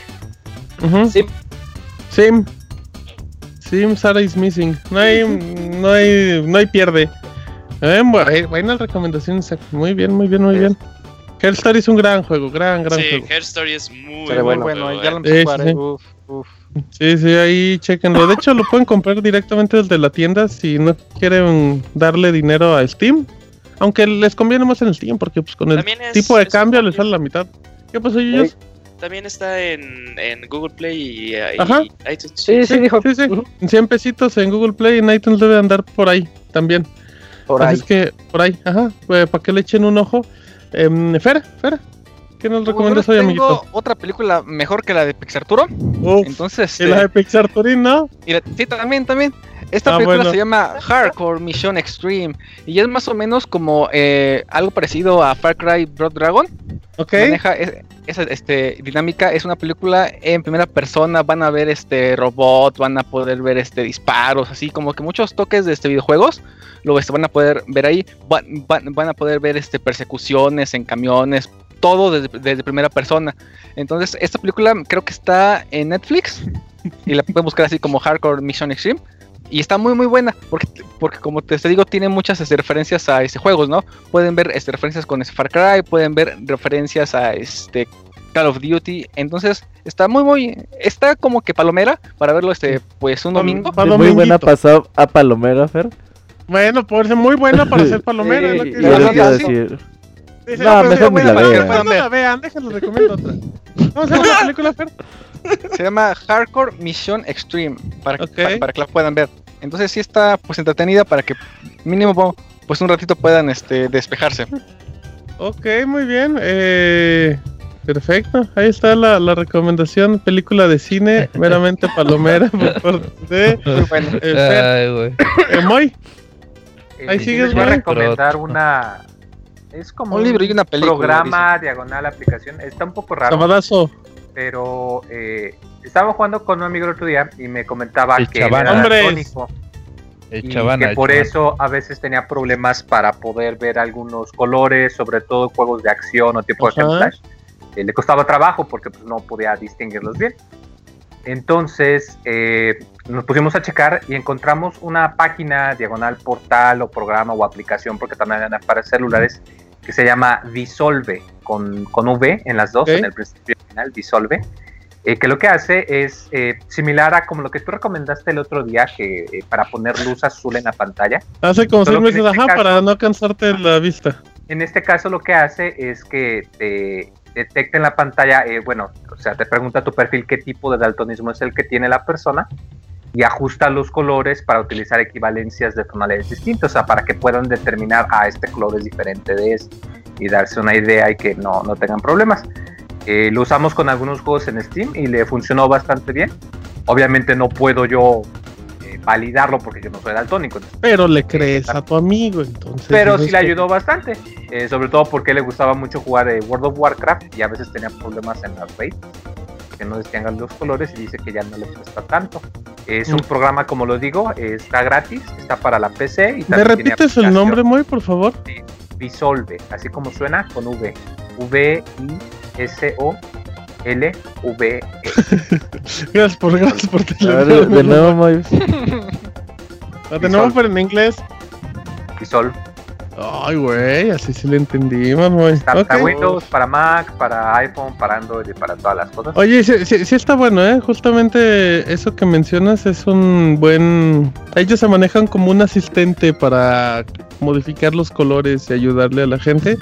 Ujú. Sí. Sim. Sim, Sarah is missing. No hay, no hay, no hay pierde. Eh, bu- buena recomendación, Isaac. Muy bien, muy bien, muy bien. Her Story es un gran juego, gran, gran Sí, juego. Her Story es muy, Pero muy bueno, bueno. Bueno, ya lo eh. empecé Sí, a jugar, sí, eh. sí. Uf, uf. Sí, sí, ahí chequenlo. De hecho, lo pueden comprar directamente desde la tienda si no quieren darle dinero a Steam. Aunque les conviene más en Steam, porque pues, con el es- tipo de cambio les sale la mitad. ¿Qué pasó, Yuyos? También está en, en Google Play y, y Ajá. iTunes. Sí, sí, dijo. Sí, sí. Ujú. 100 pesitos en Google Play y en iTunes debe andar por ahí también. Por Así ahí. es que, por ahí, ajá, pues, para que le echen un ojo. Em, Fer, Fer, ¿qué nos Pues, recomiendas hoy, tengo amiguito? otra película mejor que la de Pixarturo. Uf, Entonces, y la de este, Pixar Turín, ¿no? y la- sí, también, también. Esta Ah, película bueno. se llama Hardcore Mission Extreme y es más o menos como eh, algo parecido a Far Cry Blood Dragon. Ok. Maneja es- esa este, dinámica, es una película en primera persona, van a ver este robot, van a poder ver este disparos, así como que muchos toques de este videojuegos, lo este, van a poder ver ahí, van, van- van a poder ver este persecuciones en camiones, todo desde, desde primera persona. Entonces, esta película creo que está en Netflix y la pueden buscar así como Hardcore Mission Extreme. Y está muy muy buena, porque, porque como te, te digo, tiene muchas este, referencias a este, juegos, ¿no? Pueden ver este, referencias con este, Far Cry, pueden ver referencias a este Call of Duty. Entonces, está muy muy, está como que palomera para verlo este, pues un domingo. muy buena pasada a Palomera, Fer. Bueno, puede ser muy buena para ser palomera. es lo que- Sí, Yo no decir. Dice, No, ah, mejor ni la vean. pues, no la vean, déjenlo recomiendo otra. ¿Cómo se llama la película, Fer? Se llama Hardcore Mission Extreme, para, Ok. para, para que la puedan ver. Entonces sí está pues entretenida para que mínimo pues un ratito puedan este despejarse. Ok, muy bien. Eh, perfecto. Ahí está la, la recomendación. Película de cine meramente palomera por parte de Muy bueno. eh. Ay, güey. Eh, Moy. Eh, Ahí sigues, voy a recomendar una. Es como Un libro y una película, Programa, diagonal, aplicación. Está un poco raro. Sabadazo. pero eh, estaba jugando con un amigo el otro día y me comentaba El que chavana. era daltónico El y chavana, que el por chavana. eso a veces tenía problemas para poder ver algunos colores, sobre todo juegos de acción o tipo Ajá. de flash. Eh, le costaba trabajo porque pues, no podía distinguirlos bien. Entonces eh, nos pusimos a checar y encontramos una página diagonal portal o programa o aplicación porque también eran para celulares que se llama Disolve con, con V en las dos, en el principio y final, Disolve. Eh, que lo que hace es eh, similar a como lo que tú recomendaste el otro día, que eh, para poner luz azul en la pantalla. Hace como Solo seis meses, este ajá, caso- para no cansarte la vista. En este caso lo que hace es que te detecta en la pantalla, eh, bueno, o sea, te pregunta tu perfil qué tipo de daltonismo es el que tiene la persona y ajusta los colores para utilizar equivalencias de tonalidades distintas, o sea, para que puedan determinar, ah, este color es diferente de este, y darse una idea y que no, no tengan problemas. Eh, lo usamos con algunos juegos en Steam y le funcionó bastante bien. Obviamente no puedo yo eh, validarlo porque yo no soy daltónico. Pero le crees a tu amigo, entonces. Pero sí le ayudó bastante, eh, sobre todo porque le gustaba mucho jugar World of Warcraft y a veces tenía problemas en las rates que no distingan los colores y dice que ya no le cuesta tanto. Es un mm. programa, como lo digo, está gratis, está para la PC. Y ¿Me repites el nombre, muy por favor? Sí, Visolve, así como suena, con V. V-I-S-O-L-V-E. gracias por, gracias por De nuevo, muy. De nuevo, pero en inglés. Visolve. Ay, güey, así sí lo entendimos, güey. Está para Windows, para Mac, para iPhone, para Android y para todas las cosas. Oye, sí, sí, está bueno, ¿eh? Justamente eso que mencionas es un buen... Ellos se manejan como un asistente para modificar los colores y ayudarle a la gente.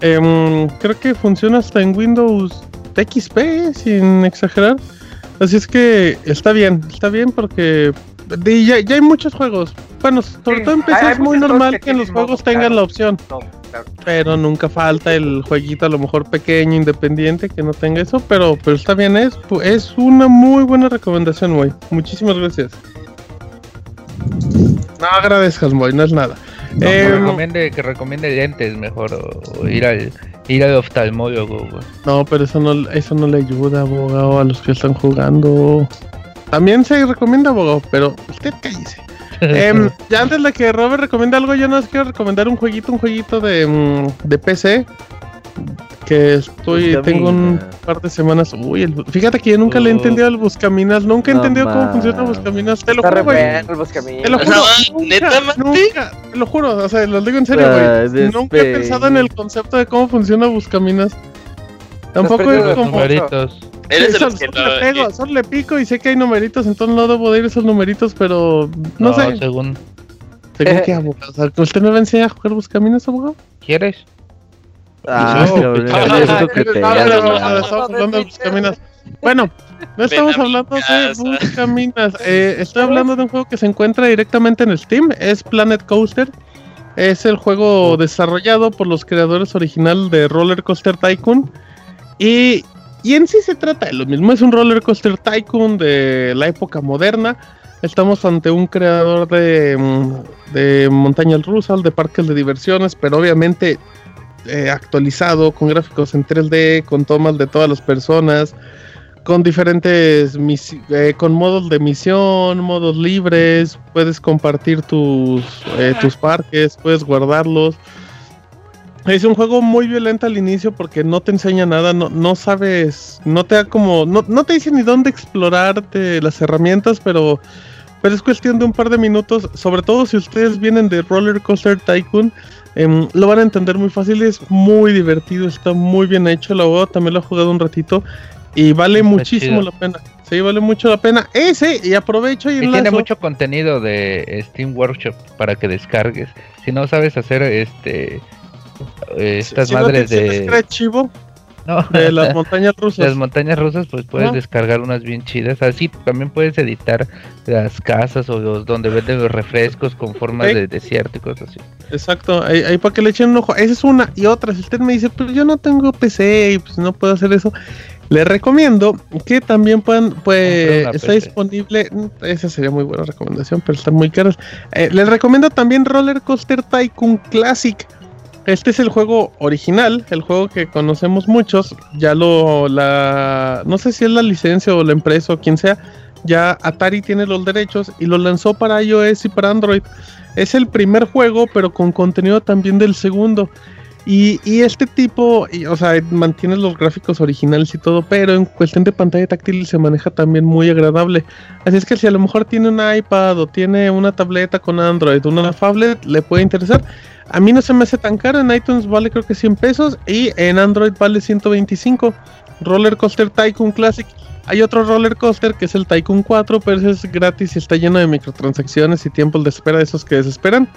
Em, creo que funciona hasta en Windows XP, sin exagerar. Así es que está bien, está bien porque ya, ya hay muchos juegos. Bueno, sobre todo en PC es muy normal que, los juegos tengan la opción. Pero nunca falta el jueguito a lo mejor pequeño, independiente, que no tenga eso. Pero, pero está bien, es, es una muy buena recomendación, güey. Muchísimas gracias. No agradezcas, güey, no es nada. que, em, recomiende, que recomiende lentes mejor o, ir al ir al oftalmólogo, güey. No, pero eso no, eso no le ayuda, abogado, a los que están jugando. También se recomienda, abogado, pero usted cállese. Em, ya antes de que Robert recomiende algo, yo no os quiero recomendar un jueguito, un jueguito de, mm, de PC. Que estoy, tengo un par de semanas. Uy, fíjate que yo nunca le he entendido al Buscaminas, nunca he entendido cómo funciona Buscaminas. Te lo juro, güey. Te lo juro. nunca, nunca, te lo juro, o sea, lo digo en serio, güey. Nunca he pensado en el concepto de cómo funciona Buscaminas. Tampoco es como. Eres solo, le pego, solo le pico y sé que hay numeritos, entonces no debo de ir esos numeritos, pero no, no sé. Según. Según qué abogado. O sea, ¿Usted me va a enseñar a jugar buscaminos, abogado? ¿Quieres? Ah, Bueno, no estamos hablando de Buscaminas. Eh, estoy hablando de un juego que se encuentra directamente en el Steam. Es Planet Coaster. Es el juego desarrollado por los creadores original de Roller Coaster Tycoon. Y en sí se trata de lo mismo, es un roller coaster tycoon de la época moderna. Estamos ante un creador de, mm, de montañas rusas, de parques de diversiones, pero obviamente eh, actualizado, con gráficos en 3D, con tomas de todas las personas, con diferentes, eh, con modos de misión, modos libres, puedes compartir tus, eh, tus parques, puedes guardarlos. Es un juego muy violento al inicio porque no te enseña nada, no, no sabes, no te da como, no, no te dice ni dónde explorarte las herramientas, pero, pero es cuestión de un par de minutos, sobre todo si ustedes vienen de Roller Coaster Tycoon, em, lo van a entender muy fácil, es muy divertido, está muy bien hecho, la voz también lo he jugado un ratito y vale muchísimo la pena. Sí, vale mucho la pena. Ese, y aprovecho y, y tiene mucho contenido de Steam Workshop para que descargues. Si no sabes hacer este eh, estas madres de. Chivo, de las montañas rusas. Las montañas rusas, pues puedes descargar unas bien chidas. Así también puedes editar las casas o los, donde venden los refrescos con formas de desierto y cosas así. Exacto, ahí, para que le echen un ojo. Esa es una. Y otra, si usted me dice, pues yo no tengo PC y pues no puedo hacer eso. Le recomiendo que también puedan, pues está disponible, esa sería muy buena recomendación, pero están muy caras. Eh, les recomiendo también Roller Coaster Tycoon Classic. Este es el juego original, el juego que conocemos muchos. Ya lo, la, no sé si es la licencia o la empresa o quien sea. Ya Atari tiene los derechos y lo lanzó para iOS y para Android. Es el primer juego, pero con contenido también del segundo. Y, este tipo, o sea, mantiene los gráficos originales y todo, pero en cuestión de pantalla táctil se maneja también muy agradable. Así es que si a lo mejor tiene un iPad o tiene una tableta con Android, una tablet, le puede interesar. A mí no se me hace tan caro, en iTunes vale creo que 100 pesos y en Android vale 125. Roller Coaster Tycoon Classic. Hay otro roller coaster que es el Tycoon 4, pero ese es gratis y está lleno de microtransacciones y tiempos de espera de esos que desesperan.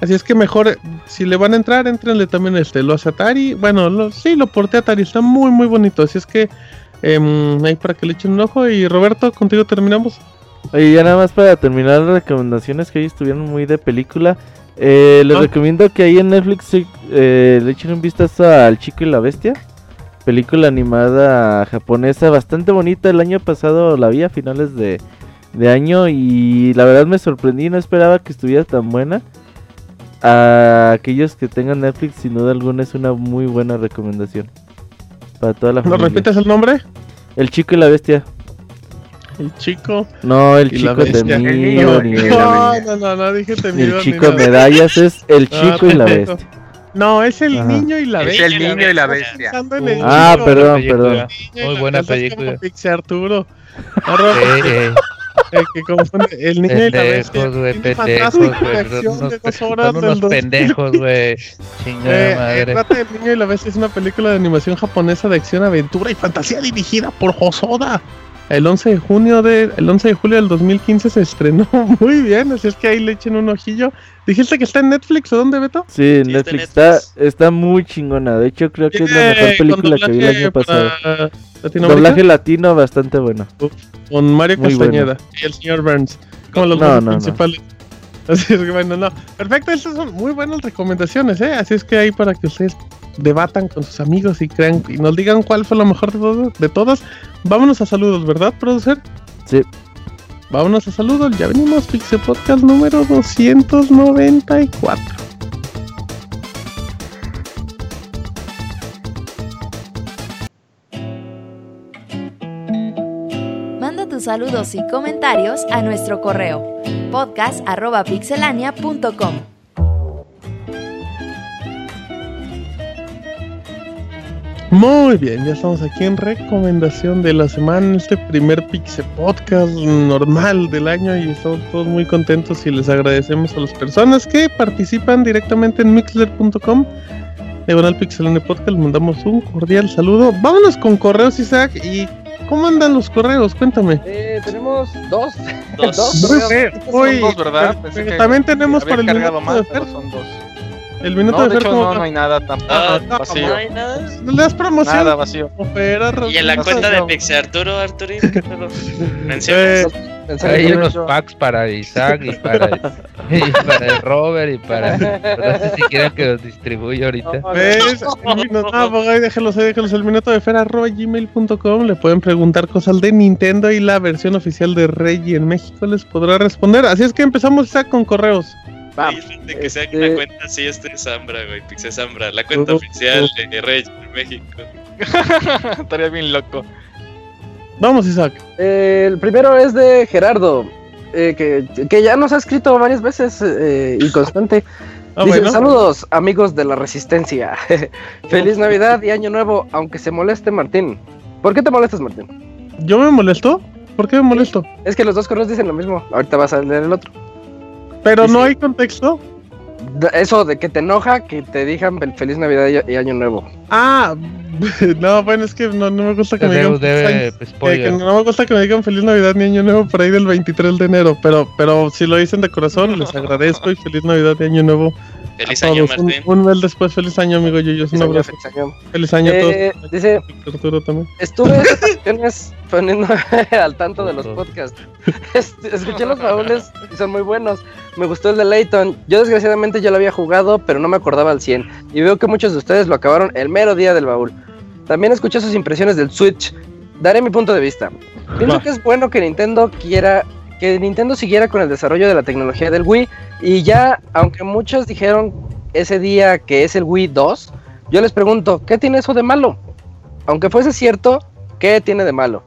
Así es que mejor, si le van a entrar, entrenle también este, lo hace Atari. Bueno, lo, sí, lo porté Atari, está muy, muy bonito. Así es que eh, ahí para que le echen un ojo. Y Roberto, contigo terminamos. Oye, ya nada más para terminar las recomendaciones que hoy estuvieron muy de película. Eh, les Ah. recomiendo que ahí en Netflix eh, le echen un vistazo al Chico y la Bestia. Película animada japonesa bastante bonita. El año pasado la vi a finales de, de año y la verdad me sorprendí. No esperaba que estuviera tan buena. A aquellos que tengan Netflix, sin duda alguna, es una muy buena recomendación. Para toda la ¿Nos familia. repites el nombre? El Chico y la Bestia. El chico. No, el chico bestia. temido, ni el- No, no, no, no dije ni temido. el ni chico nada. medallas es el Ah, chico y la bestia. No, es el Ajá. niño y la Es bestia. el niño y la bestia. Ah, perdón, perdón. Muy buena bestia, película. Pixie Arturo. El que confunde el niño y la bestia. pendejos, güey, pendejos, güey. unos, de son pendejos, 2015. güey. Chingada Eh, madre. trata del niño y la bestia es una película de animación japonesa de acción, aventura y fantasía dirigida por Hosoda. El 11 de junio de el 11 de julio del 2015 se estrenó muy bien, así es que ahí le echen un ojillo. ¿Dijiste que está en Netflix o dónde, Beto? Sí, en Sí, Netflix está, Netflix. está muy chingona. De hecho, creo que es la mejor película que vi el año pasado. Doblaje latino bastante bueno. Con Mario muy Castañeda y el señor Burns, como los No, principales. Así es que bueno, no. Perfecto, estas son muy buenas recomendaciones, ¿eh? Así es que ahí para que ustedes debatan con sus amigos y crean y nos digan cuál fue lo mejor de, todo- de todas. Vámonos a saludos, ¿verdad, producer? Sí. Vámonos a saludos, ya venimos, Pixel Podcast número 294. Saludos y comentarios a nuestro correo podcast.pixelania.com. Muy bien, ya estamos aquí en recomendación de la semana, este primer Pixel Podcast normal del año y estamos todos muy contentos y les agradecemos a las personas que participan directamente en mixler.com. Diagonal Pixelane Podcast, les mandamos un cordial saludo. Vámonos con correos, Isaac. ¿Y cómo andan los correos? Cuéntame. Eh, tenemos dos. Dos. Dos. Eh, Son hoy, dos, ¿verdad? Pensé que también tenemos para el minuto de más, pero Fer. son dos. El minuto No, de de Fer, hecho ¿cómo no, no hay nada tampoco. Ah, vacío. no hay nada. ¿No le das promoción? Nada, vacío. Fer, Y en la no cuenta de Pixie Arturo, Arturín, ¿qué pedo? ¿Mencionas? Eh, Hay unos packs para Isaac y para, y para el Robert y para. No sé si quieren que los distribuya ahorita. No, ¿Ves? El minuto, no, pues ahí déjenlos, ahí déjenlos. El minuto de gmail.com. Le pueden preguntar cosas de Nintendo y la versión oficial de Reggie en México les podrá responder. Así es que empezamos ya con correos. Ay, de que sea este- una cuenta así, este es Zambra, güey, Pixie Zambra, la cuenta Uh, oficial de Rey en México. Estaría bien loco. Vamos, Isaac. Eh, el primero es de Gerardo, eh, que, que ya nos ha escrito varias veces eh, y constante. Ah, Dice, bueno. saludos amigos de la resistencia. Feliz Navidad y Año Nuevo, aunque se moleste Martín. ¿Por qué te molestas, Martín? ¿Yo me molesto? ¿Por qué me molesto? Es que los dos correos dicen lo mismo. Ahorita vas a leer el otro. Pero no hay contexto. Eso de que te enoja que te digan fel- Feliz Navidad y, y Año Nuevo. Ah, no, bueno, es que no, no me gusta que me digan. debe, pues, que no me gusta que me digan feliz Navidad ni Año Nuevo por ahí del 23 de enero. Pero, pero si lo dicen de corazón, les agradezco y feliz Navidad y Año Nuevo. Feliz a año, todos. Un, Martín. un mes después, feliz año, amigo Yuyos. Un Feliz año, abrazo. feliz año. Feliz año a Eh, todos. dice, Arturo también. Estuve poniendo al tanto de los podcasts. Este, Escuché los baúles y son muy buenos. Me gustó el de Layton. Yo desgraciadamente ya lo había jugado, pero no me acordaba al 100. Y veo que muchos de ustedes lo acabaron el mero día del baúl. También escuché sus impresiones del Switch. Daré mi punto de vista. Pienso que es bueno que Nintendo quiera que Nintendo siguiera con el desarrollo de la tecnología del Wii y ya, aunque muchos dijeron ese día que es el Wii 2, yo les pregunto, ¿qué tiene eso de malo? Aunque fuese cierto, ¿qué tiene de malo?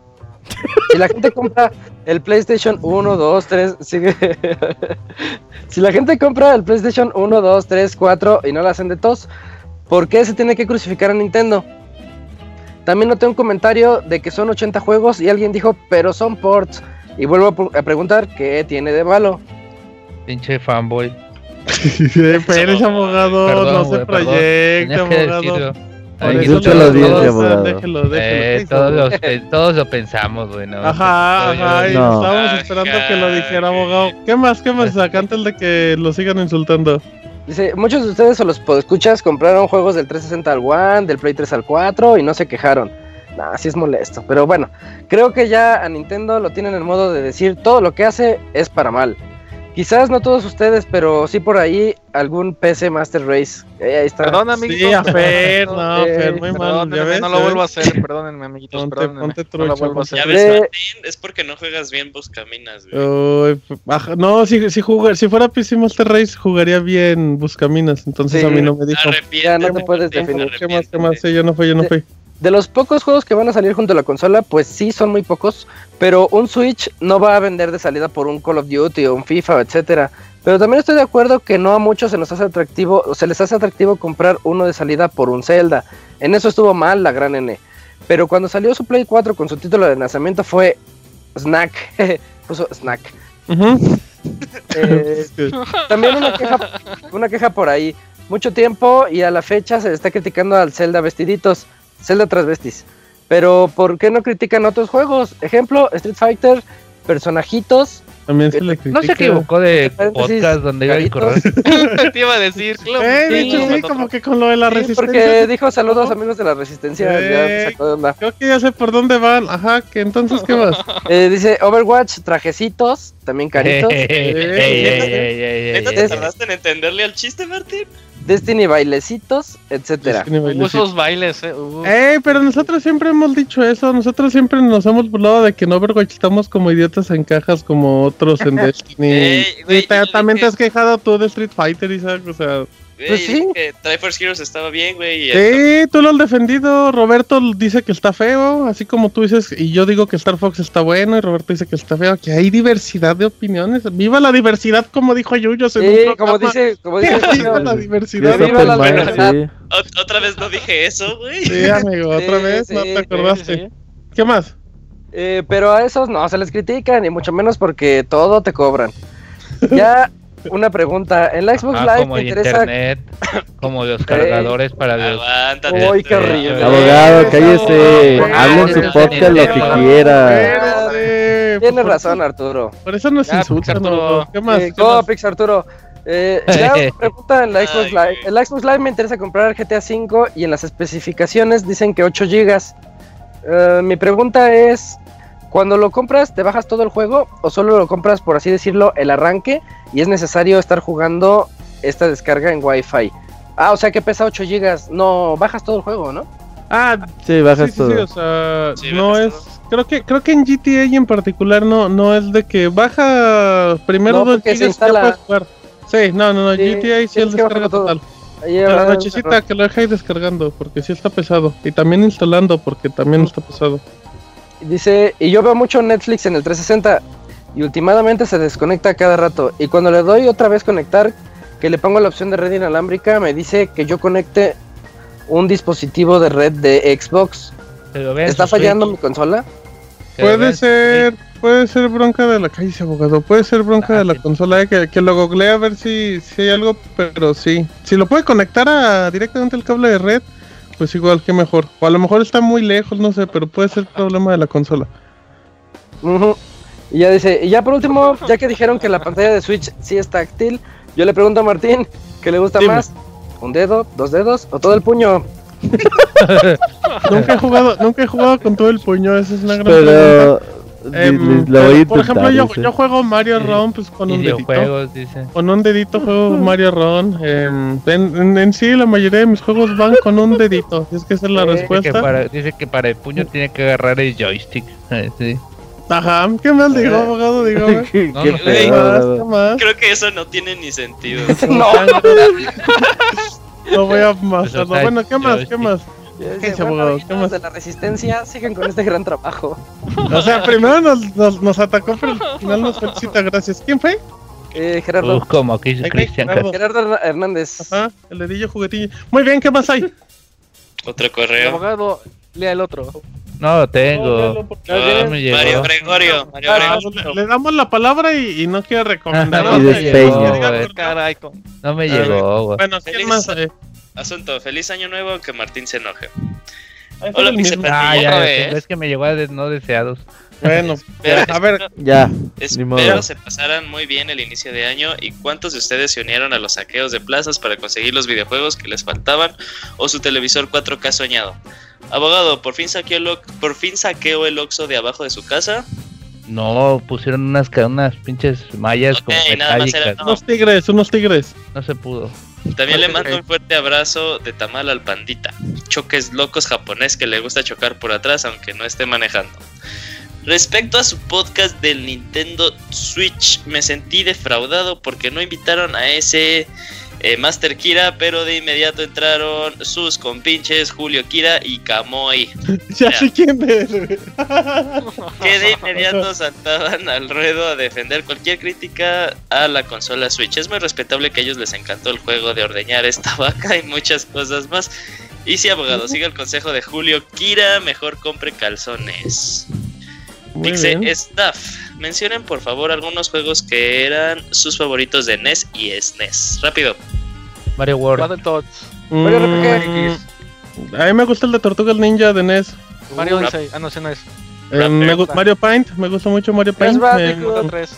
Si la gente compra el PlayStation 1, 2, 3, sigue. si la gente compra el PlayStation 1, 2, 3, 4 y no la hacen de tos, ¿por qué se tiene que crucificar a Nintendo? También noté un comentario de que son 80 juegos y alguien dijo, pero son ports. Y vuelvo a preguntar, ¿qué tiene de malo? Pinche fanboy. Pero es abogado, Perdón, no se que abogado. audiencia, la abogado. Déjelo, déjelo. Eh, ¿qué hizo, todos, los, lo pensamos, güey. ¿no? Ajá, ajá, y No. estábamos Ajá, esperando que lo dijera, abogado. ¿Qué más, qué más? Acá antes de que lo sigan insultando. Dice, muchos de ustedes o los podescuchas compraron juegos del 360 al One, del Play 3 al 4 y no se quejaron. Así es molesto. Pero bueno, creo que ya a Nintendo lo tienen en el modo de decir todo lo que hace es para mal. Quizás no todos ustedes, pero sí por ahí algún PC Master Race. Eh, ahí está. Perdón, amiguitos. Sí, a Fer, no, Eh, Fer, muy mal. ¿ya ves? no lo ¿Ya vuelvo a hacer, perdónenme, amiguitos, Ponte- perdónenme. ponte no lo vuelvo a hacer. Ya ves, De- Martín, es porque no juegas bien Buscaminas, güey. Uy, no, si, si, jugar, si fuera PC Master Race jugaría bien Buscaminas, entonces Sí. a mí no me dijo. Ya no te puedes definir. ¿Qué más, qué más? Sí, yo no fui, yo no fui. De los pocos juegos que van a salir junto a la consola, pues sí son muy pocos, pero un Switch no va a vender de salida por un Call of Duty o un FIFA, etcétera. Pero también estoy de acuerdo que no a muchos se nos hace atractivo, o se les hace atractivo comprar uno de salida por un Zelda. En eso estuvo mal la gran N. Pero cuando salió su Play 4 con su título de lanzamiento fue Snack, puso Snack. Eh, también una queja, una queja por ahí. Mucho tiempo y a la fecha se está criticando al Zelda vestiditos, Zelda transvestis. Pero ¿por qué no critican otros juegos? Ejemplo, Street Fighter, personajitos. También se le critica. No se equivocó de podcast donde iba a caritos. correr. Te iba a decir, claro. Eh, de hecho, sí, como que con lo de la Sí, resistencia. porque dijo saludos amigos de la resistencia. ya Eh. sacó de onda. Creo que ya sé por dónde van. Ajá, que entonces, ¿qué más? Eh, dice Overwatch, trajecitos, también caritos. ¿Neta te tardaste en entenderle al chiste, Martín? Destiny bailecitos, etcétera. Esos bailes, eh. pero nosotros siempre hemos dicho eso. Nosotros siempre nos hemos burlado de que en Overwatch estamos como idiotas en cajas como otros en Destiny. Ey, güey, Y te- también te has quejado tú de Street Fighter, Isaac. O sea, Güey, Pues sí. que Triforce Heroes estaba bien, güey. y sí, tú lo has defendido. Roberto dice que está feo, así como tú dices. Y yo digo que Star Fox está bueno. Y Roberto dice que está feo. Que hay diversidad de opiniones. Viva la diversidad, como dijo Yuyos en un Sí, programa. como dice, como dice Viva la diversidad. Viva Viva la sí. Ot- Otra vez no dije eso, güey. Sí, amigo, otra Sí, vez, no te acordaste. sí, sí. ¿Qué más? Eh, pero a esos no se les critica, ni mucho menos porque todo te cobran. Ya, una pregunta. En la Xbox Live como me el interesa. internet, como los cargadores para los... Aguántate. Uy, qué horrible. Abogado, cállese. Abogado. Hable en su podcast lo que quiera. Tienes razón, Arturo. Por eso nos Ya, insultan, Arturo. ¿no? ¿Qué más? Eh, ¿Qué más? Arturo. Eh, ya una pregunta en la Xbox Live. la Xbox Live me interesa comprar GTA V y en las especificaciones dicen que 8 GB. Eh, mi pregunta es, cuando lo compras, ¿te bajas todo el juego o solo lo compras, por así decirlo, el arranque y es necesario estar jugando esta descarga en Wi-Fi? Ah, o sea que pesa 8 GB. No, bajas todo el juego, ¿no? Ah, Sí, bajas sí, sí, sí, todo. o sea, Sí, no es... todo. Creo que, creo que en GTA en particular no, no es de que baja primero No, dos porque se gigas y ya instala. puedes jugar. Sí, no, no, no, Sí, GTA sí es descarga todo. total. La nochecita que lo dejáis descargando, porque sí está pesado. Y también instalando, porque también está pesado. Dice, y yo veo mucho Netflix en el 360 y últimamente se desconecta cada rato. Y cuando le doy otra vez conectar, que le pongo la opción de red inalámbrica, me dice que yo conecte un dispositivo de red de Xbox. ¿Está fallando Switch, mi consola? Puede ser, puede ser bronca de la calle, abogado. Puede ser bronca Ah, de la sí. consola, eh, que, que lo googlea a ver si, si hay algo, pero sí. Si lo puede conectar a directamente al cable de red, pues igual que mejor. O a lo mejor está muy lejos, no sé, pero puede ser problema de la consola. Y ya dice, y ya por último, ya que dijeron que la pantalla de Switch sí es táctil, yo le pregunto a Martín, ¿qué le gusta Dime. más? ¿Un dedo, dos dedos o todo el puño? nunca he jugado, nunca he jugado con todo el puño, esa es una gran pregunta. Pero. Di- di- lo voy a pero, por ejemplo, yo, yo juego Mario. Run pues con un dedito. Dice. Con un dedito juego Mario Run. em, en, en- en sí, la mayoría de mis juegos van con un dedito. Es que esa es la Eh, Dice que, respuesta. para, dice que para el puño tiene que agarrar el joystick. Eh, sí. Ajá, ¿qué más digo, Eh. abogado? Dígame. Qué No, qué no sé. ¿Qué feo, más? abogado. ¿Qué más? Creo que eso no tiene ni sentido. no. Lo voy a Pues, o sea, Bueno, ¿qué más? ¿Qué más? ¿Qué dice, bueno? ¿Qué más? de la resistencia, sigan con este gran trabajo. O sea, primero nos, nos, nos atacó, pero al final nos felicita, gracias. ¿Quién fue? Eh, Gerardo, que Ay, ay, Cristian Gerardo. Gerardo Hernández. Ajá, el dedillo juguetillo. Muy bien, ¿qué más hay? Otro El correo. abogado, lea el otro. No lo tengo. Ah, no me llegó. Mario Gregorio. Mario Ah, Gregorio. le, le damos la palabra y, y no quiere recomendar. Y no me llegó, güey. Caray, con- No me llegó, güey. Bueno, ¿qué Feliz- más hay? Asunto, feliz año nuevo, que Martín se enoje. Hola, el Pixel mismo. Ah, ¿Otra ya, es que me llegó a no deseados. Bueno, Pero a ver, Ya, Espero se pasaran muy bien el inicio de año y cuántos de ustedes se unieron a los saqueos de plazas para conseguir los videojuegos que les faltaban o su televisor 4K soñado. Abogado, por fin saqueó el, Ox- por fin saqueó el Oxxo de abajo de su casa. No, pusieron unas, unas pinches mallas como Ok, nada más era- metálicas. no. Unos tigres, unos tigres. No se pudo. También le mando un fuerte abrazo de tamal al pandita. Choques locos japonés que le gusta chocar por atrás aunque no esté manejando. Respecto a su podcast del Nintendo Switch, me sentí defraudado porque no invitaron a ese eh, Master Kira, pero de inmediato entraron sus compinches Julio Kira y Kamoi, Ya sé quién güey. que de inmediato saltaban al ruedo a defender cualquier crítica a la consola Switch. Es muy respetable que a ellos les encantó el juego de ordeñar esta vaca y muchas cosas más. Y si abogado, siga el consejo de Julio Kira, mejor compre calzones. Muy Pixe bien. Staff, mencionen por favor algunos juegos que eran sus favoritos de NES y SNES. Rápido. Mario World. Battletoads. Mario Mm, RPG. a mí me gusta el de Tortugas Ninja de NES. Mario Uh, Odyssey. Ah, no, ese no es. Eh, me gu- Mario Paint, me gusta mucho Mario Paint. Crash Eh, Bandicoot. 3.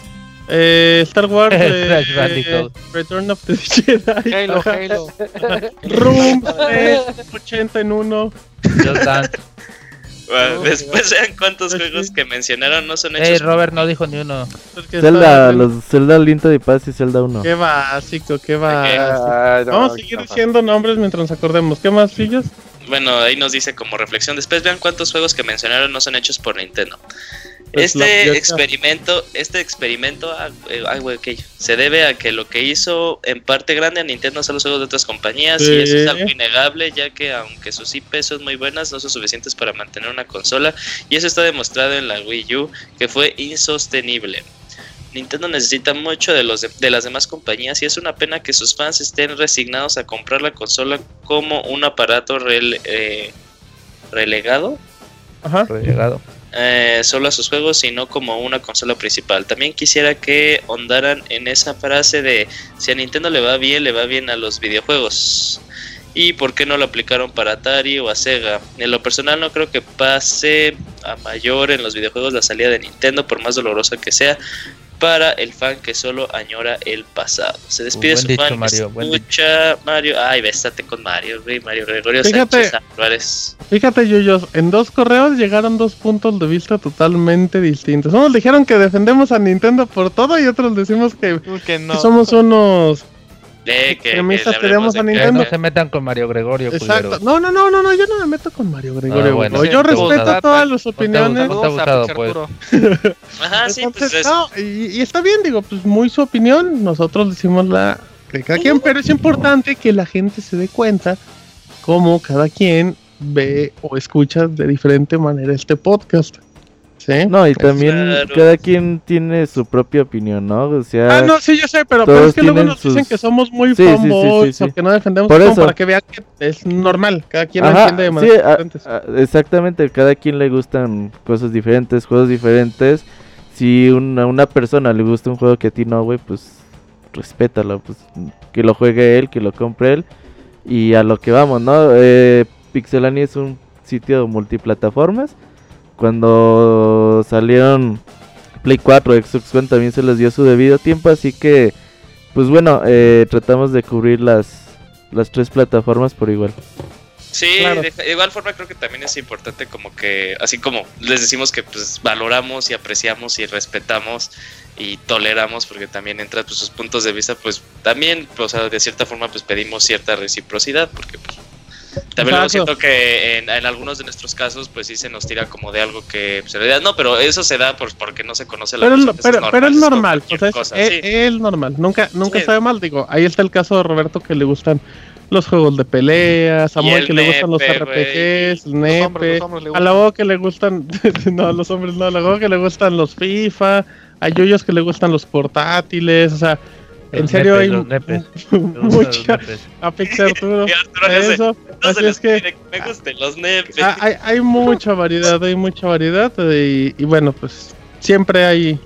eh, Star Wars, eh, Crash Bandicoot. Return of the Jedi. Halo. Halo. Room eh, 80 en 1. Just Dance. Bueno, después vean cuántos juegos que mencionaron no son Ey, hechos. Robert no dijo ni uno. Zelda, los Zelda Link de Paz y Zelda 1. Qué básico, qué básico. Ay, no, Vamos a seguir diciendo nombres mientras nos acordemos. ¿Qué más, Fillos? Bueno, ahí nos dice como reflexión. Después vean cuántos juegos que mencionaron no son hechos por Nintendo. Pues Este experimento, este experimento, ah, eh, ay, güey, ok, se debe a que lo que hizo en parte grande a Nintendo son los juegos de otras compañías y eso es algo innegable, ya que aunque sus IP son muy buenas, no son suficientes para mantener una consola y eso está demostrado en la Wii U, que fue insostenible. Nintendo necesita mucho de, los de, de las demás compañías y es una pena que sus fans estén resignados a comprar la consola como un aparato rele- eh, relegado Ajá. Llegado. Eh, solo a sus juegos y no como una consola principal. También quisiera que ondaran en esa frase de si a Nintendo le va bien, le va bien a los videojuegos. ¿Y por qué no lo aplicaron para Atari o a Sega? En lo personal no creo que pase a mayor en los videojuegos la salida de Nintendo, por más dolorosa que sea, para el fan que solo añora el pasado. Se despide Buen su dicho, fan, Mario, buen escucha Mario. Ay, bésate con Mario, güey, Mario Gregorio Fíjate. Sánchez Álvarez. Fíjate, Yuyos, en dos correos llegaron dos puntos de vista totalmente distintos. Unos dijeron que defendemos a Nintendo por todo y otros decimos que, Que que no. somos unos Eh, que, a de Que Nintendo. no se metan con Mario Gregorio, Exacto. culeros. No, no, no, no, no, yo no me meto con Mario Gregorio. Ah, bueno. güey. yo Sí, respeto todas las opiniones. abusado, pues. Ajá, sí, pues Entonces, no, y, y está bien, digo, pues muy su opinión. Nosotros decimos la de cada quien, pero es importante que la gente se dé cuenta cómo cada quien ve o escucha de diferente manera este podcast. ¿Sí? No, y también Claro. cada quien tiene su propia opinión, ¿no? O sea, Ah, no, sí, yo sé, pero, todos pero es que luego tienen nos dicen sus- que somos muy Sí, sí, sí, fanboys sí, sí. o que no defendemos Por eso. para que vean que es normal. Cada quien Ajá, entiende de sí, maneras a- diferentes. a- exactamente, cada quien le gustan cosas diferentes, juegos diferentes. Si una, una persona le gusta un juego que a ti no, güey, pues respétalo, pues que lo juegue él, que lo compre él y a lo que vamos, ¿no? Eh, Pixelania es un sitio multiplataformas. Cuando salieron Play 4, Xbox One también se les dio su debido tiempo, así que pues bueno, eh, tratamos de cubrir las las tres plataformas por igual. Sí, Claro. de, de igual forma creo que también es importante como que, así como les decimos que pues valoramos y apreciamos y respetamos y toleramos, porque también entra pues, sus puntos de vista, pues también, o sea, de cierta forma pues pedimos cierta reciprocidad, porque pues también luego siento que en, en algunos de nuestros casos pues sí se nos tira como de algo que pues, en realidad no, pero eso se da por, porque no se conoce la Pero, pero, pero es normal, o cualquier sea, es, cosa, es- sí. es normal, nunca, nunca Sí. sabe mal, digo, ahí está el caso de Roberto que le gustan los juegos de pelea, Samuel el que le gustan los RPGs, el Los nepe, hombres, los hombres le a la Go que le gustan, no, a los hombres no, a la Go que le gustan los FIFA, a Yoyos que le gustan los portátiles, o sea, en Los serio nepes, hay los nepes. Mucha, nepes. a Pixar Arturo, eso, No así es que que me gusten los nepes. Ah, hay, hay mucha variedad, hay mucha variedad y, y bueno, pues siempre hay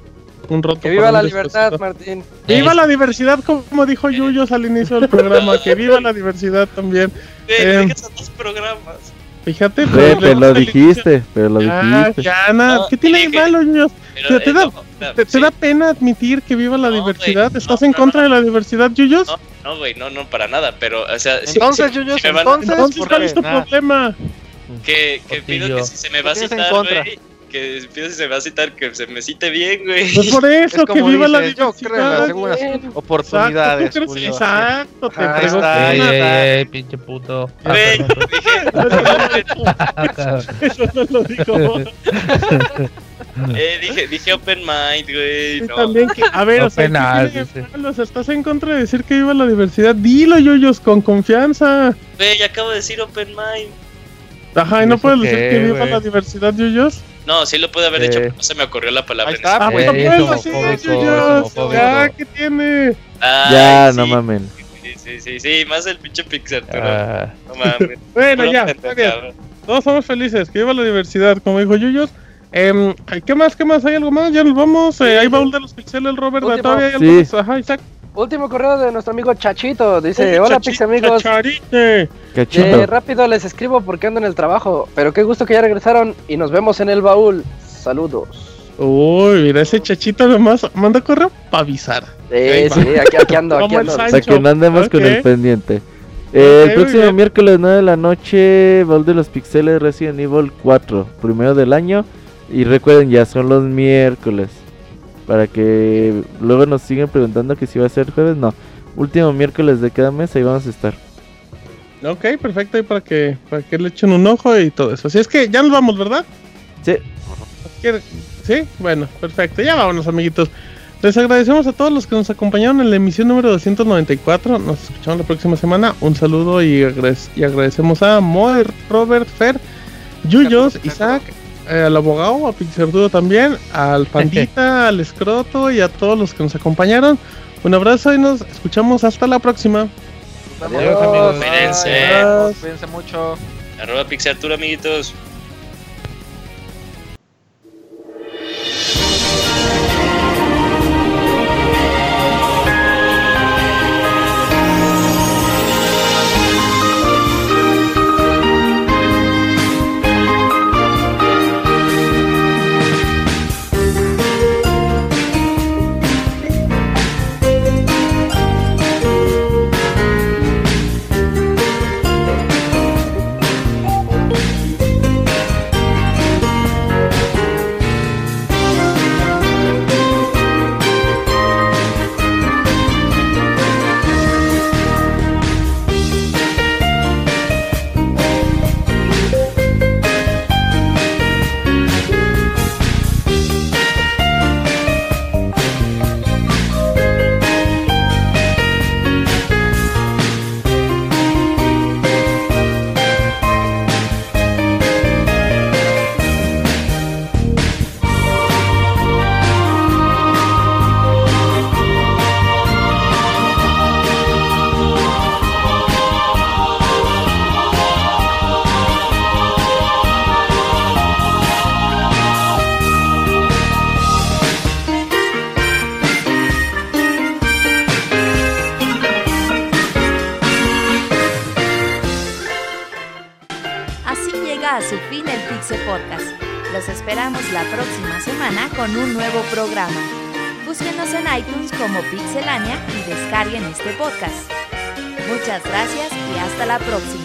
un roto. Que viva la libertad. Martín. Viva la diversidad, como dijo Yuyos al inicio del programa, que viva la diversidad también. Ve, eh, esos dos programas. Fíjate, pues, te lo dijiste, pero lo Ya, dijiste. ya, No, ¿qué tiene de malo, Yuyos? Pero, ¿Te, te da, no, no, te, da pena admitir que viva la diversidad? ¿Estás no, en contra no. de la diversidad, Yuyos? No, güey, no, no, para nada, pero, o sea, Entonces, sí, Yuyos, sí me van- entonces, Entonces, ¿por ¿cuál es tu problema? Que, que pido que si se me va a ¿Qué tienes en citar, contra? güey. Que si se me va a citar, que se me cite bien, güey. Pues por eso, Es que viva la dices, yo creo en las Exacto, oportunidades. ¿tú crees? Exacto, te Ahí pegó está, ahí ey, pinche puto. Güey, Eso no lo digo. eh, dije, dije open mind, güey. No. también que, a ver, o sea, Open ¿qué eyes, malo? O sea, estás en contra de decir que viva la diversidad. Dilo, Yoyos, con confianza. Güey, ya acabo de decir open mind. Ajá, y no ¿Eso puedes decir qué, que viva güey? la diversidad, Yoyos. No, sí lo pude haber dicho, Eh. pero no se me ocurrió la palabra. Ahí está, Ah, pues. homofóbico. Ya, ¿qué tiene? Ay, Ya, sí, no mamen. Sí, sí, sí, sí, más el pinche Pixar, Ah, no mames. Bueno, ya. Todos somos felices, que viva la diversidad, como dijo Yuyos. Em, ¿Qué más? ¿Qué más? ¿Hay algo más? Ya nos vamos. Eh, hay baúl de los pixeles, Robert. ¿Todavía hay algo Sí. más? Ajá, Isaac. Último correo de nuestro amigo Chachito. Dice: Hola, Pix amigos. chacharite. Eh, rápido les escribo porque ando en el trabajo. Pero qué gusto que ya regresaron y nos vemos en el baúl. Saludos. Uy, mira, ese chachito nomás manda correo para avisar. Sí, sí, aquí, aquí ando, aquí ando. Para que no andemos con el pendiente. Eh, el próximo bien. miércoles 9 de la noche, Baúl de los Pixeles Resident Evil 4, primero del año. Y recuerden, ya son los miércoles. Para que luego nos siguen preguntando que si va a ser jueves. No, último miércoles de cada mes, ahí vamos a estar. Ok, perfecto. Y para que, para que le echen un ojo y todo eso. Así es que ya nos vamos, ¿verdad? Sí. ¿Quiere- Sí, bueno, perfecto. Ya vámonos, amiguitos. Les agradecemos a todos los que nos acompañaron en la emisión número 294. Nos escuchamos la próxima semana. Un saludo y, y agradecemos a Moe, Robert, Fer, Yuyos, Isaac, al abogado, a Pixardudo también, al Pandita, al Escroto y a todos los que nos acompañaron. Un abrazo y nos escuchamos hasta la próxima. Adiós, amigos. Cuídense. Adiós. Cuídense mucho. Arroba Pixartura, amiguitos. Este podcast. Muchas gracias y hasta la próxima.